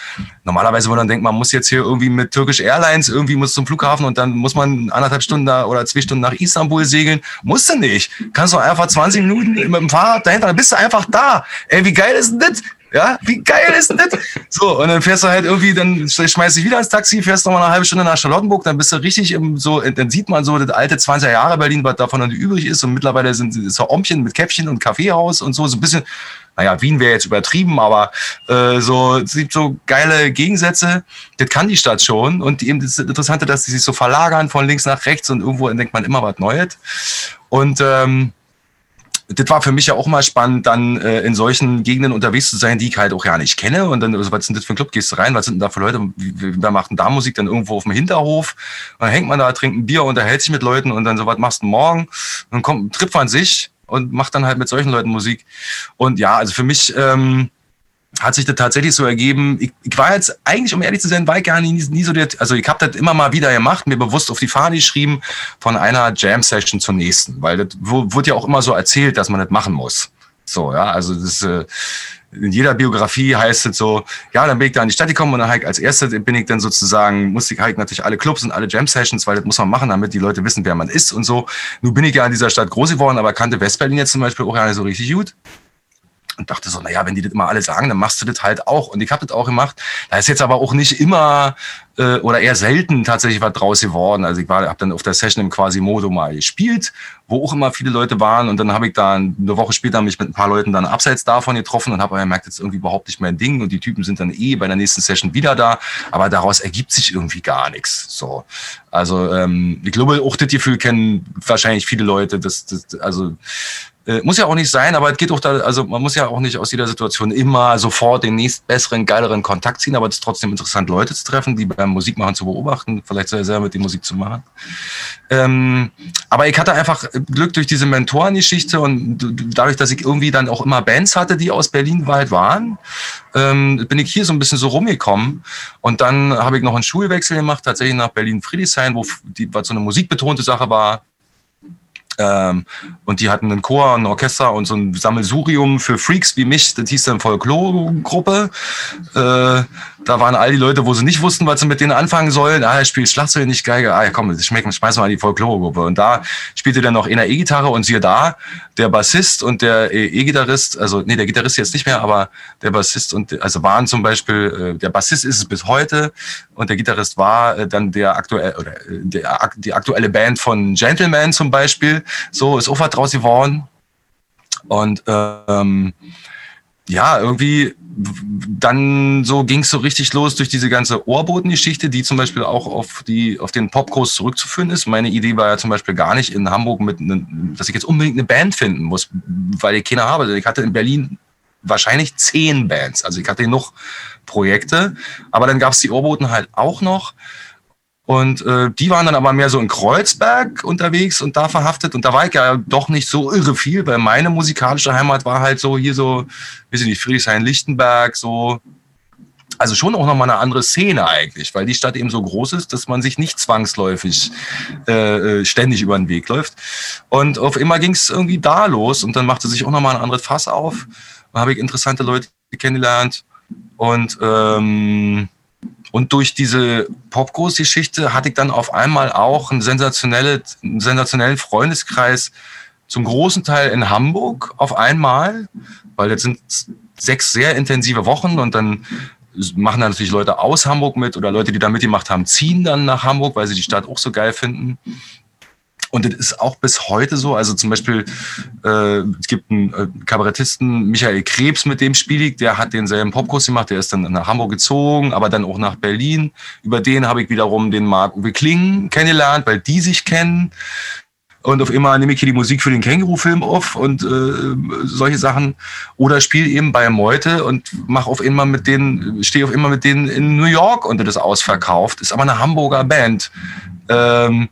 [SPEAKER 2] normalerweise, wo man denkt, man muss jetzt hier irgendwie mit Turkish Airlines irgendwie muss zum Flughafen und dann muss man anderthalb Stunden da oder zwei Stunden nach Istanbul segeln. Musst du nicht. Kannst du einfach 20 Minuten mit dem Fahrrad dahinter, dann bist du einfach da. Ey, wie geil ist denn das? Ja, wie geil ist denn das? So, und dann fährst du halt irgendwie, dann schmeißt dich wieder ins Taxi, fährst nochmal eine halbe Stunde nach Charlottenburg, dann bist du richtig im, so, dann sieht man so das alte 20er Jahre Berlin, was davon noch übrig ist. Und mittlerweile sind so Ompchen mit Käppchen und Kaffeehaus und so, so ein bisschen, naja, Wien wäre jetzt übertrieben, aber äh, so, es gibt so geile Gegensätze. Das kann die Stadt schon. Und eben das Interessante, dass die sich so verlagern von links nach rechts und irgendwo entdeckt man immer was Neues. Und ähm, das war für mich ja auch mal spannend, dann äh, in solchen Gegenden unterwegs zu sein, die ich halt auch ja nicht kenne. Und dann, also, was denn das für ein Club? Gehst du rein? Was sind denn da für Leute? Wer macht denn da Musik? Dann irgendwo auf dem Hinterhof. Und dann hängt man da, trinkt ein Bier, unterhält sich mit Leuten und dann so, was machst du morgen? Und dann kommt, trifft man sich und macht dann halt mit solchen Leuten Musik. Und ja, also für mich, ähm, hat sich das tatsächlich so ergeben. Ich, ich war jetzt eigentlich, um ehrlich zu sein, war ich gar nie, nie so der, also ich habe das immer mal wieder gemacht, mir bewusst auf die Fahne geschrieben, von einer Jam-Session zur nächsten, weil das wurde ja auch immer so erzählt, dass man das machen muss. So, ja, also das äh, in jeder Biografie heißt es so, ja, dann bin ich da in die Stadt gekommen und dann halt als erstes bin ich dann sozusagen, musste ich halt natürlich alle Clubs und alle Jam-Sessions, weil das muss man machen, damit die Leute wissen, wer man ist und so. Nun bin ich ja in dieser Stadt groß geworden, aber kannte Westberlin jetzt zum Beispiel auch ja nicht so richtig gut und dachte so, naja, wenn die das immer alle sagen, dann machst du das halt auch. Und ich habe das auch gemacht. Da ist jetzt aber auch nicht immer äh, oder eher selten tatsächlich was draus geworden. Also ich war, habe dann auf der Session im Quasimodo mal gespielt, wo auch immer viele Leute waren. Und dann habe ich da eine Woche später mich mit ein paar Leuten dann abseits davon getroffen und habe gemerkt, jetzt irgendwie überhaupt nicht mein Ding. Und die Typen sind dann eh bei der nächsten Session wieder da. Aber daraus ergibt sich irgendwie gar nichts. So, also ähm, ich glaube, auch das Gefühl kennen wahrscheinlich viele Leute. Das, das, also äh, muss ja auch nicht sein, aber es geht auch da, also man muss ja auch nicht aus jeder Situation immer sofort den nächst besseren, geileren Kontakt ziehen, aber es ist trotzdem interessant, Leute zu treffen, die beim Musikmachen zu beobachten, vielleicht selber mit die Musik zu machen. Ähm, aber ich hatte einfach Glück durch diese Mentorengeschichte und dadurch, dass ich irgendwie dann auch immer Bands hatte, die aus Berlin weit waren, ähm, bin ich hier so ein bisschen so rumgekommen. Und dann habe ich noch einen Schulwechsel gemacht, tatsächlich nach Berlin-Friedrichshain, wo die, was so eine musikbetonte Sache war, ähm, und die hatten einen Chor, ein Orchester und so ein Sammelsurium für Freaks wie mich. Das hieß dann Folklore-Gruppe. Äh, da waren all die Leute, wo sie nicht wussten, was sie mit denen anfangen sollen. Ah, er spielt Schlagzeug, nicht Geige. Ah, komm, schmecken, schmeißen wir mal die Folklore-Gruppe. Und da spielte dann noch einer E-Gitarre und siehe da, der Bassist und der E-Gitarrist, also nee, der Gitarrist jetzt nicht mehr, aber der Bassist und also waren zum Beispiel, äh, der Bassist ist es bis heute und der Gitarrist war äh, dann der aktuelle oder äh, der, die aktuelle Band von Gentleman zum Beispiel. So ist was draus geworden. Und ähm, ja, irgendwie dann so ging es so richtig los durch diese ganze Ohrboten-Geschichte, die zum Beispiel auch auf die auf den Popkurs zurückzuführen ist. Meine Idee war ja zum Beispiel gar nicht in Hamburg mit, ne, dass ich jetzt unbedingt eine Band finden muss, weil ich keine habe. Ich hatte in Berlin wahrscheinlich zehn Bands, also ich hatte noch Projekte, aber dann gab es die Ohrboten halt auch noch. Und äh, die waren dann aber mehr so in Kreuzberg unterwegs und da verhaftet. Und da war ich ja doch nicht so irre viel, weil meine musikalische Heimat war halt so hier so, weiß ich nicht, Friedrichshain-Lichtenberg, so. Also schon auch nochmal eine andere Szene eigentlich, weil die Stadt eben so groß ist, dass man sich nicht zwangsläufig äh, äh ständig über den Weg läuft. Und auf immer ging es irgendwie da los und dann machte sich auch nochmal ein anderes Fass auf. Da habe ich interessante Leute kennengelernt und ähm, und durch diese Popkurs-Geschichte hatte ich dann auf einmal auch einen, sensationelle, einen sensationellen Freundeskreis, zum großen Teil in Hamburg auf einmal, weil das sind sechs sehr intensive Wochen und dann machen dann natürlich Leute aus Hamburg mit oder Leute, die da mitgemacht haben, ziehen dann nach Hamburg, weil sie die Stadt auch so geil finden. Und das ist auch bis heute so. Also zum Beispiel, äh, es gibt einen äh, Kabarettisten, Michael Krebs, mit dem spiele ich, der hat denselben Popkurs gemacht, der ist dann nach Hamburg gezogen, aber dann auch nach Berlin. Über den habe ich wiederum den Marc-Uwe Kling kennengelernt, weil die sich kennen. Und auf immer nehme ich hier die Musik für den Känguru-Film auf und äh, solche Sachen. Oder spiele eben bei Meute und mache auf immer mit denen, stehe auf immer mit denen in New York und das ausverkauft. Ist aber eine Hamburger Band. Ähm,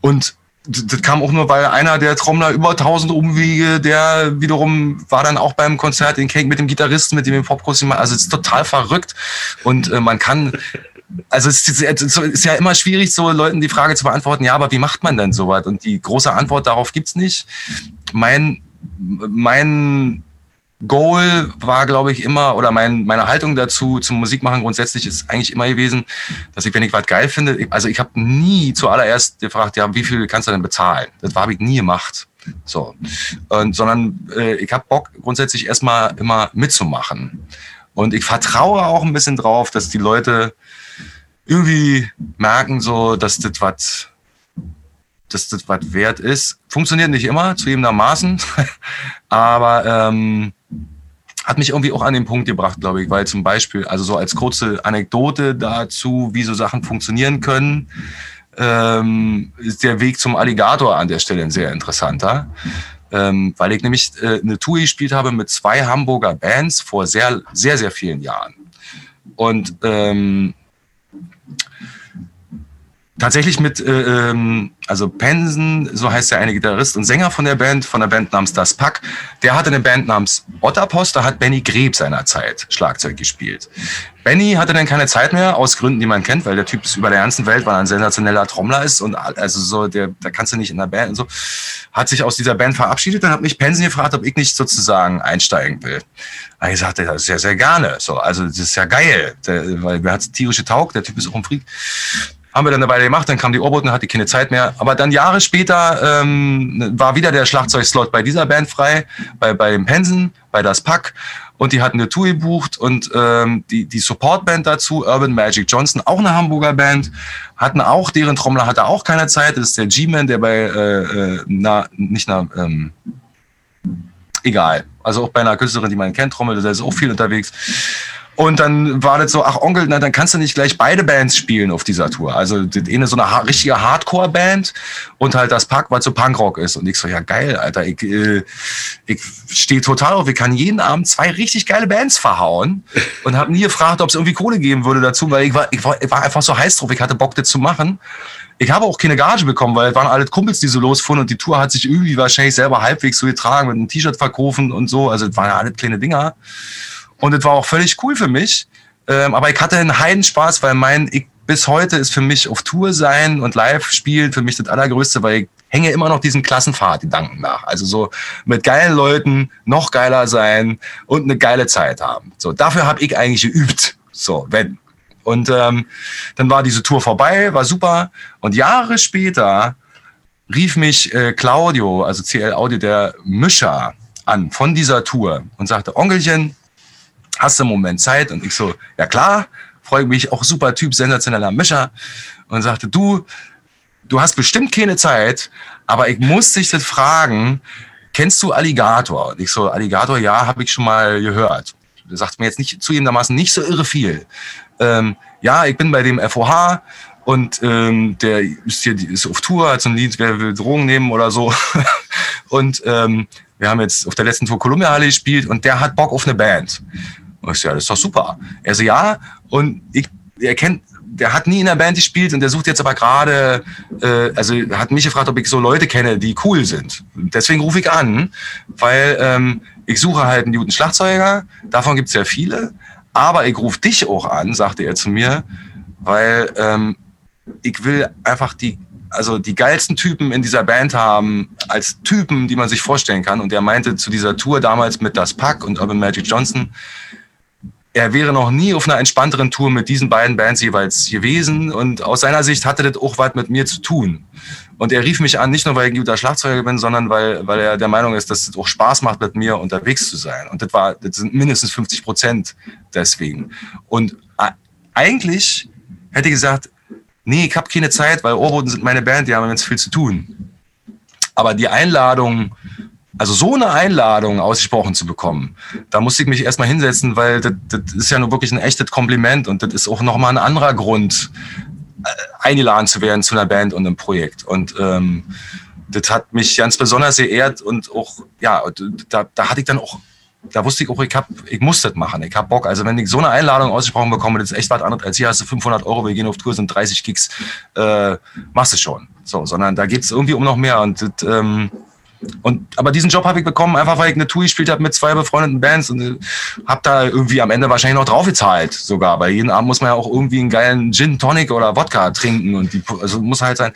[SPEAKER 2] und das kam auch nur, weil einer der Trommler über 1000 Umwege, der wiederum war dann auch beim Konzert in Kane mit dem Gitarristen, mit dem Popkurs gemacht. Also es ist total verrückt und äh, man kann also es ist ja immer schwierig, so Leuten die Frage zu beantworten, ja, aber wie macht man denn sowas? Und die große Antwort darauf gibt's nicht. Mein, mein Goal war, glaube ich, immer, oder mein, meine Haltung dazu, zum Musikmachen grundsätzlich ist eigentlich immer gewesen, dass ich, wenn ich was geil finde, also ich habe nie zuallererst gefragt, ja, wie viel kannst du denn bezahlen? Das habe ich nie gemacht. So. Und, sondern äh, ich habe Bock, grundsätzlich erstmal immer mitzumachen. Und ich vertraue auch ein bisschen drauf, dass die Leute irgendwie merken, so, dass das was dass das was wert ist. Funktioniert nicht immer, zu jedem Maßen, *laughs* aber ähm, hat mich irgendwie auch an den Punkt gebracht, glaube ich, weil zum Beispiel, also so als kurze Anekdote dazu, wie so Sachen funktionieren können, ähm, ist der Weg zum Alligator an der Stelle ein sehr interessanter. Ähm, weil ich nämlich äh, eine Tour gespielt habe mit zwei Hamburger Bands vor sehr, sehr, sehr vielen Jahren. Und ähm, tatsächlich mit, äh, ähm, also Pensen, so heißt der eine Gitarrist und Sänger von der Band, von der Band namens Das Pack, der hatte eine Band namens Otterpost, da hat Benny Greb seinerzeit Schlagzeug gespielt. Benny hatte dann keine Zeit mehr, aus Gründen, die man kennt, weil der Typ ist über der ganzen Welt, weil er ein sensationeller Trommler ist und also so, der, da kannst du nicht in der Band und so, hat sich aus dieser Band verabschiedet, dann hat mich Pensen gefragt, ob ich nicht sozusagen einsteigen will. Da ich sagte, das sehr, sehr gerne. So, also das ist ja geil, der, weil er hat tierische Taug, der Typ ist auch ein Freak. Haben wir dann eine Weile gemacht, dann kam die Ohrboten, hatte keine Zeit mehr. Aber dann Jahre später ähm, war wieder der Schlagzeugslot bei dieser Band frei, bei, bei dem Pensen, bei Das Pack. Und die hatten eine Tour gebucht und ähm, die, die Supportband dazu, Urban Magic Johnson, auch eine Hamburger Band, hatten auch, deren Trommler hatte auch keine Zeit. Das ist der G-Man, der bei, äh, äh, na, nicht na, ähm, egal. Also auch bei einer Künstlerin, die man kennt, trommelt, der ist auch viel unterwegs. Und dann war das so, ach Onkel, na, dann kannst du nicht gleich beide Bands spielen auf dieser Tour. Also eine so eine richtige Hardcore-Band und halt das Pack, weil so Punkrock ist. Und ich so, ja geil, Alter, ich, äh, ich stehe total auf, ich kann jeden Abend zwei richtig geile Bands verhauen und habe nie gefragt, ob es irgendwie Kohle geben würde dazu, weil ich war, ich war, ich war einfach so heiß drauf, ich hatte Bock, das zu machen. Ich habe auch keine Gage bekommen, weil es waren alle Kumpels, die so losfuhren und die Tour hat sich irgendwie wahrscheinlich selber halbwegs so getragen mit einem T-Shirt verkaufen und so. Also es waren ja alle kleine Dinger. Und es war auch völlig cool für mich. Ähm, aber ich hatte einen Heidenspaß, weil mein, ich, bis heute ist für mich auf Tour sein und live spielen für mich das Allergrößte, weil ich hänge immer noch diesen Klassenfahrt-Gedanken nach. Also so mit geilen Leuten noch geiler sein und eine geile Zeit haben. So, dafür habe ich eigentlich geübt. So, wenn. Und ähm, dann war diese Tour vorbei, war super. Und Jahre später rief mich äh, Claudio, also CL Audio, der Mischer, an von dieser Tour und sagte, Onkelchen, hast du einen Moment Zeit? Und ich so, ja klar, freue mich, auch super Typ, sensationeller Mischer. Und sagte, du, du hast bestimmt keine Zeit, aber ich muss dich das fragen, kennst du Alligator? Und ich so, Alligator, ja, habe ich schon mal gehört. Der sagt mir jetzt nicht zugegebenermaßen nicht so irre viel. Ähm, ja, ich bin bei dem FOH und ähm, der ist hier ist auf Tour, hat so ein Lied, wer will Drogen nehmen oder so. *laughs* und ähm, wir haben jetzt auf der letzten Tour Columbia Halle gespielt und der hat Bock auf eine Band. Und ich so, ja, das ist doch super. Er so, ja, und ich, er kennt, der hat nie in der Band gespielt und der sucht jetzt aber gerade, äh, also hat mich gefragt, ob ich so Leute kenne, die cool sind. Deswegen rufe ich an, weil ähm, ich suche halt einen guten Schlagzeuger, davon gibt es ja viele, aber ich rufe dich auch an, sagte er zu mir, weil ähm, ich will einfach die also die geilsten Typen in dieser Band haben, als Typen, die man sich vorstellen kann. Und er meinte zu dieser Tour damals mit Das Pack und Urban Magic Johnson, er wäre noch nie auf einer entspannteren Tour mit diesen beiden Bands jeweils gewesen und aus seiner Sicht hatte das auch was mit mir zu tun. Und er rief mich an, nicht nur weil ich ein guter Schlagzeuger bin, sondern weil, weil er der Meinung ist, dass es auch Spaß macht, mit mir unterwegs zu sein. Und das war, das sind mindestens 50 Prozent deswegen. Und eigentlich hätte ich gesagt, nee, ich habe keine Zeit, weil Ohrboten sind meine Band, die haben ganz viel zu tun. Aber die Einladung, also so eine Einladung ausgesprochen zu bekommen, da musste ich mich erstmal hinsetzen, weil das, das ist ja nur wirklich ein echtes Kompliment und das ist auch nochmal ein anderer Grund, äh, eingeladen zu werden zu einer Band und einem Projekt. Und ähm, das hat mich ganz besonders geehrt und auch, ja, da, da hatte ich dann auch da wusste ich auch, ich, hab, ich muss das machen, ich hab Bock. Also wenn ich so eine Einladung ausgesprochen bekomme, das ist echt was anderes als hier hast du 500 Euro, wir gehen auf Tour, sind 30 Gigs, äh, machst du schon. So, sondern da geht's irgendwie um noch mehr und das, ähm, und, aber diesen Job habe ich bekommen, einfach weil ich eine Tour gespielt habe mit zwei befreundeten Bands und äh, habe da irgendwie am Ende wahrscheinlich noch drauf gezahlt sogar. Weil jeden Abend muss man ja auch irgendwie einen geilen Gin Tonic oder Wodka trinken und die, also muss halt sein.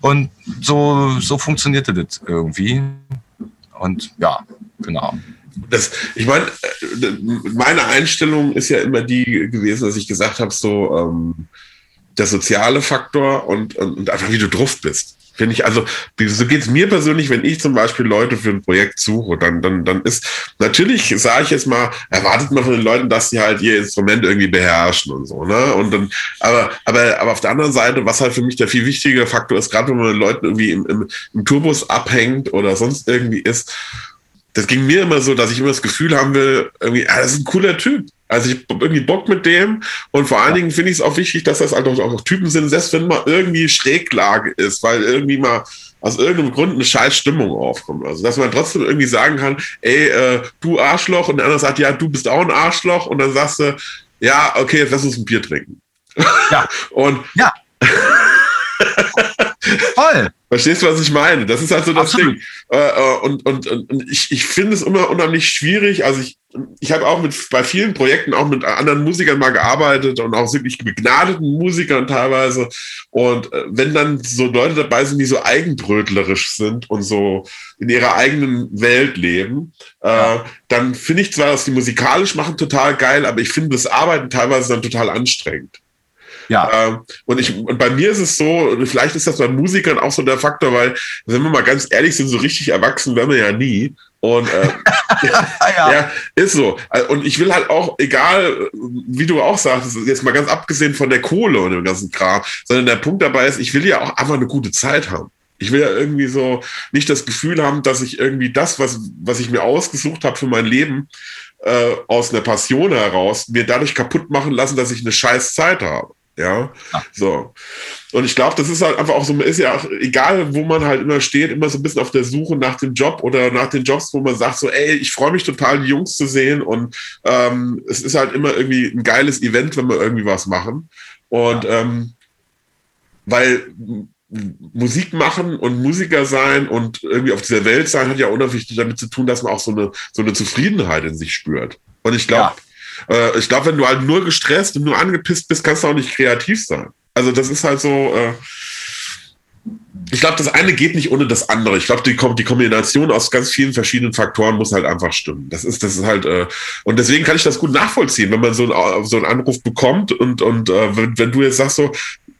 [SPEAKER 2] Und so, so funktionierte das irgendwie. Und ja, genau.
[SPEAKER 1] Das, ich meine, äh, meine Einstellung ist ja immer die gewesen, dass ich gesagt habe, so ähm, der soziale Faktor und, und, und einfach wie du drauf bist. Finde ich, also, so geht es mir persönlich, wenn ich zum Beispiel Leute für ein Projekt suche, dann, dann, dann ist, natürlich sage ich jetzt mal, erwartet man von den Leuten, dass sie halt ihr Instrument irgendwie beherrschen und so, ne? Und dann, aber, aber, aber auf der anderen Seite, was halt für mich der viel wichtigere Faktor ist, gerade wenn man mit Leuten irgendwie im, im, im Tourbus abhängt oder sonst irgendwie ist, das ging mir immer so, dass ich immer das Gefühl haben will, irgendwie, ah, das ist ein cooler Typ. Also ich irgendwie Bock mit dem und vor allen Dingen finde ich es auch wichtig, dass das halt auch, auch Typen sind, selbst wenn mal irgendwie Schräglage ist, weil irgendwie mal aus irgendeinem Grund eine scheiß Stimmung aufkommt. Also dass man trotzdem irgendwie sagen kann, ey, äh, du Arschloch und der andere sagt, ja, du bist auch ein Arschloch und dann sagst du, ja, okay, jetzt lass uns ein Bier trinken.
[SPEAKER 2] Ja. *laughs*
[SPEAKER 1] und
[SPEAKER 2] ja. *laughs*
[SPEAKER 1] Voll. Verstehst du, was ich meine? Das ist halt so das Absolut. Ding. Äh, äh, und, und, und ich, ich finde es immer unheimlich schwierig. Also ich, ich habe auch mit bei vielen Projekten auch mit anderen Musikern mal gearbeitet und auch wirklich begnadeten Musikern teilweise. Und äh, wenn dann so Leute dabei sind, die so eigenbrötlerisch sind und so in ihrer eigenen Welt leben, ja. dann finde ich zwar, dass die musikalisch machen total geil, aber ich finde das Arbeiten teilweise dann total anstrengend.
[SPEAKER 2] Ja.
[SPEAKER 1] Ähm, und, ich, und bei mir ist es so, vielleicht ist das bei Musikern auch so der Faktor, weil, wenn wir mal ganz ehrlich sind, so richtig erwachsen werden wir ja nie. Und äh, *laughs* ja. *laughs* ja. ist so. Und ich will halt auch, egal, wie du auch sagst, jetzt mal ganz abgesehen von der Kohle und dem ganzen Kram, sondern der Punkt dabei ist, ich will ja auch einfach eine gute Zeit haben. Ich will ja irgendwie so nicht das Gefühl haben, dass ich irgendwie das, was, was ich mir ausgesucht habe für mein Leben, äh, aus einer Passion heraus, mir dadurch kaputt machen lassen, dass ich eine scheiß Zeit habe. Ja, so. Und ich glaube, das ist halt einfach auch so, ist ja auch, egal, wo man halt immer steht, immer so ein bisschen auf der Suche nach dem Job oder nach den Jobs, wo man sagt so, ey, ich freue mich total, die Jungs zu sehen und ähm, es ist halt immer irgendwie ein geiles Event, wenn wir irgendwie was machen. Und ja. ähm, weil Musik machen und Musiker sein und irgendwie auf dieser Welt sein hat ja unheimlich damit zu tun, dass man auch so eine, so eine Zufriedenheit in sich spürt. Und ich glaube, ja äh, ich glaube, wenn du halt nur gestresst und nur angepisst bist, kannst du auch nicht kreativ sein. Also das ist halt so. Äh, ich glaube, das eine geht nicht ohne das andere. Ich glaube, die, die, Kombination aus ganz vielen verschiedenen Faktoren muss halt einfach stimmen. Das ist, das ist halt, äh, und deswegen kann ich das gut nachvollziehen, wenn man so, ein, so einen Anruf bekommt und, und äh, wenn, wenn du jetzt sagst so,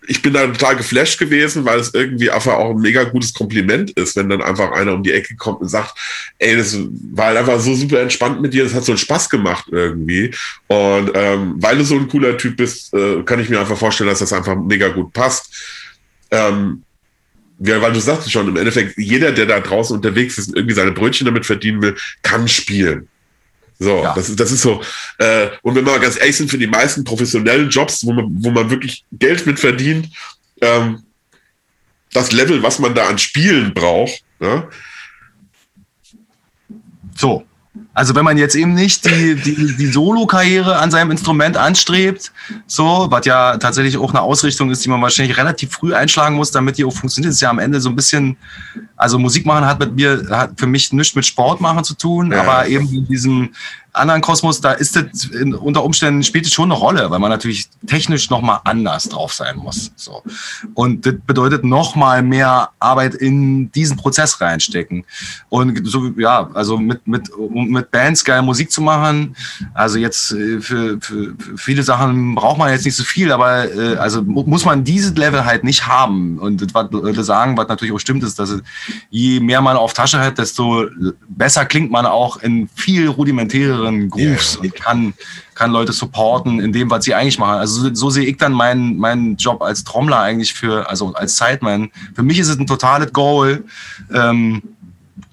[SPEAKER 1] ich bin da total geflasht gewesen, weil es irgendwie einfach auch ein mega gutes Kompliment ist, wenn dann einfach einer um die Ecke kommt und sagt, ey, das war halt einfach so super entspannt mit dir, das hat so einen Spaß gemacht irgendwie. Und ähm, weil du so ein cooler Typ bist, äh, kann ich mir einfach vorstellen, dass das einfach mega gut passt. Ähm, ja, weil du sagst schon, im Endeffekt, jeder, der da draußen unterwegs ist und irgendwie seine Brötchen damit verdienen will, kann spielen. So, ja. das, ist, das ist so. Äh, und wenn wir mal ganz ehrlich sind, für die meisten professionellen Jobs, wo man, wo man wirklich Geld mit verdient, ähm, das Level, was man da an Spielen braucht, ne?
[SPEAKER 2] So. Also wenn man jetzt eben nicht die, die, die Solo-Karriere an seinem Instrument anstrebt, so, was ja tatsächlich auch eine Ausrichtung ist, die man wahrscheinlich relativ früh einschlagen muss, damit die auch funktioniert, ist ja am Ende so ein bisschen, also Musik machen hat mit mir, hat für mich nichts mit Sport machen zu tun, ja. aber eben in diesem anderen Kosmos, da ist das in, unter Umständen spielt es schon eine Rolle, weil man natürlich technisch nochmal anders drauf sein muss. So. Und das bedeutet nochmal mehr Arbeit in diesen Prozess reinstecken. Und so, ja, also mit, mit, um mit Bands geil Musik zu machen, also jetzt äh, für, für, viele Sachen braucht man jetzt nicht so viel, aber äh, also muss man dieses Level halt nicht haben. Und was Leute sagen, was natürlich auch stimmt, ist, dass je mehr man auf Tasche hat, desto besser klingt man auch in viel rudimentäreren Grooves yeah. und kann, kann Leute supporten in dem, was sie eigentlich machen. Also so, so sehe ich dann meinen, meinen Job als Trommler eigentlich für, also als Sideman. Für mich ist es ein totales Goal. Ähm,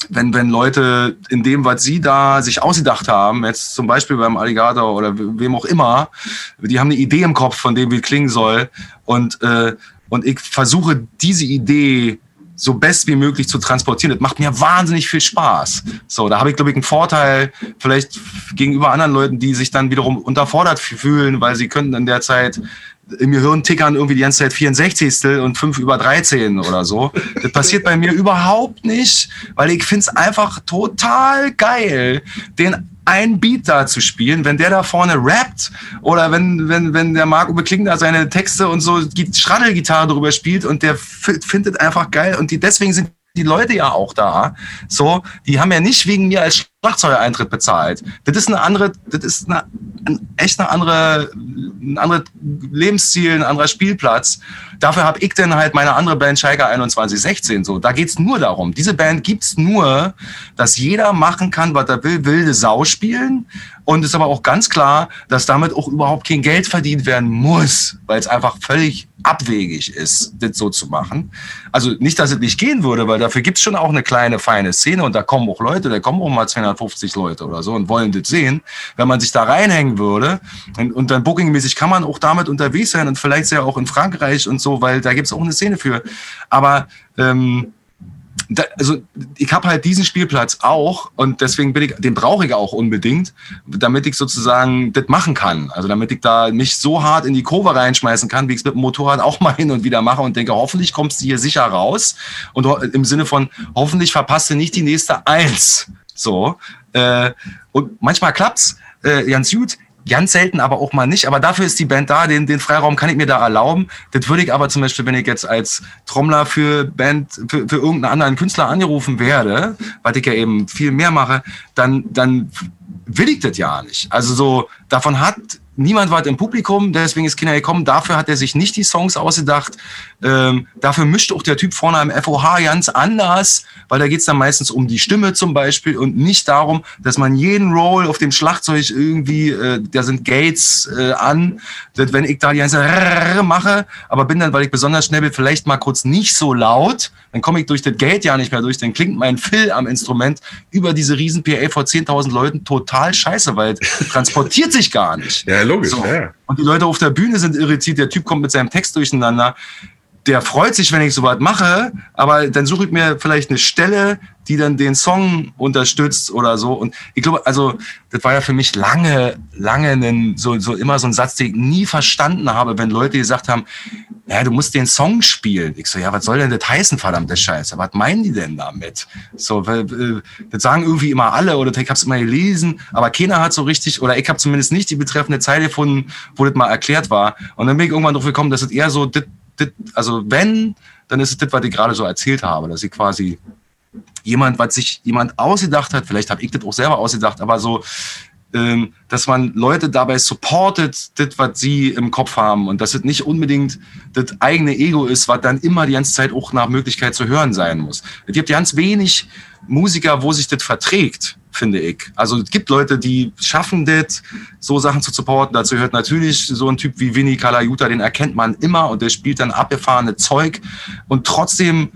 [SPEAKER 2] wenn, wenn Leute in dem, was sie da sich ausgedacht haben, jetzt zum Beispiel beim Alligator oder wem auch immer, die haben eine Idee im Kopf, von dem wie klingen soll. Und, äh, und ich versuche diese Idee so best wie möglich zu transportieren. Das macht mir wahnsinnig viel Spaß. So, da habe ich, glaube ich, einen Vorteil vielleicht gegenüber anderen Leuten, die sich dann wiederum unterfordert fühlen, weil sie könnten in der Zeit im Gehirn tickern irgendwie die ganze Zeit 64. und 5 über 13 oder so. Das passiert bei mir überhaupt nicht, weil ich finde es einfach total geil, den ein Beat da zu spielen, wenn der da vorne rappt oder wenn, wenn, wenn der Marco Bekling da seine Texte und so Schraddelgitarre drüber spielt und der findet einfach geil und die, deswegen sind die Leute ja auch da. So, die haben ja nicht wegen mir als Schlagzeugereintritt bezahlt. Das ist eine andere, das ist eine, ein, echt eine andere, ein anderes Lebensziel, ein anderer Spielplatz. Dafür habe ich dann halt meine andere Band Schalke 2116 so. Da geht's nur darum. Diese Band gibt's nur, dass jeder machen kann, was er will, wilde Sau spielen. Und es ist aber auch ganz klar, dass damit auch überhaupt kein Geld verdient werden muss, weil es einfach völlig abwegig ist, das so zu machen. Also nicht, dass es nicht gehen würde, weil dafür gibt's schon auch eine kleine, feine Szene und da kommen auch Leute, da kommen auch mal 250 Leute oder so und wollen das sehen. Wenn man sich da reinhängen würde und, und dann bookingmäßig kann man auch damit unterwegs sein und vielleicht sehr auch in Frankreich und so, weil da gibt's auch eine Szene für. Aber ähm, da, also ich habe halt diesen Spielplatz auch und deswegen bin ich, den brauche ich auch unbedingt, damit ich sozusagen das machen kann. Also damit ich da mich so hart in die Kurve reinschmeißen kann, wie ich es mit dem Motorrad auch mal hin und wieder mache und denke, hoffentlich kommst du hier sicher raus. Und im Sinne von, hoffentlich verpasst du nicht die nächste Eins. So. Äh, und manchmal klappt's äh, ganz gut. Ganz selten, aber auch mal nicht. Aber dafür ist die Band da, den, den Freiraum kann ich mir da erlauben. Das würde ich aber zum Beispiel, wenn ich jetzt als Trommler für Band, für, für irgendeinen anderen Künstler angerufen werde, weil ich ja eben viel mehr mache, dann, dann will ich das ja nicht. Also so, davon hat Niemand war im Publikum, deswegen ist Kinder gekommen. Dafür hat er sich nicht die Songs ausgedacht. Ähm, dafür mischt auch der Typ vorne am FOH ganz anders, weil da geht's dann meistens um die Stimme zum Beispiel und nicht darum, dass man jeden Roll auf dem Schlagzeug irgendwie, äh, da sind Gates äh, an, dass wenn ich da die ganze mache, aber bin dann, weil ich besonders schnell bin, vielleicht mal kurz nicht so laut, dann komme ich durch das Gate ja nicht mehr durch, dann klingt mein Fill am Instrument über diese riesen PA vor 10.000 Leuten total scheiße, weil transportiert sich gar nicht.
[SPEAKER 1] Ja, logisch. So. Ja.
[SPEAKER 2] Und die Leute auf der Bühne sind irritiert, der Typ kommt mit seinem Text durcheinander. Der freut sich, wenn ich sowas mache, aber dann suche ich mir vielleicht eine Stelle, die dann den Song unterstützt oder so. Und ich glaube, also das war ja für mich lange, lange ein, so, so immer so ein Satz, den ich nie verstanden habe, wenn Leute gesagt haben, ja, du musst den Song spielen. Ich so, ja, was soll denn das heißen, verdammte Scheiße? Was meinen die denn damit? So, weil, das sagen irgendwie immer alle oder ich hab's immer gelesen, aber keiner hat so richtig, oder ich habe zumindest nicht die betreffende Zeile gefunden, wo das mal erklärt war. Und dann bin ich irgendwann drauf gekommen, dass es eher so, dit, dit, also wenn, dann ist es das, was ich gerade so erzählt habe, dass ich quasi jemand, was sich jemand ausgedacht hat, vielleicht habe ich das auch selber ausgedacht, aber so ähm, dass man Leute dabei supportet, das, was sie im Kopf haben und dass es nicht unbedingt das eigene Ego ist, was dann immer die ganze Zeit auch nach Möglichkeit zu hören sein muss. Es gibt ganz wenig Musiker, wo sich das verträgt, finde ich. Also es gibt Leute, die schaffen das, so Sachen zu supporten. Dazu gehört natürlich so ein Typ wie Vinny Kalajuta, den erkennt man immer und der spielt dann abgefahrene Zeug und trotzdem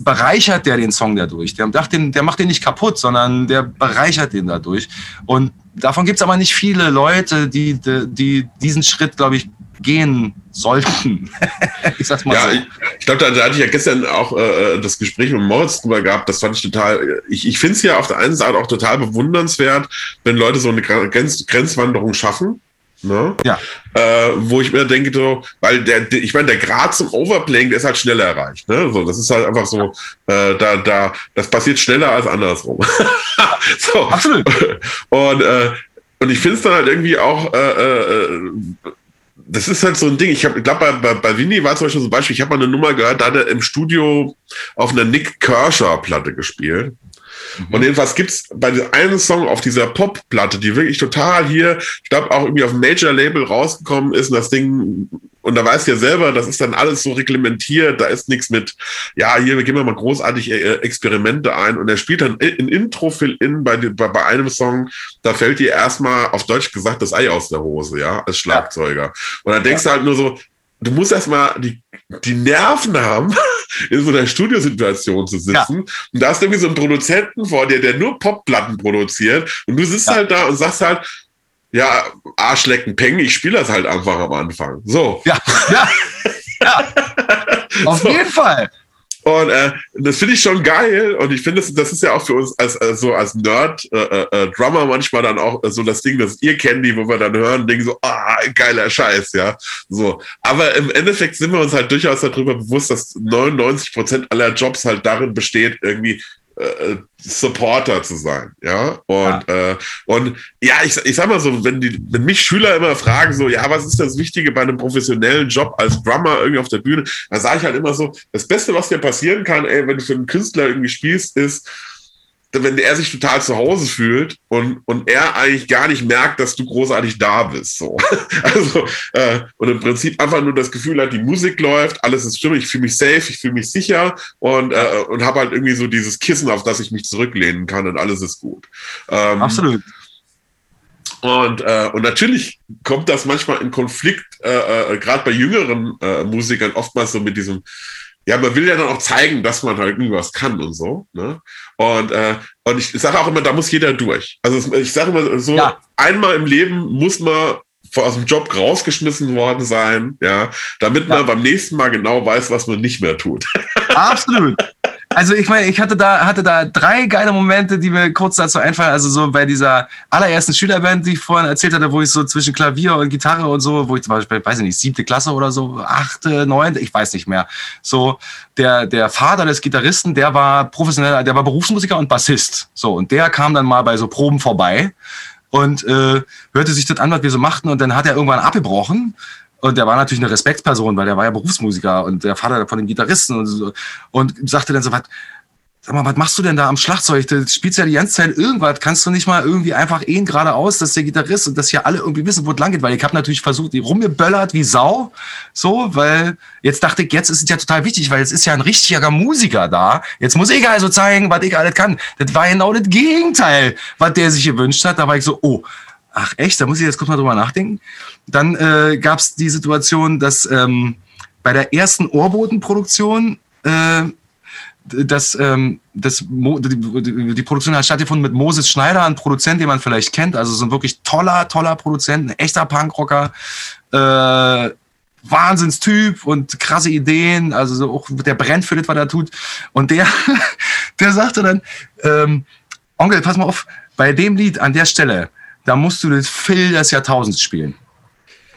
[SPEAKER 2] bereichert der den Song dadurch. Der macht den, der macht den nicht kaputt, sondern der bereichert den dadurch. Und davon gibt es aber nicht viele Leute, die, die, die diesen Schritt, glaube ich, gehen sollten. *laughs*
[SPEAKER 1] ich sag's mal ja, so. Ich, ich glaube, da, da, hatte ich ja gestern auch äh, das Gespräch mit Moritz drüber gehabt. Das fand ich total, ich, ich finde es ja auf der einen Seite auch total bewundernswert, wenn Leute so eine Grenz, Grenzwanderung schaffen. Ne? Ja. Äh, wo ich mir denke, so, weil der, ich meine, der Grad zum Overplaying, der ist halt schneller erreicht. Ne? So, das ist halt einfach so, äh, da, da, das passiert schneller als andersrum. *laughs* so. Absolut. Und, äh, und ich finde es dann halt irgendwie auch, äh, äh, das ist halt so ein Ding. Ich, glaube, bei, bei, bei Winnie war zum Beispiel so ein Beispiel, ich habe mal eine Nummer gehört, da hat er im Studio auf einer Nick Kershaw-Platte gespielt. Mhm. Und jedenfalls gibt's bei einem Song auf dieser Pop-Platte, die wirklich total hier, ich glaube auch irgendwie auf dem Major-Label rausgekommen ist und das Ding und da weißt du ja selber, das ist dann alles so reglementiert, da ist nichts mit, ja, hier gehen wir mal großartig äh, Experimente ein und er spielt dann ein Intro-Fill-In bei, bei, bei einem Song, da fällt dir erstmal auf Deutsch gesagt das Ei aus der Hose, ja, als Schlagzeuger. Und dann denkst du halt nur so, du musst erstmal die, die Nerven haben, *laughs* in so einer Studiosituation zu sitzen. Ja. Und da hast du irgendwie so einen Produzenten vor dir, der nur Popplatten produziert. Und du sitzt ja. halt da und sagst halt, ja, Arschlecken, Peng, ich spiele das halt einfach am Anfang. So.
[SPEAKER 2] Ja, ja. ja. *laughs* Auf so. jeden Fall.
[SPEAKER 1] Und äh, das finde ich schon geil. Und ich finde, das, das ist ja auch für uns als, als so als Nerd, äh, äh, äh Drummer manchmal dann auch so das Ding, das ihr kennt, die, wo wir dann hören, denken so, ah, geiler Scheiß, ja. So. Aber im Endeffekt sind wir uns halt durchaus darüber bewusst, dass 99 Prozent aller Jobs halt darin besteht, irgendwie äh, Supporter zu sein, ja. Und, ja. Äh, und ja, ich, ich sag mal so, wenn die, wenn mich Schüler immer fragen, so, ja, was ist das Wichtige bei einem professionellen Job als Drummer irgendwie auf der Bühne, dann sage ich halt immer so, das Beste, was dir passieren kann, ey, wenn du für einen Künstler irgendwie spielst, ist, wenn er sich total zu Hause fühlt und, und er eigentlich gar nicht merkt, dass du großartig da bist. So. *laughs* Also, äh, und im Prinzip einfach nur das Gefühl hat, die Musik läuft, alles ist stimmig, ich fühle mich safe, ich fühle mich sicher und, äh, und habe halt irgendwie so dieses Kissen, auf das ich mich zurücklehnen kann und alles ist gut.
[SPEAKER 2] Ähm, Absolut.
[SPEAKER 1] Und, äh, und natürlich kommt das manchmal in Konflikt, äh, äh, gerade bei jüngeren äh, Musikern, oftmals so mit diesem, ja, man will ja dann auch zeigen, dass man halt irgendwas kann und so. Ne? Und, äh, und ich sage auch immer, da muss jeder durch. Also ich sage immer so, ja. einmal im Leben muss man aus dem Job rausgeschmissen worden sein, ja, damit ja. man beim nächsten Mal genau weiß, was man nicht mehr tut. *laughs*
[SPEAKER 2] Absolut. Also ich meine, ich hatte da, hatte da drei geile Momente, die mir kurz dazu einfallen. Also so bei dieser allerersten Schülerband, die ich vorhin erzählt hatte, wo ich so zwischen Klavier und Gitarre und so, wo ich zum Beispiel, weiß ich nicht, siebte Klasse oder so, achte, neunte, ich weiß nicht mehr. So, der, der Vater des Gitarristen, der war professioneller, der war Berufsmusiker und Bassist. So, und der kam dann mal bei so Proben vorbei und äh, hörte sich das an, was wir so machten. Und dann hat er irgendwann abgebrochen und der war natürlich eine Respektsperson, weil der war ja Berufsmusiker und der Vater von den Gitarristen und, so, und sagte dann so, was, sag mal, was machst du denn da am Schlagzeug? Du spielst ja die ganze Zeit irgendwas. Kannst du nicht mal irgendwie einfach eh geradeaus, dass der Gitarrist und dass hier alle irgendwie wissen, wo es lang geht? Weil ich habe natürlich versucht, die rumgeböllert wie Sau, so, weil jetzt dachte ich, jetzt ist es ja total wichtig, weil jetzt ist ja ein richtiger Musiker da. Jetzt muss ich also zeigen, was ich alles kann. Das war genau das Gegenteil, was der sich gewünscht hat. Da war ich so, oh, ach echt, da muss ich jetzt kurz mal drüber nachdenken. Dann äh, gab es die Situation, dass ähm, bei der ersten Ohrbotenproduktion äh, das, ähm, das die, die, Produktion hat stattgefunden mit Moses Schneider, ein Produzent, den man vielleicht kennt. Also so ein wirklich toller, toller Produzent, ein echter Punkrocker. Äh, Wahnsinnstyp und krasse Ideen, also so auch der brennt für das, was er tut. Und der, *laughs* der sagte dann, ähm, Onkel, pass mal auf, bei dem Lied an der Stelle, da musst du das Phil des Jahrtausends spielen.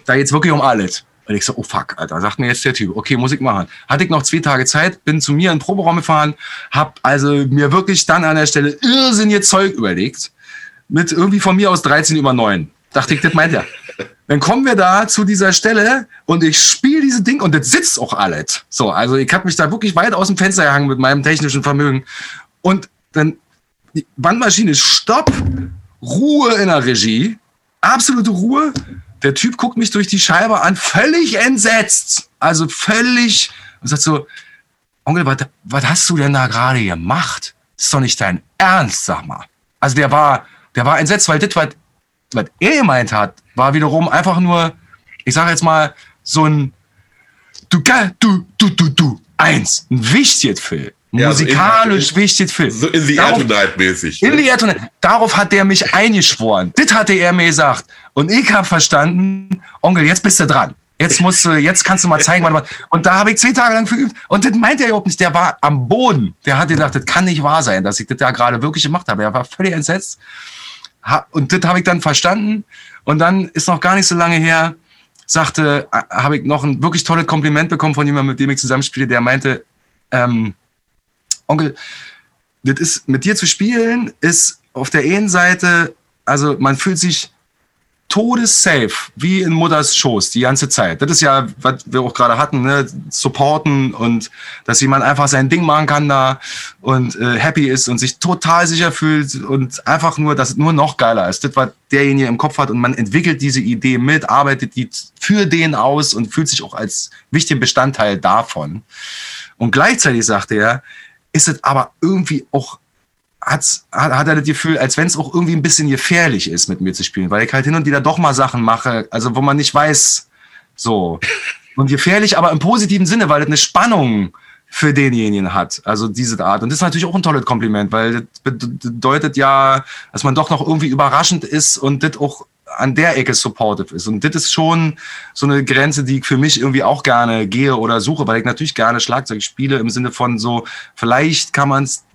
[SPEAKER 2] Da geht's wirklich um alles. Und ich so, oh fuck, Alter, sagt mir jetzt der Typ, okay, muss ich machen. Hatte ich noch zwei Tage Zeit, bin zu mir in den Proberaum gefahren, hab also mir wirklich dann an der Stelle irrsinnige Zeug überlegt, mit irgendwie von mir aus 13 über 9. Dachte ich, das meint er. Dann kommen wir da zu dieser Stelle und ich spiele dieses Ding und das sitzt auch alles. So, also ich habe mich da wirklich weit aus dem Fenster gehangen mit meinem technischen Vermögen. Und dann die Bandmaschine Stopp Ruhe in der Regie, absolute Ruhe. Der Typ guckt mich durch die Scheibe an, völlig entsetzt. Also völlig und sagt so, Onkel, was hast du denn da gerade gemacht? Das ist doch nicht dein Ernst, sag mal. Also der war, der war entsetzt, weil das, was, was er gemeint hat, war wiederum einfach nur, ich sage jetzt mal, so ein du, du, du, du, du, eins, ein Wichtigkeit-Film. Musikalisch ja, so wichtig Film.
[SPEAKER 1] So in the Air Tonight mäßig.
[SPEAKER 2] In the Air Tonight. Darauf hat der mich eingeschworen. Das hatte er mir gesagt. Und ich habe verstanden, Onkel, jetzt bist du dran. Jetzt musst du, jetzt kannst du mal zeigen, was Und da habe ich zwei Tage lang verübt. Und das meint er überhaupt nicht. Der war am Boden. Der hat gedacht, das kann nicht wahr sein, dass ich das da gerade wirklich gemacht habe. Er war völlig entsetzt. Und das habe ich dann verstanden. Und dann ist noch gar nicht so lange her, sagte, äh, habe ich noch ein wirklich tolles Kompliment bekommen von jemandem, mit dem ich zusammenspiele, der meinte, ähm, Onkel, das ist, mit dir zu spielen, ist auf der einen Seite, also man fühlt sich todessafe, wie in Mutters Schoß, die ganze Zeit. Das ist ja, was wir auch gerade hatten, ne? supporten und dass jemand einfach sein Ding machen kann da und äh, happy ist und sich total sicher fühlt und einfach nur, dass es nur noch geiler ist. Das, was derjenige im Kopf hat und man entwickelt diese Idee mit, arbeitet die für den aus und fühlt sich auch als wichtigen Bestandteil davon. Und gleichzeitig sagt er, ist es aber irgendwie auch hat's, hat, hat er das Gefühl, als wenn es auch irgendwie ein bisschen gefährlich ist, mit mir zu spielen, weil ich halt hin und wieder doch mal Sachen mache, also wo man nicht weiß, so. Und gefährlich, aber im positiven Sinne, weil das eine Spannung für denjenigen hat, also diese Art. Und das ist natürlich auch ein tolles Kompliment, weil das bedeutet ja, dass man doch noch irgendwie überraschend ist und das auch an der Ecke supportive ist. Und das ist schon so eine Grenze, die ich für mich irgendwie auch gerne gehe oder suche, weil ich natürlich gerne Schlagzeug spiele im Sinne von so, vielleicht kann man es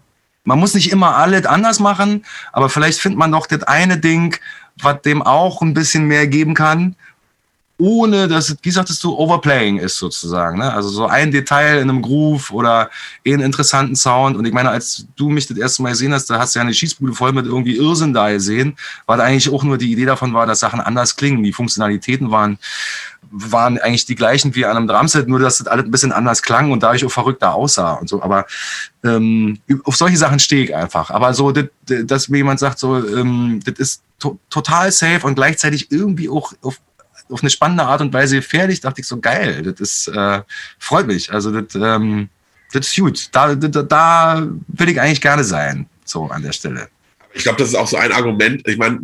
[SPEAKER 2] man muss nicht immer alles anders machen, aber vielleicht findet man doch das eine Ding, was dem auch ein bisschen mehr geben kann, ohne dass, wie sagtest du, Overplaying ist sozusagen. Ne? Also so ein Detail in einem Groove oder einen interessanten Sound. Und ich meine, als du mich das erste Mal gesehen hast, da hast du ja eine Schießbude voll mit irgendwie Irrsinn da gesehen, weil eigentlich auch nur die Idee davon war, dass Sachen anders klingen. Die Funktionalitäten waren waren eigentlich die gleichen wie an einem Drumset, nur dass das alles ein bisschen anders klang und dadurch auch verrückter aussah und so. Aber ähm, auf solche Sachen stehe ich einfach. Aber so, das, dass mir jemand sagt, so, ähm, das ist to total safe und gleichzeitig irgendwie auch auf, auf eine spannende Art und Weise gefährlich, dachte ich so, geil, das ist, äh, freut mich. Also das, ähm, das ist gut. Da, da, da will ich eigentlich gerne sein, so an der Stelle
[SPEAKER 1] ich glaube, das ist auch so ein Argument, ich meine,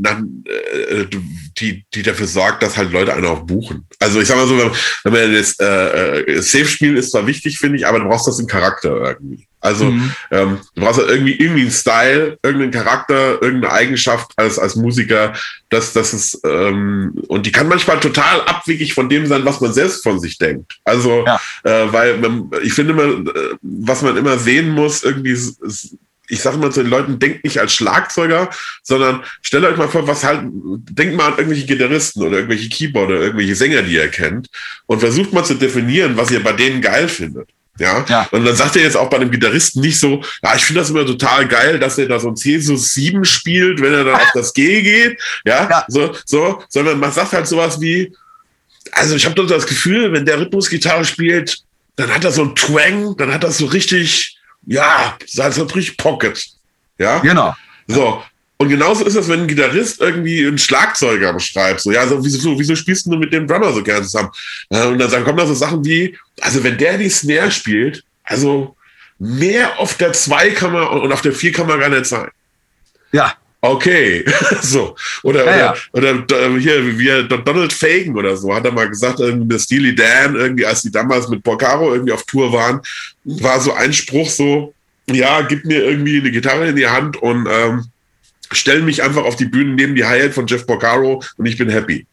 [SPEAKER 1] äh, die, die dafür sorgt, dass halt Leute einen auch buchen. Also ich sag mal so, wenn, wenn man das äh, äh, Safe-Spiel ist zwar wichtig, finde ich, aber du brauchst das im Charakter irgendwie. Also mhm. ähm, du brauchst halt irgendwie irgendwie einen Style, irgendeinen Charakter, irgendeine Eigenschaft als als Musiker, dass das ist ähm, und die kann manchmal total abwegig von dem sein, was man selbst von sich denkt. Also ja. äh, weil man, ich finde immer, äh, was man immer sehen muss, irgendwie ist, ist ich sage mal zu den Leuten, denkt nicht als Schlagzeuger, sondern stellt euch mal vor, was halt, denkt mal an irgendwelche Gitarristen oder irgendwelche Keyboarder, irgendwelche Sänger, die ihr kennt und versucht mal zu definieren, was ihr bei denen geil findet. Ja? ja. Und dann sagt er jetzt auch bei einem Gitarristen nicht so, ja, ich finde das immer total geil, dass er da so ein Jesus 7 spielt, wenn er dann auf das G geht. Ja? ja. So, so, sondern man sagt halt sowas wie, also ich habe doch das Gefühl, wenn der Rhythmusgitarre spielt, dann hat er so ein Twang, dann hat er so richtig, ja, Salzburg Pocket. Ja.
[SPEAKER 2] Genau.
[SPEAKER 1] So. Und genauso ist es, wenn ein Gitarrist irgendwie einen Schlagzeuger beschreibt. So, ja, so, wieso, wieso spielst du mit dem Drummer so gerne zusammen? Und dann kommen da so Sachen wie, also wenn der die Snare spielt, also mehr auf der 2 kann man und auf der 4 kann man gar nicht sein.
[SPEAKER 2] Ja.
[SPEAKER 1] Okay, *laughs* so. Oder, ja, oder, ja. oder hier, wie Donald Fagan oder so, hat er mal gesagt, irgendwie Steely Dan, irgendwie, als die damals mit Porcaro irgendwie auf Tour waren, war so ein Spruch so, ja, gib mir irgendwie eine Gitarre in die Hand und ähm, stell mich einfach auf die Bühne neben die Hi-Hat von Jeff Porcaro und ich bin happy.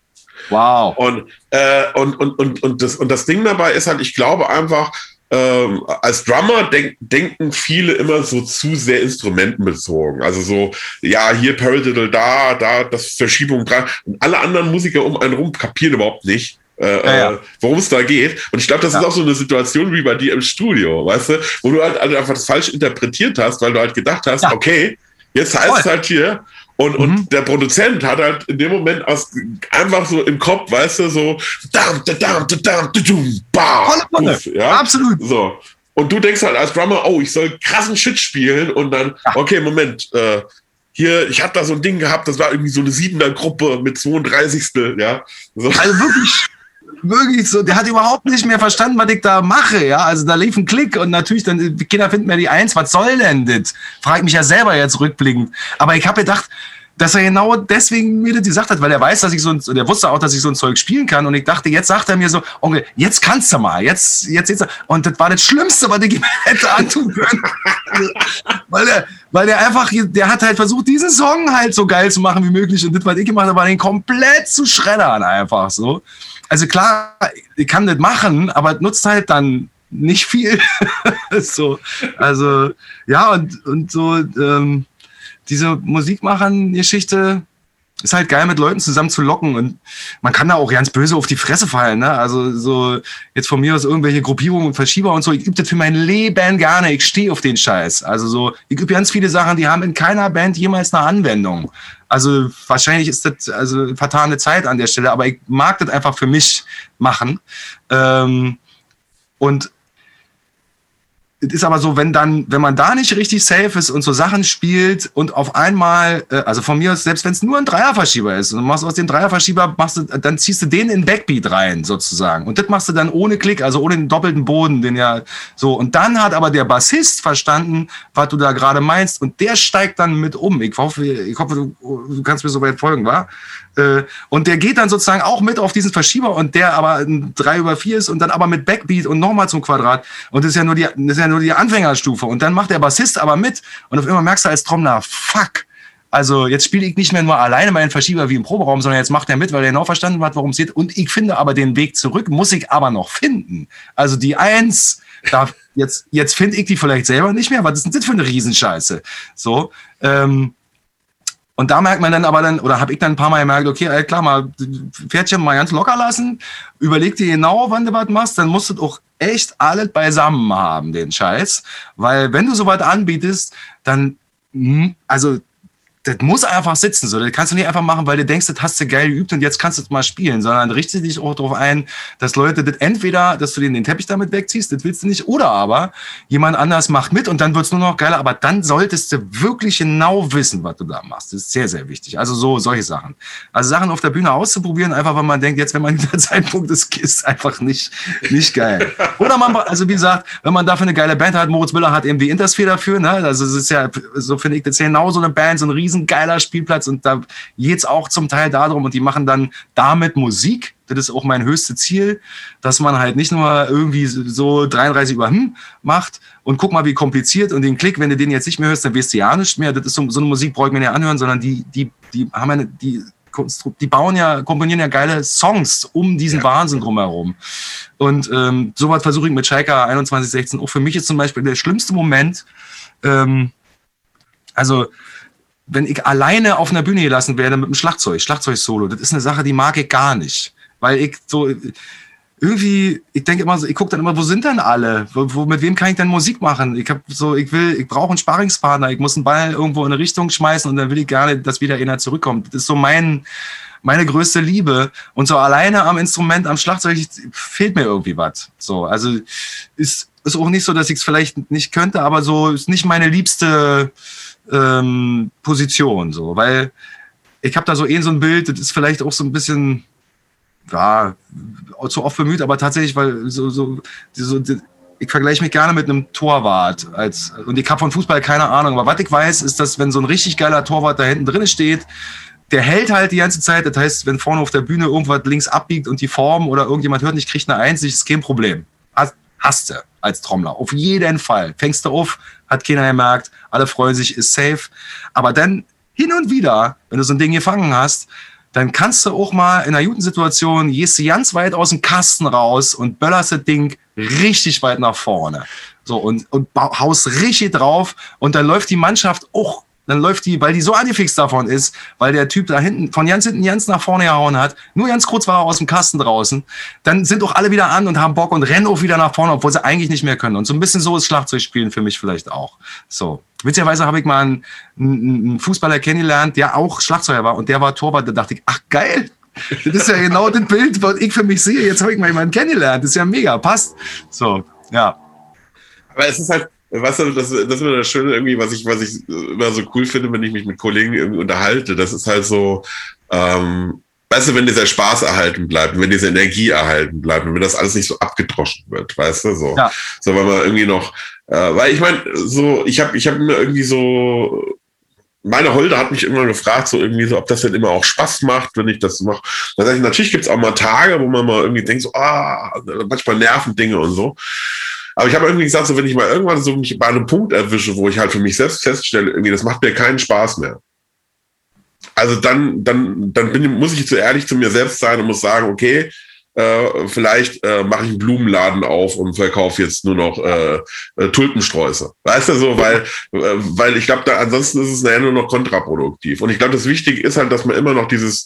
[SPEAKER 2] Wow.
[SPEAKER 1] Und, äh, und, und, und, und, das, und das Ding dabei ist halt, ich glaube einfach, ähm, als Drummer denk, denken viele immer so zu sehr instrumentenbezogen. Also so, ja, hier Paradiddle, da, da, das Verschiebung dran. Und alle anderen Musiker um einen rum kapieren überhaupt nicht. Äh, ja, ja. Äh, worum es da geht. Und ich glaube, das ja. ist auch so eine Situation wie bei dir im Studio, weißt du, wo du halt einfach das falsch interpretiert hast, weil du halt gedacht hast, okay, jetzt heißt es halt hier, und, mhm. und der Produzent hat halt in dem Moment aus, einfach so im Kopf, weißt du, so, dam, da, dam, da, dam, da, dum, bah,
[SPEAKER 2] Uff, ja? Absolut.
[SPEAKER 1] So. Und du denkst halt als Drummer, oh, ich soll krassen Shit spielen und dann, ja. okay, Moment, äh, hier, ich habe da so ein Ding gehabt, das war irgendwie so eine siebener Gruppe mit 32. Ja.
[SPEAKER 2] So. Also wirklich wirklich so, der hat überhaupt nicht mehr verstanden, was ich da mache, ja. Also da lief ein Klick und natürlich dann, die Kinder finden mir die Eins, was soll denn das? Frag mich ja selber jetzt rückblickend. Aber ich habe gedacht, dass er genau deswegen mir das gesagt hat, weil er weiß, dass ich so ein, der wusste auch, dass ich so ein Zeug spielen kann. Und ich dachte, jetzt sagt er mir so, Onkel, jetzt kannst du mal, jetzt, jetzt, jetzt. Und das war das Schlimmste, was ich ihm *laughs* hätte antun können. *laughs* weil der, weil der einfach, der hat halt versucht, diesen Song halt so geil zu machen wie möglich. Und das, was ich gemacht habe, war den komplett zu schreddern einfach so also klar, ich kann das machen, aber nutzt halt dann nicht viel. *laughs* so, also ja, und, und so ähm, diese Musikmachern-Geschichte, ist halt geil, mit Leuten zusammen zu locken und man kann da auch ganz böse auf die Fresse fallen, ne? Also so jetzt von mir aus irgendwelche Gruppierungen und Verschieber und so. Ich übe das für mein Leben gerne. Ich stehe auf den Scheiß. Also so, ich übe ganz viele Sachen, die haben in keiner Band jemals eine Anwendung. Also wahrscheinlich ist das also vertane Zeit an der Stelle, aber ich mag das einfach für mich machen. Ähm, und es ist aber so, wenn dann, wenn man da nicht richtig safe ist und so Sachen spielt und auf einmal, äh, also von mir aus, selbst wenn es nur ein Dreierverschieber ist, und du machst aus dem Dreierverschieber, machst du, dann ziehst du den in Backbeat rein, sozusagen. Und das machst du dann ohne Klick, also ohne den doppelten Boden, den ja so. Und dann hat aber der Bassist verstanden, was du da gerade meinst, und der steigt dann mit um. Ich hoffe, ich hoffe, du, kannst mir so weit folgen, wa? Äh, und der geht dann sozusagen auch mit auf diesen Verschieber und der aber ein 3 über 4 ist und dann aber mit Backbeat und nochmal zum Quadrat. Und das ist ja nur die, das ist ja nur die Anfängerstufe. Und dann macht der Bassist aber mit und auf einmal merkst du als Trommler, fuck. Also jetzt spiele ich nicht mehr nur alleine meinen Verschieber wie im Proberaum, sondern jetzt macht er mit, weil er genau verstanden hat, worum es geht. Und ich finde aber den Weg zurück, muss ich aber noch finden. Also die Eins, da, jetzt, jetzt finde ich die vielleicht selber nicht mehr. Was ist denn das für eine Riesenscheiße? So, ähm, und da merkt man dann aber dann, oder habe ich dann ein paar Mal gemerkt, okay, klar, mal Pferdchen mal ganz locker lassen, überleg dir genau, wann du was machst, dann musst du auch echt alles beisammen haben, den Scheiß. Weil wenn du sowas anbietest, dann, hm, also das muss einfach sitzen. So. Das kannst du nicht einfach machen, weil du denkst, das hast du geil geübt und jetzt kannst du es mal spielen, sondern richte dich auch darauf ein, dass Leute das entweder, dass du denen den Teppich damit wegziehst, das willst du nicht, oder aber jemand anders macht mit und dann wird's nur noch geiler, aber dann solltest du wirklich genau wissen, was du da machst. Das ist sehr, sehr wichtig. Also so solche Sachen. Also Sachen auf der Bühne auszuprobieren, einfach weil man denkt, jetzt, wenn man der Zeitpunkt ist, ist einfach nicht, nicht geil. Oder man, also wie gesagt, wenn man dafür eine geile Band hat, Moritz Müller hat eben die Intersphere dafür, ne? Also es ist ja, so finde ich, das ist ja genau so eine Band, so ein riesen geiler Spielplatz und da geht es auch zum Teil darum und die machen dann damit Musik. Das ist auch mein höchstes Ziel, dass man halt nicht nur irgendwie so 33 über hm macht und guck mal, wie kompliziert und den Klick, wenn du den jetzt nicht mehr hörst, dann wirst du ja nicht mehr. Das ist so, so eine Musik, brauche ich mir nicht anhören, sondern die, die, die haben eine, die die bauen ja, komponieren ja geile Songs um diesen ja. Wahnsinn drumherum. Und ähm, sowas versuche ich mit Schalke 2116 auch. Für mich ist zum Beispiel der schlimmste Moment, ähm, also wenn ich alleine auf einer Bühne gelassen werde mit einem Schlagzeug, Schlagzeug-Solo, das ist eine Sache, die mag ich gar nicht. Weil ich so irgendwie, ich denke immer so, ich gucke dann immer, wo sind denn alle? Wo, wo, mit wem kann ich denn Musik machen? Ich habe so, ich will, ich brauche einen Sparingspartner, ich muss einen Ball irgendwo in eine Richtung schmeißen und dann will ich gerne, dass wieder einer zurückkommt. Das ist so mein, meine größte Liebe. Und so alleine am Instrument, am Schlagzeug fehlt mir irgendwie was. So, also ist, ist auch nicht so, dass ich es vielleicht nicht könnte, aber so ist nicht meine liebste ähm, Position, so, weil ich habe da so eh so ein Bild, das ist vielleicht auch so ein bisschen, ja, zu oft bemüht, aber tatsächlich, weil so, so, so ich vergleiche mich gerne mit einem Torwart als und ich habe von Fußball keine Ahnung, aber was ich weiß, ist, dass wenn so ein richtig geiler Torwart da hinten drin steht, der hält halt die ganze Zeit. Das heißt, wenn vorne auf der Bühne irgendwas links abbiegt und die Form oder irgendjemand hört nicht, kriegt eine Eins, ist kein Problem. Hast, hast du als Trommler. Auf jeden Fall. Fängst du auf, hat keiner gemerkt, alle freuen sich, ist safe. Aber dann hin und wieder, wenn du so ein Ding gefangen hast, dann kannst du auch mal in einer guten Situation, gehst du ganz weit aus dem Kasten raus und böllerst das Ding richtig weit nach vorne. So, und, und haust richtig drauf und dann läuft die Mannschaft auch dann läuft die, weil die so angefixt davon ist, weil der Typ da hinten, von ganz hinten ganz nach vorne gehauen hat, nur ganz kurz war er aus dem Kasten draußen, dann sind auch alle wieder an und haben Bock und rennen auch wieder nach vorne, obwohl sie eigentlich nicht mehr können. Und so ein bisschen so ist Schlagzeugspielen für mich vielleicht auch. So. Witzigerweise habe ich mal einen, einen Fußballer kennengelernt, der auch Schlagzeuger war und der war Torwart. Da dachte ich, ach geil, das ist ja genau das Bild, was ich für mich sehe. Jetzt habe ich mal jemanden kennengelernt. Das ist ja mega, passt. So, ja.
[SPEAKER 1] Aber es ist halt, Weißt du, das, das ist immer das Schöne irgendwie, was ich, was ich immer so cool finde, wenn ich mich mit Kollegen irgendwie unterhalte. Das ist halt so, ähm, weißt du, wenn dieser Spaß erhalten bleibt, wenn diese Energie erhalten bleibt und wenn das alles nicht so abgedroschen wird, weißt du, so. Ja. So, weil man irgendwie noch, äh, weil ich meine, so, ich habe ich hab mir irgendwie so, meine Holde hat mich immer gefragt, so irgendwie so, ob das denn immer auch Spaß macht, wenn ich das mache. Sage ich, natürlich gibt's auch mal Tage, wo man mal irgendwie denkt, so, ah, manchmal nerven Dinge und so. Aber ich habe irgendwie gesagt, so wenn ich mal irgendwann so mich bei einem Punkt erwische, wo ich halt für mich selbst feststelle, irgendwie, das macht mir keinen Spaß mehr. Also dann, dann, dann bin, muss ich zu ehrlich zu mir selbst sein und muss sagen, okay, äh, vielleicht äh, mache ich einen Blumenladen auf und verkaufe jetzt nur noch äh, äh, Tulpensträuße. Weißt du so, weil, äh, weil ich glaube, da ansonsten ist es nachher nur noch kontraproduktiv. Und ich glaube, das Wichtige ist halt, dass man immer noch dieses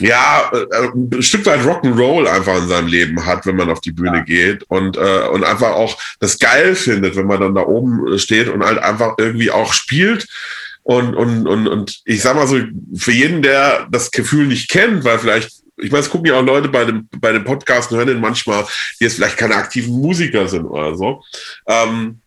[SPEAKER 1] ja, äh, ein Stück weit Rock'n'Roll einfach in seinem Leben hat, wenn man auf die Bühne ja. geht und, äh, und einfach auch das geil findet, wenn man dann da oben steht und halt einfach irgendwie auch spielt. Und, und, und, und ich sag mal so, für jeden, der das Gefühl nicht kennt, weil vielleicht ich meine, es gucken ja auch Leute bei dem, bei dem Podcast und hören den manchmal, die jetzt vielleicht keine aktiven Musiker sind oder so. Ähm,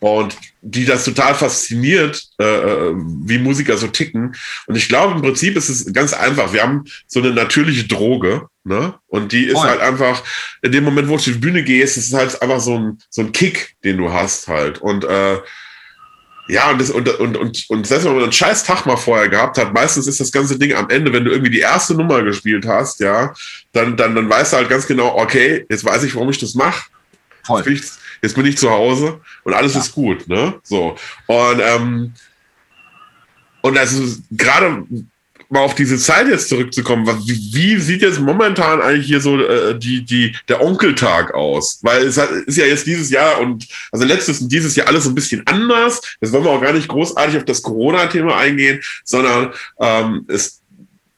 [SPEAKER 1] und die das total fasziniert, äh, äh, wie Musiker so ticken. Und ich glaube, im Prinzip ist es ganz einfach. Wir haben so eine natürliche Droge, ne? Und die ist oh. halt einfach, in dem Moment, wo du auf die Bühne gehst, ist es halt einfach so ein, so ein Kick, den du hast halt. Und äh, ja, und, das, und, und, und, und selbst wenn man einen scheiß Tag mal vorher gehabt hat, meistens ist das ganze Ding am Ende, wenn du irgendwie die erste Nummer gespielt hast, ja, dann, dann, dann weißt du halt ganz genau, okay, jetzt weiß ich, warum ich das mache. Jetzt, jetzt, bin ich zu Hause und alles ja. ist gut, ne? So. Und, ähm, und also gerade mal auf diese Zeit jetzt zurückzukommen, wie, wie sieht jetzt momentan eigentlich hier so äh, die, die, der Onkeltag aus? Weil es hat, ist ja jetzt dieses Jahr und also letztes und dieses Jahr alles ein bisschen anders. Jetzt wollen wir auch gar nicht großartig auf das Corona-Thema eingehen, sondern ähm, es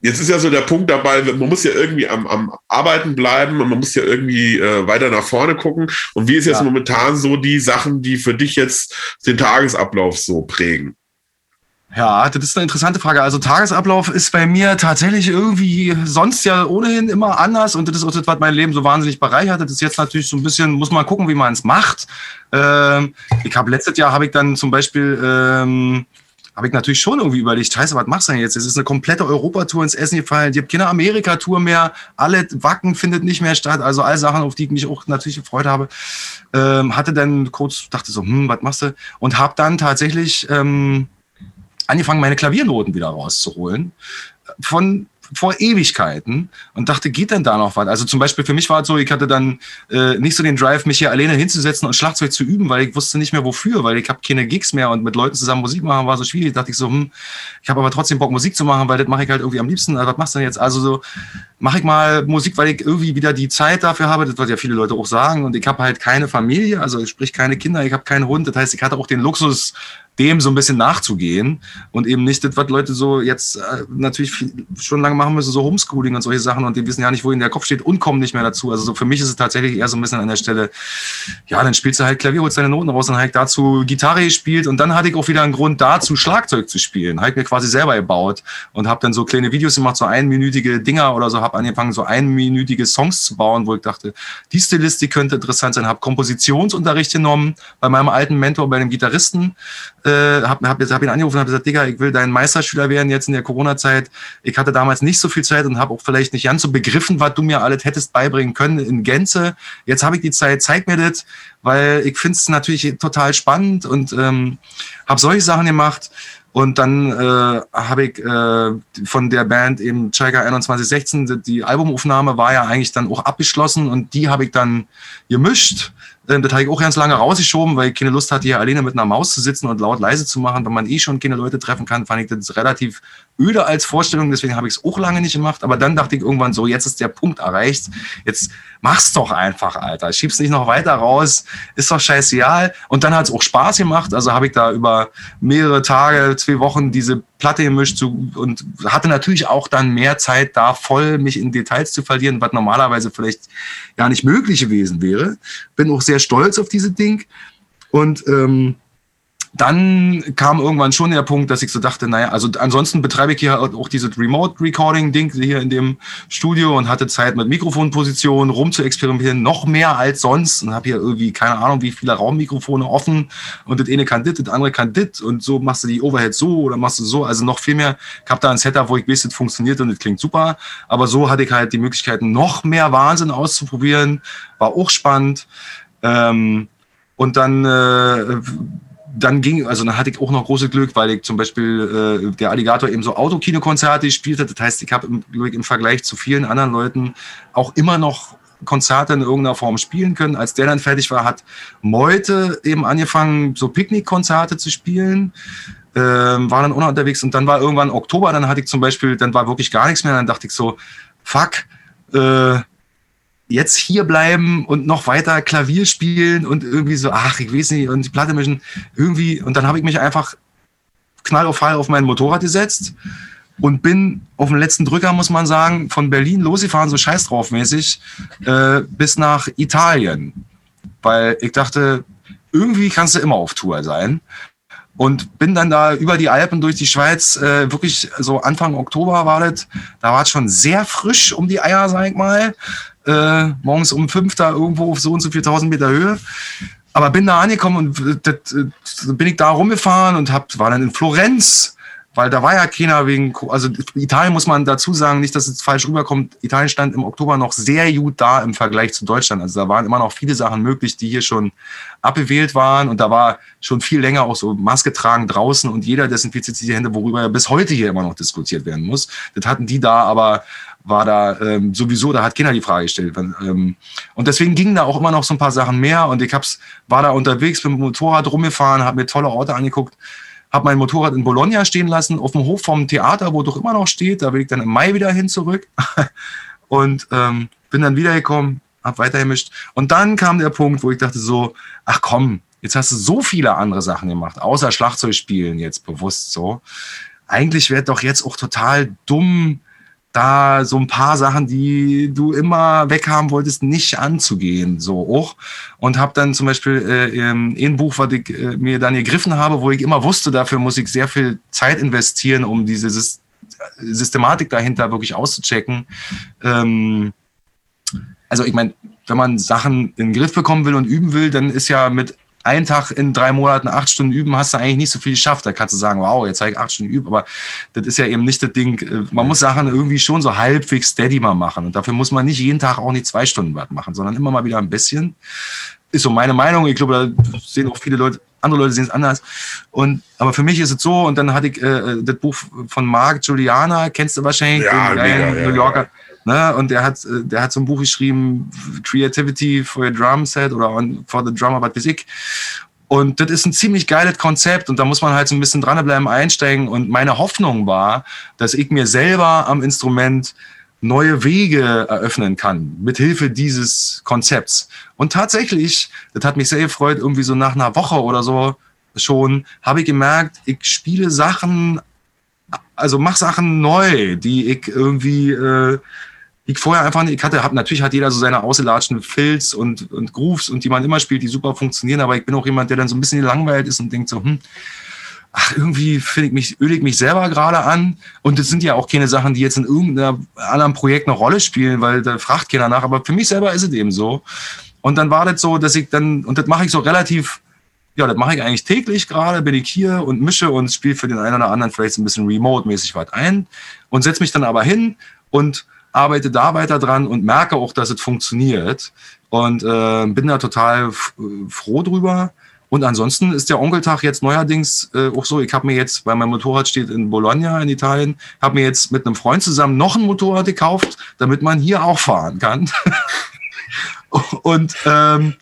[SPEAKER 1] Jetzt ist ja so der Punkt dabei, man muss ja irgendwie am, am Arbeiten bleiben und man muss ja irgendwie äh, weiter nach vorne gucken. Und wie ist jetzt ja. momentan so die Sachen, die für dich jetzt den Tagesablauf so prägen?
[SPEAKER 2] Ja, das ist eine interessante Frage. Also Tagesablauf ist bei mir tatsächlich irgendwie sonst ja ohnehin immer anders und das ist auch das, was mein Leben so wahnsinnig bereichert. Das ist jetzt natürlich so ein bisschen, muss man gucken, wie man es macht. Ähm, ich habe letztes Jahr habe ich dann zum Beispiel ähm, habe ich natürlich schon irgendwie überlegt, scheiße, was machst du denn jetzt? Es ist eine komplette Europatour ins Essen gefallen. Ich habe keine Amerika-Tour mehr. Alle Wacken findet nicht mehr statt. Also all Sachen, auf die ich mich auch natürlich gefreut habe. Ähm, hatte dann kurz, dachte so, hm, was machst du? Und habe dann tatsächlich ähm, angefangen, meine Klaviernoten wieder rauszuholen. Von vor Ewigkeiten und dachte, geht denn da noch was? Also zum Beispiel für mich war es so, ich hatte dann äh, nicht so den Drive, mich hier alleine hinzusetzen und Schlagzeug zu üben, weil ich wusste nicht mehr wofür, weil ich habe keine Gigs mehr und mit Leuten zusammen Musik machen war so schwierig. Da dachte ich so, hm, ich habe aber trotzdem Bock Musik zu machen, weil das mache ich halt irgendwie am liebsten. Also, was machst du denn jetzt? Also so mache ich mal Musik, weil ich irgendwie wieder die Zeit dafür habe. Das wird ja viele Leute auch sagen und ich habe halt keine Familie, also sprich keine Kinder, ich habe keinen Hund. Das heißt, ich hatte auch den Luxus, dem so ein bisschen nachzugehen und eben nicht das, was Leute so jetzt äh, natürlich schon lange machen müssen, so Homeschooling und solche Sachen und die wissen ja nicht, wo ihnen der Kopf steht und kommen nicht mehr dazu. Also so für mich ist es tatsächlich eher so ein bisschen an der Stelle, ja, dann spielst du halt Klavier, holst deine Noten raus, habe ich dazu Gitarre gespielt und dann hatte ich auch wieder einen Grund dazu, Schlagzeug zu spielen. Ich mir quasi selber gebaut und habe dann so kleine Videos gemacht, so einminütige Dinger oder so, habe angefangen, so einminütige Songs zu bauen, wo ich dachte, die Stilistik könnte interessant sein, habe Kompositionsunterricht genommen bei meinem alten Mentor, bei dem Gitarristen, äh, habe hab, hab ihn angerufen und habe gesagt, Digga, ich will dein Meisterschüler werden jetzt in der Corona-Zeit. Ich hatte damals nicht so viel Zeit und habe auch vielleicht nicht ganz so begriffen, was du mir alles hättest beibringen können in Gänze. Jetzt habe ich die Zeit, zeig mir das, weil ich finde es natürlich total spannend und ähm, habe solche Sachen gemacht. Und dann äh, habe ich äh, von der Band eben Chaiga 2116, die Albumaufnahme war ja eigentlich dann auch abgeschlossen und die habe ich dann gemischt ähm, das habe ich auch ganz lange rausgeschoben, weil ich keine Lust hatte, hier alleine mit einer Maus zu sitzen und laut leise zu machen. Wenn man eh schon keine Leute treffen kann, fand ich das relativ öde als Vorstellung. Deswegen habe ich es auch lange nicht gemacht. Aber dann dachte ich irgendwann so, jetzt ist der Punkt erreicht. Jetzt mach's doch einfach, Alter. Schieb's nicht noch weiter raus. Ist doch scheißegal. Und dann hat es auch Spaß gemacht. Also habe ich da über mehrere Tage, zwei Wochen diese Platte gemischt zu, und hatte natürlich auch dann mehr Zeit da voll mich in Details zu verlieren, was normalerweise vielleicht gar nicht möglich gewesen wäre. Bin auch sehr stolz auf diese Ding und ähm, dann kam irgendwann schon der Punkt, dass ich so dachte, naja, also ansonsten betreibe ich hier auch dieses Remote-Recording-Ding hier in dem Studio und hatte Zeit mit Mikrofonpositionen rum zu experimentieren, noch mehr als sonst und habe hier irgendwie keine Ahnung, wie viele Raummikrofone offen und das eine kann dit, das andere kann dit und so machst du die Overhead so oder machst du so, also noch viel mehr. Ich habe da ein Setup, wo ich weiß, das funktioniert und das klingt super, aber so hatte ich halt die Möglichkeiten, noch mehr Wahnsinn auszuprobieren, war auch spannend. Ähm, und dann äh, dann ging, also dann hatte ich auch noch großes Glück, weil ich zum Beispiel äh, der Alligator eben so Autokinokonzerte gespielt hat. Das heißt, ich habe im, im Vergleich zu vielen anderen Leuten auch immer noch Konzerte in irgendeiner Form spielen können. Als der dann fertig war, hat Meute eben angefangen, so Picknickkonzerte zu spielen. Ähm, war dann auch noch unterwegs und dann war irgendwann Oktober, dann hatte ich zum Beispiel, dann war wirklich gar nichts mehr. Dann dachte ich so, fuck, äh, jetzt hier bleiben und noch weiter Klavier spielen und irgendwie so, ach, ich weiß nicht, und die Platte mischen, irgendwie, und dann habe ich mich einfach knall auf auf mein Motorrad gesetzt und bin auf dem letzten Drücker, muss man sagen, von Berlin losgefahren, so scheiß drauf mäßig, äh, bis nach Italien. Weil ich dachte, irgendwie kannst du immer auf Tour sein. Und bin dann da über die Alpen durch die Schweiz, äh, wirklich so Anfang Oktober war das. Da war es schon sehr frisch um die Eier, sag ich mal. Äh, morgens um fünf da irgendwo auf so und so 4000 Meter Höhe. Aber bin da angekommen und das, das, bin ich da rumgefahren und hab, war dann in Florenz weil da war ja keiner wegen, also Italien muss man dazu sagen, nicht, dass es falsch rüberkommt. Italien stand im Oktober noch sehr gut da im Vergleich zu Deutschland. Also da waren immer noch viele Sachen möglich, die hier schon abgewählt waren und da war schon viel länger auch so Maske tragen draußen und jeder desinfiziert die Hände, worüber ja bis heute hier immer noch diskutiert werden muss. Das hatten die da, aber war da ähm, sowieso, da hat keiner die Frage gestellt. Ähm, und deswegen gingen da auch immer noch so ein paar Sachen mehr und ich hab's, war da unterwegs mit dem Motorrad rumgefahren, habe mir tolle Orte angeguckt habe mein Motorrad in Bologna stehen lassen, auf dem Hof vom Theater, wo doch immer noch steht. Da will ich dann im Mai wieder hin zurück. *laughs* und ähm, bin dann wiedergekommen, habe weitergemischt. Und dann kam der Punkt, wo ich dachte so, ach komm, jetzt hast du so viele andere Sachen gemacht, außer Schlagzeug spielen jetzt bewusst so. Eigentlich wäre doch jetzt auch total dumm, da so ein paar Sachen, die du immer weghaben wolltest, nicht anzugehen, so auch. Und habe dann zum Beispiel äh, ein Buch, was ich äh, mir dann gegriffen habe, wo ich immer wusste, dafür muss ich sehr viel Zeit investieren, um diese Systematik dahinter wirklich auszuchecken. Ähm, also ich meine, wenn man Sachen in den Griff bekommen will und üben will, dann ist ja mit einen Tag in drei Monaten acht Stunden üben, hast du eigentlich nicht so viel geschafft. Da kannst du sagen, wow, jetzt zeige ich acht Stunden üben, aber das ist ja eben nicht das Ding. Äh, man muss Sachen irgendwie schon so halbwegs steady mal machen. Und dafür muss man nicht jeden Tag auch nicht zwei Stunden was machen, sondern immer mal wieder ein bisschen. Ist so meine Meinung. Ich glaube, da sehen auch viele Leute, andere Leute sehen es anders. Und, aber für mich ist es so, und dann hatte ich äh, das Buch von Mark Juliana, kennst du wahrscheinlich,
[SPEAKER 1] ja, den mega,
[SPEAKER 2] New Yorker. Ja, ja. Ne? Und der hat, äh, der hat so ein Buch geschrieben, Creativity for your Drum Set oder for the Drummer, was weiß ich. Und das ist ein ziemlich geiles Konzept und da muss man halt so ein bisschen dranbleiben, einsteigen. Und meine Hoffnung war, dass ich mir selber am Instrument neue Wege eröffnen kann, mit Hilfe dieses Konzepts. Und tatsächlich, das hat mich sehr gefreut, irgendwie so nach einer Woche oder so schon, habe ich gemerkt, ich spiele Sachen, also mach Sachen neu, die ich irgendwie äh, ich vorher einfach nicht, ich hatte, hab, natürlich hat jeder so seine ausgelatschten Filz und, und Grooves und die man immer spielt, die super funktionieren, aber ich bin auch jemand, der dann so ein bisschen gelangweilt ist und denkt so, hm, ach, irgendwie finde ich mich, öle ich mich selber gerade an. Und das sind ja auch keine Sachen, die jetzt in irgendeinem anderen Projekt eine Rolle spielen, weil da fragt keiner nach. Aber für mich selber ist es eben so. Und dann war das so, dass ich dann, und das mache ich so relativ, ja, das mache ich eigentlich täglich gerade, bin ich hier und mische und spiele für den einen oder anderen vielleicht so ein bisschen remote-mäßig was ein und setze mich dann aber hin und arbeite da weiter dran und merke auch, dass es funktioniert und äh, bin da total froh drüber. Und ansonsten ist der Onkeltag jetzt neuerdings äh, auch so, ich habe mir jetzt, weil mein Motorrad steht in Bologna in Italien, habe mir jetzt mit einem Freund zusammen noch ein Motorrad gekauft, damit man hier auch fahren kann. *laughs* und ähm,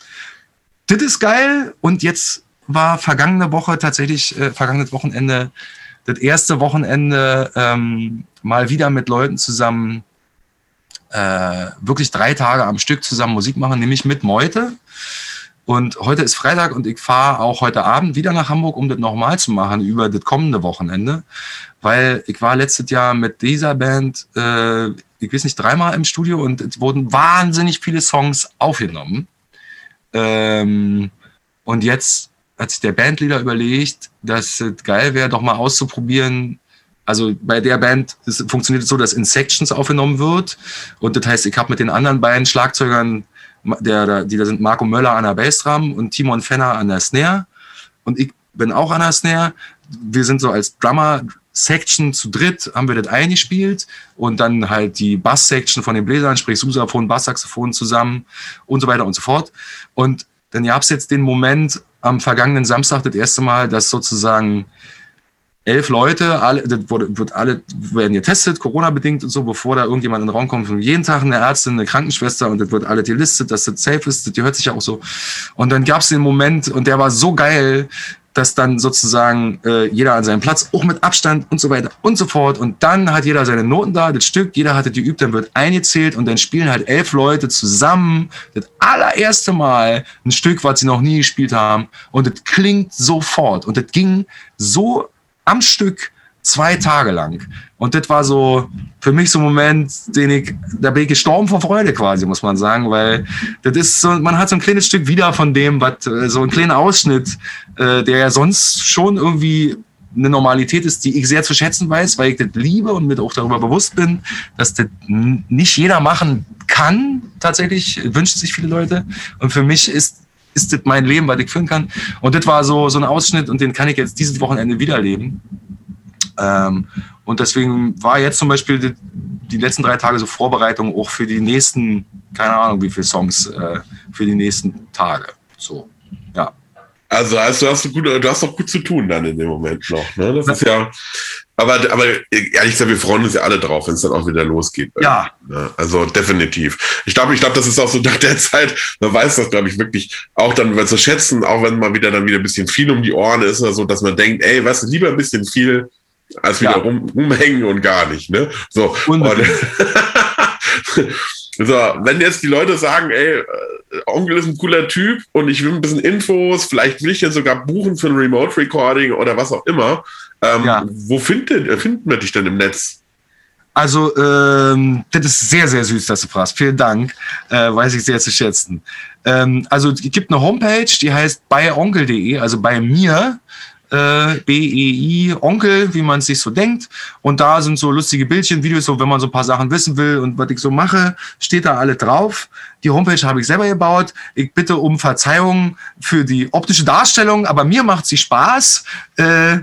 [SPEAKER 2] das ist geil. Und jetzt war vergangene Woche tatsächlich, äh, vergangenes Wochenende, das erste Wochenende ähm, mal wieder mit Leuten zusammen äh, wirklich drei Tage am Stück zusammen Musik machen, nämlich mit Meute. Und heute ist Freitag und ich fahre auch heute Abend wieder nach Hamburg, um das nochmal zu machen über das kommende Wochenende. Weil ich war letztes Jahr mit dieser Band, äh, ich weiß nicht, dreimal im Studio und es wurden wahnsinnig viele Songs aufgenommen. Ähm, und jetzt hat sich der Bandleader überlegt, dass es geil wäre, doch mal auszuprobieren, also bei der Band es funktioniert es so, dass in Sections aufgenommen wird. Und das heißt, ich habe mit den anderen beiden Schlagzeugern, der, der, die da sind Marco Möller an der Bassdrum und Timon Fenner an der Snare. Und ich bin auch an der Snare. Wir sind so als Drummer Section zu dritt haben wir das eingespielt und dann halt die Bass-Section von den Bläsern, sprich Susaphon, Basssaxophon zusammen und so weiter und so fort. Und dann gab es jetzt den Moment am vergangenen Samstag das erste Mal, dass sozusagen elf Leute, alle, das wurde, wird alle werden getestet, Corona-bedingt und so, bevor da irgendjemand in den Raum kommt. Von jeden Tag eine Ärztin, eine Krankenschwester und das wird alle gelistet, dass das safe ist, das hört sich ja auch so. Und dann gab es den Moment und der war so geil, dass dann sozusagen äh, jeder an seinem Platz, auch mit Abstand und so weiter und so fort. Und dann hat jeder seine Noten da, das Stück, jeder hatte die übt, dann wird eingezählt und dann spielen halt elf Leute zusammen das allererste Mal ein Stück, was sie noch nie gespielt haben. Und das klingt sofort. Und das ging so am Stück zwei Tage lang. Und das war so für mich so ein Moment, den ich, da bin ich gestorben vor Freude quasi, muss man sagen, weil das ist so, man hat so ein kleines Stück wieder von dem, was, äh, so ein kleiner Ausschnitt, äh, der ja sonst schon irgendwie eine Normalität ist, die ich sehr zu schätzen weiß, weil ich das liebe und mir auch darüber bewusst bin, dass das nicht jeder machen kann, tatsächlich, wünscht sich viele Leute. Und für mich ist ist das mein Leben, was ich führen kann. Und das war so, so ein Ausschnitt und den kann ich jetzt dieses Wochenende wiederleben. Ähm, und deswegen war jetzt zum Beispiel die, die, letzten drei Tage so Vorbereitung auch für die nächsten, keine Ahnung, wie viele Songs äh, für die nächsten Tage. So, ja.
[SPEAKER 1] Also, also hast du, gut, du hast doch gut zu tun dann in dem Moment noch. Ne? Das ist ja, aber, aber ehrlich gesagt, wir freuen uns ja alle drauf, wenn es dann auch wieder losgeht.
[SPEAKER 2] Ja.
[SPEAKER 1] Ne? Also definitiv. Ich glaube, ich glaube, das ist auch so nach der *laughs* Zeit, man weiß das, glaube ich, wirklich auch dann zu schätzen, auch wenn man wieder dann wieder ein bisschen viel um die Ohren ist oder so, dass man denkt, ey, du, lieber ein bisschen viel als wieder ja. rum, rumhängen und gar nicht. Ne? So, und, *laughs* so, wenn jetzt die Leute sagen, ey, äh, Onkel ist ein cooler Typ und ich will ein bisschen Infos, vielleicht will ich ja sogar buchen für ein Remote Recording oder was auch immer. Ähm, ja. Wo findet, finden wir dich denn im Netz?
[SPEAKER 2] Also, ähm, das ist sehr, sehr süß, dass du fragst. Vielen Dank. Äh, weiß ich sehr zu schätzen. Ähm, also, es gibt eine Homepage, die heißt beionkel.de, also bei mir äh, BEI Onkel, wie man sich so denkt. Und da sind so lustige Bildchen, Videos, so wenn man so ein paar Sachen wissen will und was ich so mache, steht da alle drauf. Die Homepage habe ich selber gebaut. Ich bitte um Verzeihung für die optische Darstellung, aber mir macht sie Spaß. Äh,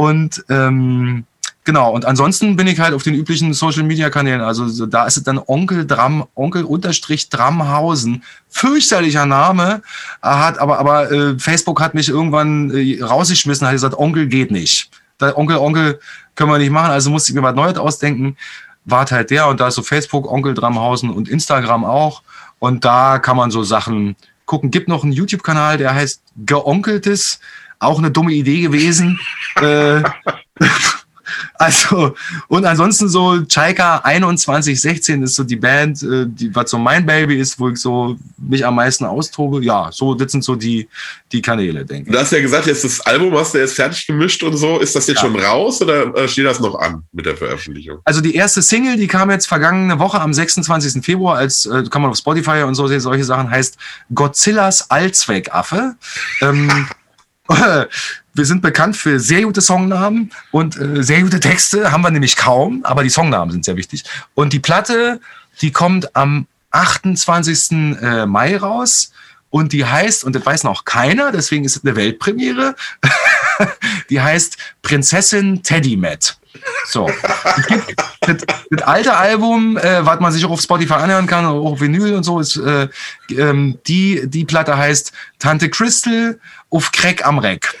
[SPEAKER 2] und ähm, Genau, und ansonsten bin ich halt auf den üblichen Social Media Kanälen. Also so, da ist es dann Onkel Dram, Onkel unterstrich Dramhausen. Fürchterlicher Name. Hat, aber aber äh, Facebook hat mich irgendwann äh, rausgeschmissen, hat gesagt, Onkel geht nicht. Da, Onkel, Onkel können wir nicht machen, also musste ich mir was Neues ausdenken. War halt der und da ist so Facebook, Onkel Dramhausen und Instagram auch. Und da kann man so Sachen gucken. Gibt noch einen YouTube-Kanal, der heißt Geonkeltes. Auch eine dumme Idee gewesen. *laughs* äh, *laughs* Also, und ansonsten so, Chaika 2116 ist so die Band, äh, die, was so mein Baby ist, wo ich so mich am meisten austobe. Ja, so, das sind so die, die Kanäle, denke ich.
[SPEAKER 1] Du hast ja gesagt, jetzt das Album hast du jetzt fertig gemischt und so. Ist das jetzt ja. schon raus oder äh, steht das noch an mit der Veröffentlichung?
[SPEAKER 2] Also die erste Single, die kam jetzt vergangene Woche am 26. Februar, als äh, kann man auf Spotify und so sehen, solche Sachen, heißt Godzillas Allzweckaffe. Ähm, *laughs* *laughs* wir sind bekannt für sehr gute Songnamen und äh, sehr gute Texte haben wir nämlich kaum, aber die Songnamen sind sehr wichtig. Und die Platte, die kommt am 28. Äh, Mai raus und die heißt, und das weiß noch keiner, deswegen ist es eine Weltpremiere, *laughs* die heißt Prinzessin Teddy Matt. So. das, das, alte Album, äh, was man sich auch auf Spotify anhören kann, auch auf Vinyl und so, ist, äh, ähm, die, die Platte heißt Tante Crystal auf Crack am Reck.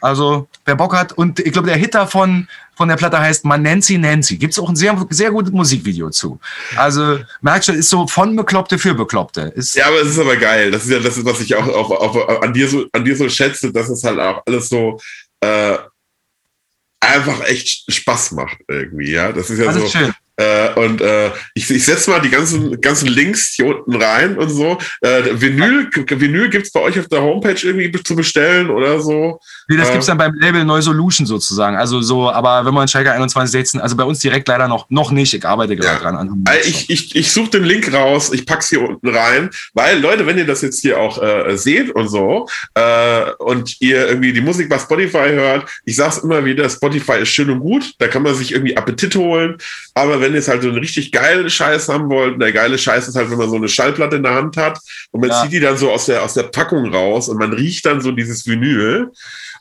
[SPEAKER 2] Also, wer Bock hat. Und ich glaube, der Hit davon von der Platte heißt Man Nancy Nancy. Gibt es auch ein sehr, sehr gutes Musikvideo zu. Also, merkst du, ist so von Bekloppte für Bekloppte. Ist
[SPEAKER 1] ja, aber es ist aber geil. Das ist ja das, ist, was ich auch auf, auf, an, dir so, an dir so schätze, dass es halt auch alles so äh, einfach echt Spaß macht irgendwie. Ja, das ist ja alles so. Schön. Äh, und äh, ich, ich setze mal die ganzen, ganzen Links hier unten rein und so. Äh, Vinyl, Vinyl gibt es bei euch auf der Homepage irgendwie zu bestellen oder so?
[SPEAKER 2] Nee, das äh, gibt es dann beim Label Neu Solution sozusagen. Also so, aber wenn man Schalke 2116, also bei uns direkt leider noch, noch nicht. Ich arbeite gerade ja. dran. An
[SPEAKER 1] ich ich, ich suche den Link raus, ich pack's hier unten rein, weil Leute, wenn ihr das jetzt hier auch äh, seht und so äh, und ihr irgendwie die Musik bei Spotify hört, ich sag's immer wieder, Spotify ist schön und gut, da kann man sich irgendwie Appetit holen, aber wenn wenn ihr jetzt halt so einen richtig geilen Scheiß haben wollt, der geile Scheiß ist halt, wenn man so eine Schallplatte in der Hand hat und man ja. zieht die dann so aus der, aus der Packung raus und man riecht dann so dieses Vinyl.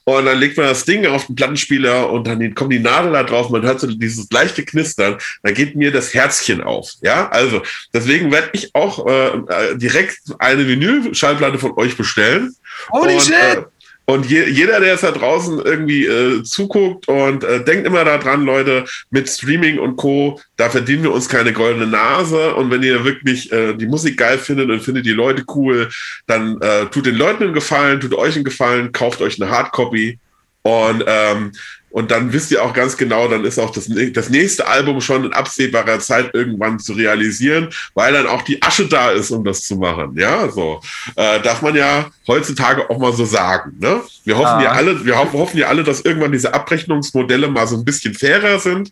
[SPEAKER 1] Und dann legt man das Ding auf den Plattenspieler und dann kommt die Nadel da drauf, man hört so dieses leichte Knistern, da geht mir das Herzchen auf. Ja, also deswegen werde ich auch äh, direkt eine Vinyl-Schallplatte von euch bestellen.
[SPEAKER 2] Holy und, shit! Äh,
[SPEAKER 1] Und je, jeder, der jetzt da draußen irgendwie äh, zuguckt und äh, denkt immer daran, Leute, mit Streaming und Co., da verdienen wir uns keine goldene Nase. Und wenn ihr wirklich äh, die Musik geil findet und findet die Leute cool, dann äh, tut den Leuten einen Gefallen, tut euch einen Gefallen, kauft euch eine Hardcopy. Und ähm, und dann wisst ihr auch ganz genau, dann ist auch das, das nächste Album schon in absehbarer Zeit irgendwann zu realisieren, weil dann auch die Asche da ist, um das zu machen. Ja, so äh, darf man ja heutzutage auch mal so sagen. Ne? Wir hoffen ah. ja alle, wir ho hoffen ja alle, dass irgendwann diese Abrechnungsmodelle mal so ein bisschen fairer sind.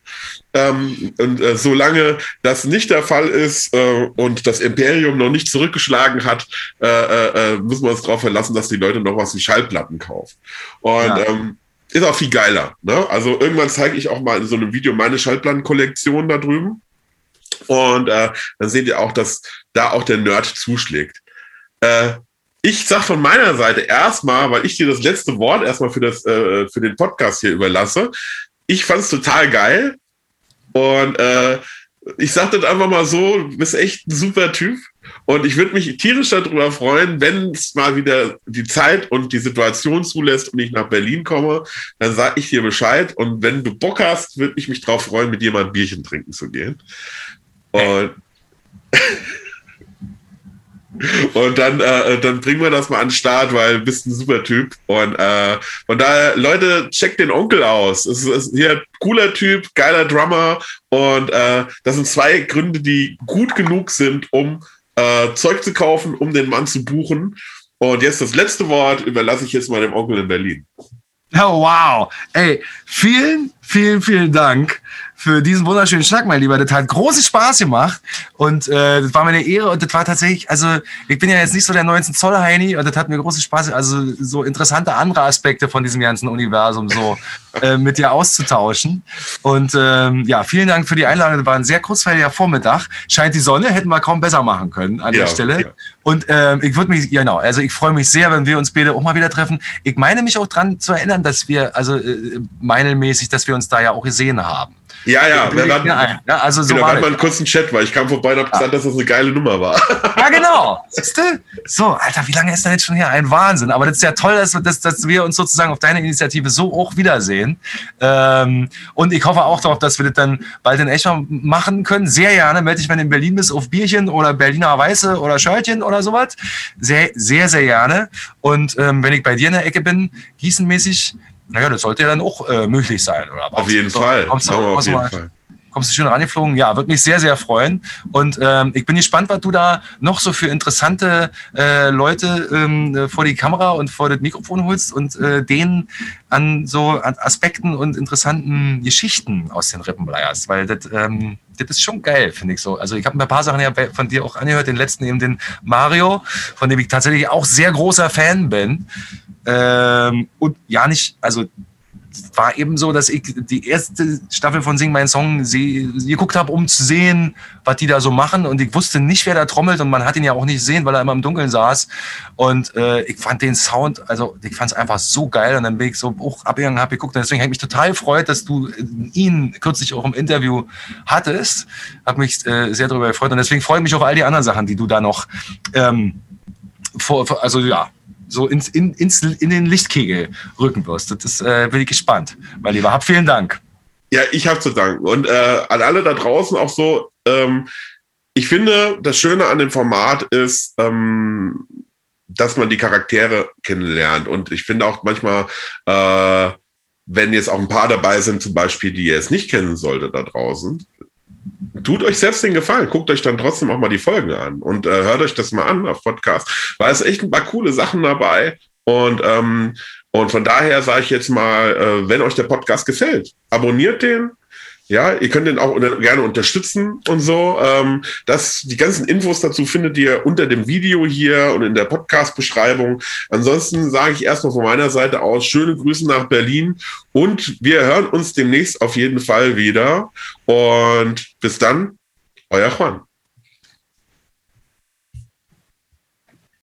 [SPEAKER 1] Ähm, und äh, solange das nicht der Fall ist äh, und das Imperium noch nicht zurückgeschlagen hat, äh, äh, äh müssen wir uns darauf verlassen, dass die Leute noch was wie Schallplatten kaufen. Und ja. ähm, ist auch viel geiler. Ne? Also irgendwann zeige ich auch mal in so einem Video meine Schaltplan-Kollektion da drüben. Und äh, dann seht ihr auch, dass da auch der Nerd zuschlägt. Äh, ich sag von meiner Seite erstmal, weil ich dir das letzte Wort erstmal für, das, äh, für den Podcast hier überlasse. Ich fand es total geil. Und äh, ich sag das einfach mal so, du bist echt ein super Typ. Und ich würde mich tierisch darüber freuen, wenn es mal wieder die Zeit und die Situation zulässt und ich nach Berlin komme, dann sage ich dir Bescheid. Und wenn du Bock hast, würde ich mich darauf freuen, mit dir mal ein Bierchen trinken zu gehen. Und, *laughs* und dann, äh, dann bringen wir das mal an den Start, weil du bist ein super Typ. Und äh, von daher, Leute, checkt den Onkel aus. Es ist hier ein cooler Typ, geiler Drummer. Und äh, das sind zwei Gründe, die gut genug sind, um äh, Zeug zu kaufen, um den Mann zu buchen. Und jetzt das letzte Wort überlasse ich jetzt mal dem Onkel in Berlin.
[SPEAKER 2] Oh, wow. Ey, vielen, vielen, vielen Dank für diesen wunderschönen Schnack, mein Lieber. Das hat großen Spaß gemacht und äh, das war mir eine Ehre und das war tatsächlich, also ich bin ja jetzt nicht so der 19 Zoll Heini und das hat mir großen Spaß, also so interessante andere Aspekte von diesem ganzen Universum so *laughs* äh, mit dir auszutauschen. Und ähm, ja, vielen Dank für die Einladung. Das war ein sehr kurzweiliger Vormittag. Scheint die Sonne, hätten wir kaum besser machen können an ja, der Stelle. Ja. Und ähm, ich würde mich, genau, also ich freue mich sehr, wenn wir uns beide auch mal wieder treffen. Ich meine mich auch dran zu erinnern, dass wir, also äh, meinelmäßig, dass wir uns da ja auch gesehen haben.
[SPEAKER 1] Ja, ja, wir hatten, ja, also so genau, hatten mal einen kurzen Chat, weil ich kam vorbei und habe gesagt, dass das eine geile Nummer war. *laughs*
[SPEAKER 2] Ja, genau. Siehst du? So, Alter, wie lange ist das jetzt schon hier? Ein Wahnsinn. Aber das ist ja toll, dass, dass, dass wir uns sozusagen auf deine Initiative so auch wiedersehen. Ähm, und ich hoffe auch darauf, dass wir das dann bald in echt machen können. Sehr gerne. Melde dich, wenn du in Berlin bist, auf Bierchen oder Berliner Weiße oder Schörtchen oder sowas. Sehr, sehr, sehr gerne. Und ähm, wenn ich bei dir in der Ecke bin, gießenmäßig, naja, das sollte ja dann auch äh, möglich sein. Oder?
[SPEAKER 1] Auf jeden Fall.
[SPEAKER 2] Kommst du, auf jeden Fall kommst du schön rangeflogen. Ja, würde mich sehr, sehr freuen. Und ähm, ich bin gespannt, was du da noch so für interessante äh, Leute ähm, äh, vor die Kamera und vor das Mikrofon holst und äh, denen an so Aspekten und interessanten Geschichten aus den Rippen bleierst. Weil das, ähm, das ist schon geil, finde ich so. Also ich habe ein paar Sachen ja von dir auch angehört, den letzten eben den Mario, von dem ich tatsächlich auch sehr großer Fan bin. Ähm, und ja, nicht, also war eben so, dass ich die erste Staffel von Sing Mein Song geguckt habe, um zu sehen, was die da so machen. Und ich wusste nicht, wer da trommelt. Und man hat ihn ja auch nicht gesehen, weil er immer im Dunkeln saß. Und äh, ich fand den Sound, also ich fand es einfach so geil. Und dann bin ich so hoch abgegangen, habe geguckt. Und deswegen habe ich mich total gefreut, dass du ihn kürzlich auch im Interview hattest. Habe mich äh, sehr darüber gefreut. Und deswegen freue ich mich auf all die anderen Sachen, die du da noch ähm, vor, also ja, so ins, in, ins, in den Lichtkegel rücken wirst. Das ist, äh, bin ich gespannt. Mein Lieber, hab vielen Dank.
[SPEAKER 1] Ja, ich habe zu danken. Und äh, an alle da draußen auch so, ähm, ich finde, das Schöne an dem Format ist, ähm, dass man die Charaktere kennenlernt. Und ich finde auch manchmal, äh, wenn jetzt auch ein paar dabei sind, zum Beispiel, die ihr es nicht kennen solltet da draußen, tut euch selbst den Gefallen, guckt euch dann trotzdem auch mal die Folgen an und äh, hört euch das mal an auf Podcast, weil es echt ein paar coole Sachen dabei und ähm, und von daher sage ich jetzt mal, äh, wenn euch der Podcast gefällt, abonniert den, ja, ihr könnt den auch gerne unterstützen und so. Ähm, das, die ganzen Infos dazu findet ihr unter dem Video hier und in der Podcast-Beschreibung. Ansonsten sage ich erstmal von meiner Seite aus schöne Grüße nach Berlin und wir hören uns demnächst auf jeden Fall wieder. Und bis dann, euer Juan.